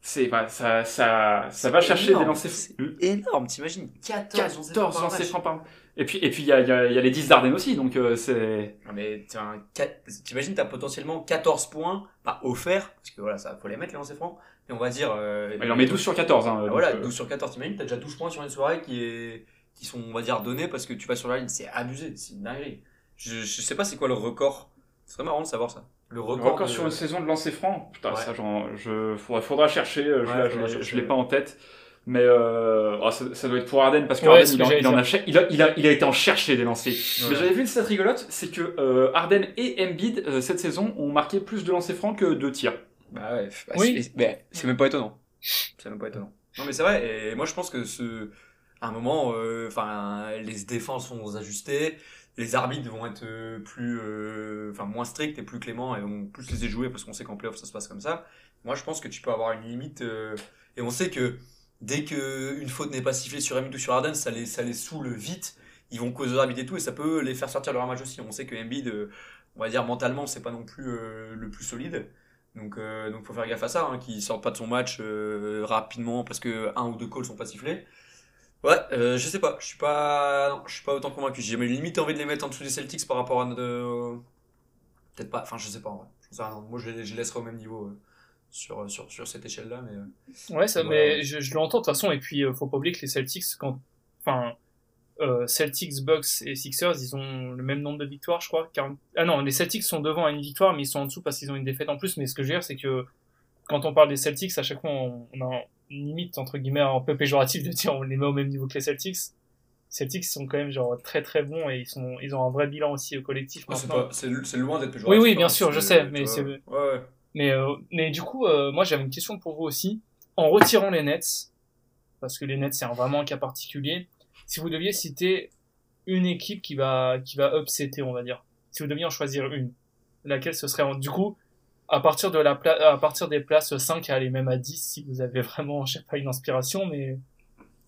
c'est, bah, ça, ça, ça va chercher énorme, des lancers c'est francs. énorme, t'imagines 14, 14 lancers francs par Et puis, et puis, il y a, il y, a, il y a les 10 d'Arden aussi, donc euh, c'est... Non, mais t'imagines, t'as potentiellement 14 points, pas offerts, parce que voilà, ça faut les mettre les lancers francs, mais on va dire. Euh, Il en met 12 sur 14. Hein, Ah, voilà, euh, 12 sur 14, t'imagines, t'as déjà 12 points sur une soirée qui, est, qui sont, on va dire, donnés parce que tu vas sur la ligne. C'est abusé, c'est une dinguerie. Je, je sais pas c'est quoi le record. C'est très marrant de savoir ça. Le record. Encore de- sur une saison de lancer franc, putain, Ouais. ça, genre, je, faudra, faudra chercher, euh, je, Ouais, je, l'ai- je pas en tête. Mais euh, oh, ça, ça doit être pour Arden, parce que Ouais, il, en, il, a, il, a, il, a, il a été en chercher des lancers. Ouais. Mais j'avais vu une stat rigolote, c'est que euh, Harden et Embiid, euh, cette saison, ont marqué plus de lancers francs que de tirs. Bah ouais, bah, Oui. c'est- même pas étonnant. C'est même pas étonnant. Non mais c'est vrai, et moi je pense que ce, à un moment, euh, enfin, les défenses vont s'ajuster, les arbitres vont être euh, plus, euh, enfin, moins stricts et plus cléments et vont plus les jouer parce qu'on sait qu'en playoff ça se passe comme ça. Moi je pense que tu peux avoir une limite, euh, et on sait que dès que une faute n'est pas sifflée sur Embiid ou sur Harden, ça les, ça les saoule vite. Ils vont causer l'arbitre et tout, et ça peut les faire sortir de leur match aussi. On sait que Embiid, euh, on va dire mentalement, c'est pas non plus euh, le plus solide. Donc, euh, donc faut faire gaffe à ça, hein, qu'il sorte pas de son match euh, rapidement parce que un ou deux calls sont pas sifflés. Ouais, je sais pas, je suis pas, je suis pas autant convaincu. J'ai limite envie de les mettre en dessous des Celtics par rapport à notre, peut-être pas, enfin je sais pas. Moi je les, je les laisserai au même niveau sur, sur sur cette échelle-là, mais euh, Ouais, ça, mais je, je l'entends de toute façon. Et puis, euh, faut pas oublier que les Celtics, quand, enfin, euh, Celtics, Bucks et Sixers, ils ont le même nombre de victoires, je crois. 40... Ah non, les Celtics sont devant à une victoire, mais ils sont en dessous parce qu'ils ont une défaite en plus. Mais ce que je veux dire, c'est que quand on parle des Celtics, à chaque fois, on, on a une limite entre guillemets un peu péjoratif de dire on les met au même niveau que les Celtics. Celtics sont quand même genre très très bons et ils sont ils ont un vrai bilan aussi au collectif Ah, c'est loin d'être Oui, péjoratif, oui, hein, bien sûr, je sais, mais c'est- ouais, ouais. Mais, euh, mais du coup, euh, moi j'avais une question pour vous aussi. En retirant les Nets, parce que les Nets c'est un- vraiment un cas particulier, si vous deviez citer une équipe qui va, qui va upsetter, on va dire, si vous deviez en choisir une, laquelle ce serait en- Du coup, à partir, de la pla- à partir des places 5 à aller même à 10, si vous avez vraiment, je sais pas, une inspiration, mais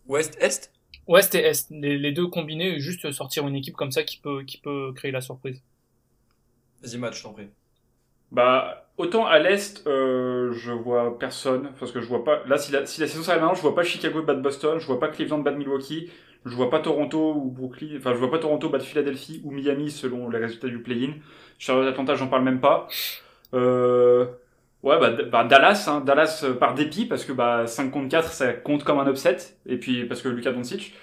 Ouest, Est? Ouest et Est, les, les deux combinés, juste sortir une équipe comme ça qui peut, qui peut créer la surprise. Vas-y, match, je t'en prie. Bah, autant à l'Est, euh, je vois personne, parce que je vois pas... Là, si la, si la saison s'arrête maintenant, je vois pas Chicago battre Boston, je vois pas Cleveland battre Milwaukee, je vois pas Toronto ou Brooklyn, enfin, je vois pas Toronto battre Philadelphie ou Miami selon les résultats du play-in. Charlotte Atlanta, j'en parle même pas. Euh... Ouais, bah, bah, Dallas, hein, Dallas euh, par dépit, parce que bah, 5 contre 4, ça compte comme un upset, et puis parce que Lucas Doncic.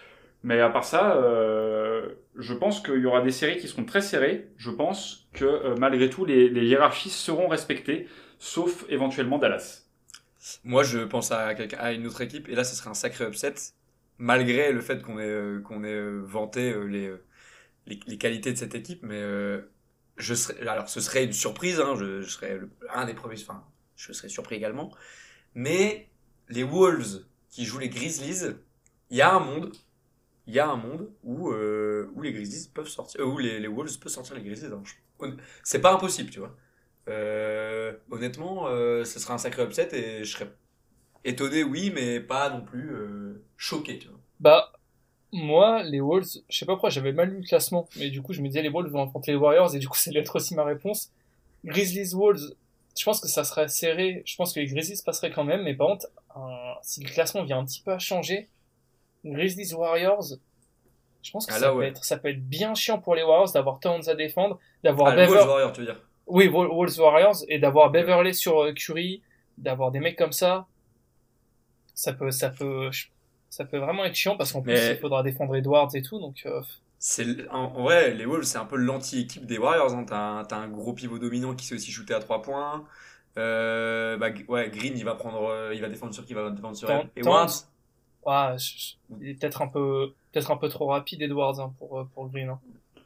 Mais à part ça, euh, je pense qu'il y aura des séries qui seront très serrées. Je pense que euh, malgré tout, les, les hiérarchies seront respectées, sauf éventuellement Dallas. Moi, je pense à, à une autre équipe, et là, ce serait un sacré upset, malgré le fait qu'on ait, euh, qu'on ait euh, vanté les, les, qualités de cette équipe, mais je serais, alors ce serait une surprise, hein, je, serais un des premiers, enfin, je serais surpris également, mais les Wolves qui jouent les Grizzlies, il y a un monde, il y a un monde où, euh, où les Grizzlies peuvent sortir, euh, où les, Wolves peuvent sortir les Grizzlies. hein. C'est pas impossible, tu vois. Euh, honnêtement, ce serait un sacré upset et je serais étonné, oui, mais pas non plus choqué, tu vois. Bah, moi, les Wolves, je sais pas pourquoi, j'avais mal lu le classement, mais du coup, je me disais les Wolves vont affronter les Warriors, et du coup, ça allait être aussi ma réponse. Grizzlies Wolves, je pense que ça serait serré, je pense que les Grizzlies passeraient quand même, mais par contre, si le classement vient un petit peu à changer, Grizzlies Warriors, je pense que Ah ça, là, peut ouais. être, ça peut être bien chiant pour les Warriors d'avoir Towns à défendre, d'avoir Ah, Warriors, tu veux dire. Oui, Wol- Wolves Warriors, et d'avoir Beverley sur euh, Curry, d'avoir des mecs comme ça, ça peut, ça peut, ça peut vraiment être chiant parce qu'en plus il faudra défendre Edwards et tout, donc euh, C'est en, vrai, les Wolves, c'est un peu l'anti-équipe des Warriors. Hein. T'as un, gros pivot dominant qui sait aussi shooter à 3 points. Euh, bah, ouais, Green, il va prendre, il va défendre sur qui, il va défendre sur Ward. Ouais, je- il est peut-être un peu, peut-être un peu trop rapide Edwards hein, pour euh, pour Green. hein.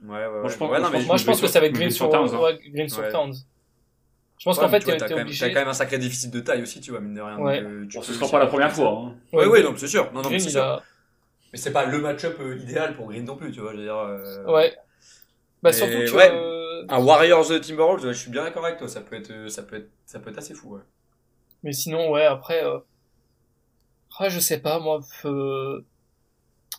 Ouais, ouais, ouais. Moi, je pense- ouais, non, je mais pense- Moi je pense Green que ça va être Green sur, Towns, hein. ouais, Green sur Ouais. Towns. Je pense Ouais, qu'en fait t'es t'as t'es quand, même- obligé. t'as quand même un sacré déficit de taille aussi, tu vois, mine de rien. Ouais. donc, euh, tu Bon, ce sera pas la première fois. Hein. Ouais, ouais, non, c'est sûr. Non, non, c'est sûr. Mais c'est pas le match-up euh, idéal pour Green non plus, tu vois. Je veux dire, euh, Ouais. Bah surtout que ouais. euh, Un Warriors Timberwolves, je suis bien d'accord avec toi. Ça peut être, ça peut être, ça peut être assez fou, ouais. Mais sinon, ouais, après, euh... ah, je sais pas, moi, euh,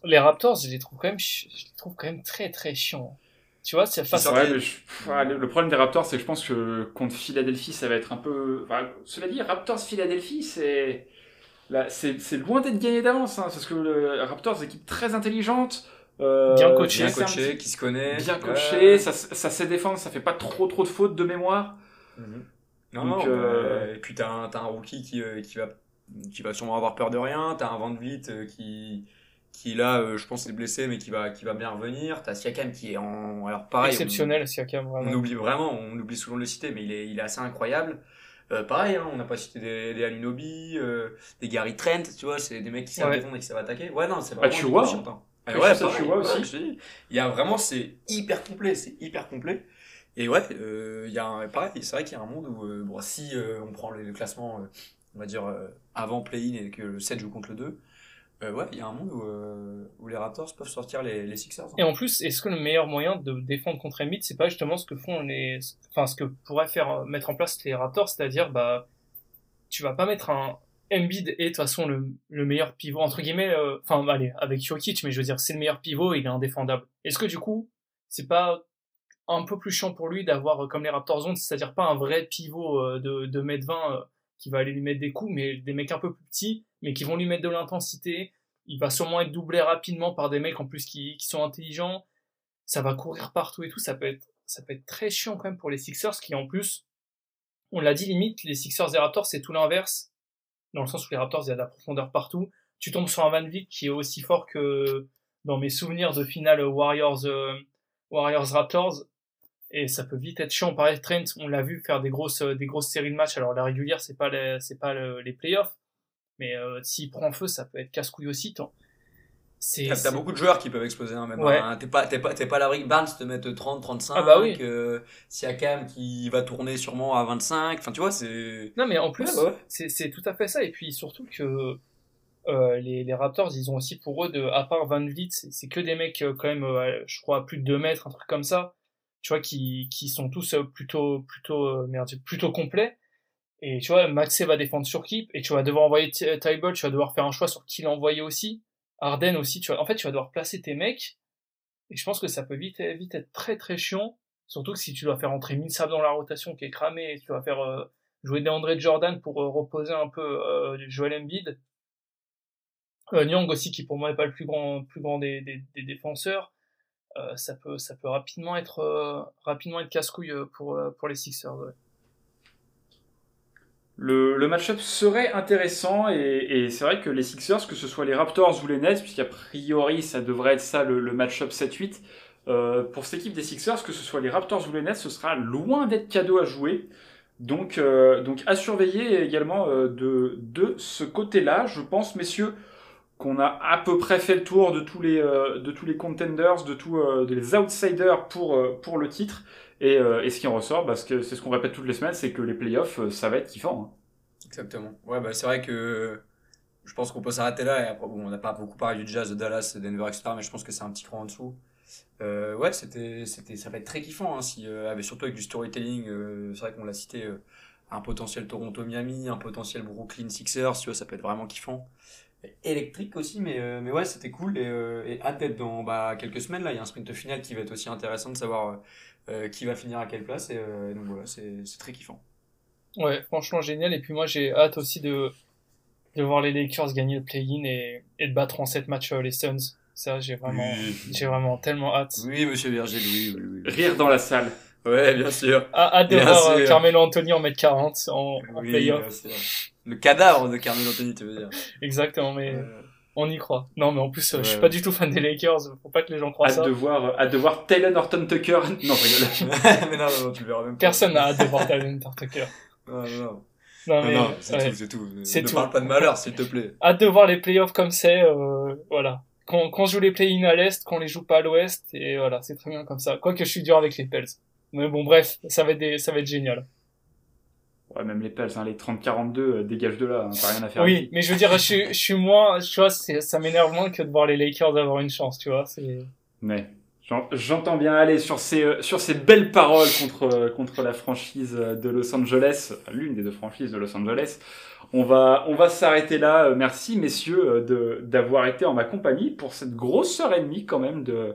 les Raptors, je les trouve quand même, je les trouve quand même très très chiants. Tu vois, c'est face Ça à... va. Ouais, je- le problème des Raptors, c'est que je pense que contre Philadelphie, ça va être un peu. Enfin, cela dit, Raptors-Philadelphie, c'est. C'est c'est loin d'être gagné d'avance, hein, parce que le Raptors, c'est une équipe très intelligente. euh, Bien coachée. Bien coaché, petit- qui se connaît. Bien coaché, ça, ça sait défendre, ça fait pas trop trop de fautes de mémoire. Mhm. Non, Donc, non, euh, et puis t'as un, t'as un rookie qui, qui, va, qui va sûrement avoir peur de rien, t'as un Van Vliet euh, qui, qui là, euh, je pense, est blessé, mais qui va, qui va bien revenir, t'as Siakam qui est en... Alors pareil, exceptionnel, Siakam, on, vraiment. on oublie vraiment, on oublie souvent de le citer, mais il est, il est assez incroyable. Euh, pareil, hein, on n'a pas cité des, des euh, des Gary Trent, tu vois, c'est des mecs qui savent Ouais. défendre et qui savent attaquer. Ouais, non, c'est Bah, vraiment tu vois, équipe chiante, hein. Et Euh, ouais, pareil, tu vois aussi. Il y a vraiment, c'est hyper complet, c'est hyper complet. Et ouais, euh, il y a un, pareil, c'est vrai qu'il y a un monde où, euh, bon, si euh, on prend le, le classement, euh, on va dire, euh, avant play-in et que le 7 joue contre le 2, euh, ouais, il y a un monde où, euh, où les Raptors peuvent sortir les, les Sixers. hein. Et en plus, est-ce que le meilleur moyen de défendre contre Embiid, c'est pas justement ce que font les, enfin, ce que pourraient faire, mettre en place les Raptors, c'est-à-dire, bah, tu vas pas mettre un Embiid et de toute façon le, le meilleur pivot, entre guillemets, enfin, allez, avec Jokic, mais je veux dire, c'est le meilleur pivot il est indéfendable. Est-ce que du coup, c'est pas un peu plus chiant pour lui d'avoir, comme les Raptors ont, c'est-à-dire pas un vrai pivot de, de mètre 20 euh, qui va aller lui mettre des coups, mais des mecs un peu plus petits, mais qui vont lui mettre de l'intensité. Il va sûrement être doublé rapidement par des mecs en plus qui, sont intelligents. Ça va courir partout et tout. Ça peut être, très chiant quand même pour les Sixers qui en plus, on l'a dit limite, les Sixers et Raptors c'est tout l'inverse. Dans le sens où les Raptors il y a de la profondeur partout. Tu tombes sur un Van Vliet qui est aussi fort que dans mes souvenirs de finale Warriors, euh, Warriors Raptors. Et ça peut vite être chiant. Pareil, Trent, on l'a vu faire des grosses, euh, des grosses séries de matchs. Alors la régulière, c'est pas les, c'est pas le- les playoffs. Mais euh, s'il prend feu, ça peut être casse-couille aussi. C'est, T'as, beaucoup de joueurs qui peuvent exploser, hein, même. Ouais. hein. T'es pas, t'es pas, t'es pas à l'abri que Barnes te mette 30, 35. Ah bah oui. euh, Siakam qui va tourner sûrement à 25. Enfin, tu vois, c'est. Non, mais en plus, Ouais, bah ouais. c'est, c'est tout à fait ça. Et puis surtout que euh, les, les Raptors, ils ont aussi pour eux, de, à part Van Vliet, c'est, que des mecs euh, quand même, je crois, à plus de 2 mètres, un truc comme ça. Tu vois, qui, qui sont tous euh, plutôt, plutôt, euh, merde, plutôt complets. Et tu vois, Maxey va défendre sur qui Et tu vas devoir envoyer Ty- Tybalt, tu vas devoir faire un choix sur qui l'envoyer aussi. Arden aussi, tu vois. En fait, tu vas devoir placer tes mecs. Et je pense que ça peut vite, vite être très très chiant. Surtout que si tu dois faire entrer Millsap dans la rotation qui est cramé, et tu vas faire euh, jouer des André Jordan pour euh, reposer un peu euh, Joel Embiid. Euh, Nyang aussi, qui pour moi est pas le plus grand, plus grand des, des, des défenseurs. Euh, ça peut, ça peut rapidement être, euh, rapidement être casse-couille euh, pour, pour les Sixers. le, le match-up serait intéressant et, c'est vrai que les Sixers, que ce soit les Raptors ou les Nets, puisqu'a priori ça devrait être ça le, match-up 7-8, euh, pour cette équipe des Sixers, que ce soit les Raptors ou les Nets, ce sera loin d'être cadeau à jouer. Donc, donc à surveiller également de, de ce côté-là. Je pense, messieurs, qu'on a à peu près fait le tour de tous les, euh, de tous les contenders, de tous euh, les outsiders pour, euh, pour le titre. Et, et ce qui en ressort, parce que c'est ce qu'on répète toutes les semaines, c'est que les playoffs, ça va être kiffant. hein. Exactement. Ouais, bah c'est vrai que je pense qu'on peut s'arrêter là. Bon, on n'a pas beaucoup parlé du Jazz, de Dallas, de Denver, etc. Mais je pense que c'est un petit cran en dessous. Ouais, c'était, c'était, ça va être très kiffant. Hein, si, avec, surtout avec du storytelling. c'est vrai qu'on l'a cité. un potentiel Toronto-Miami, un potentiel Brooklyn Sixers. Tu vois, ça peut être vraiment kiffant. Électrique aussi, mais, euh, mais ouais, c'était cool. Et, euh, et hâte d'être dans bah, quelques semaines. Là, il y a un sprint final qui va être aussi intéressant de savoir euh, qui va finir à quelle place. Et, euh, et donc voilà, c'est, c'est très kiffant. Ouais, franchement génial. Et puis moi j'ai hâte aussi de, de voir les Lakers gagner le play-in et, et de battre en 7 matchs euh, les Suns. Ça, j'ai vraiment, j'ai vraiment tellement hâte. Oui, monsieur Virgile, oui, oui, oui. Rire dans la salle. Ouais, bien sûr. Ah, hâte de voir euh. Carmelo Anthony en mettre 40 en, en Oui, playoff. Le cadavre de Carmelo Anthony, tu veux dire. Exactement, mais Euh, on y croit. Non, mais en plus, euh, je suis Ouais. pas du tout fan des Lakers. Faut pas que les gens croient Hâte ça. de voir, hâte de voir Taylor Norton Tucker. Non, je rigole. mais non, non, non, tu le verras même pas. Personne n'a hâte de voir Talon Tucker. Non, non, non. Non, Non, mais, non, c'est ouais. tout, c'est tout. C'est ne tout. parle pas de malheur, s'il te plaît. hâte de voir les playoffs comme c'est, euh, voilà. Qu'on qu'on joue les play-in à l'est, qu'on les joue pas à l'ouest, et voilà, c'est très bien comme ça. Quoique je suis dur avec les Pels. Mais bon, bref, ça va être, des, ça va être génial. Ouais, même les Pels, hein, les 30-42, euh, dégage de là, hein, t'as rien à faire. Oui, mais je veux dire, je suis, je suis moins, tu vois, ça m'énerve moins que de voir les Lakers avoir une chance, tu vois. Mais j'en- j'entends bien aller sur ces, euh, sur ces belles paroles contre, euh, contre la franchise euh, de Los Angeles, l'une des deux franchises de Los Angeles. On va, on va s'arrêter là. Merci, messieurs, d'avoir été en ma compagnie pour cette grosse heure et demie, quand même, de,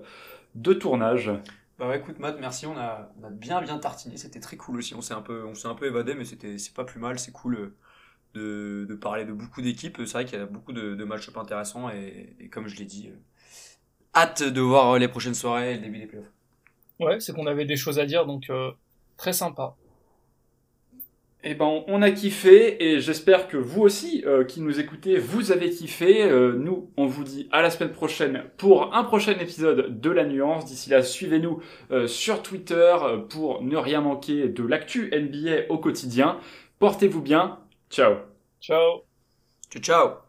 de tournage. Bah écoute, Matt, merci. On a, bien, bien tartiné. C'était très cool aussi. On s'est un peu, on s'est un peu évadé, mais c'était, c'est pas plus mal. C'est cool euh, de, de parler de beaucoup d'équipes. C'est vrai qu'il y a beaucoup de, de match-up intéressants et, comme je l'ai dit, euh, hâte de voir euh, les prochaines soirées et le début des playoffs. ouais, c'est qu'on avait des choses à dire, donc, très sympa. Eh ben, on a kiffé et j'espère que vous aussi, euh, qui nous écoutez, vous avez kiffé. Euh, nous, on vous dit à la semaine prochaine pour un prochain épisode de La Nuance. D'ici là, suivez-nous euh, sur Twitter pour ne rien manquer de l'actu NBA au quotidien. Portez-vous bien. Ciao. Ciao! Ciao, ciao!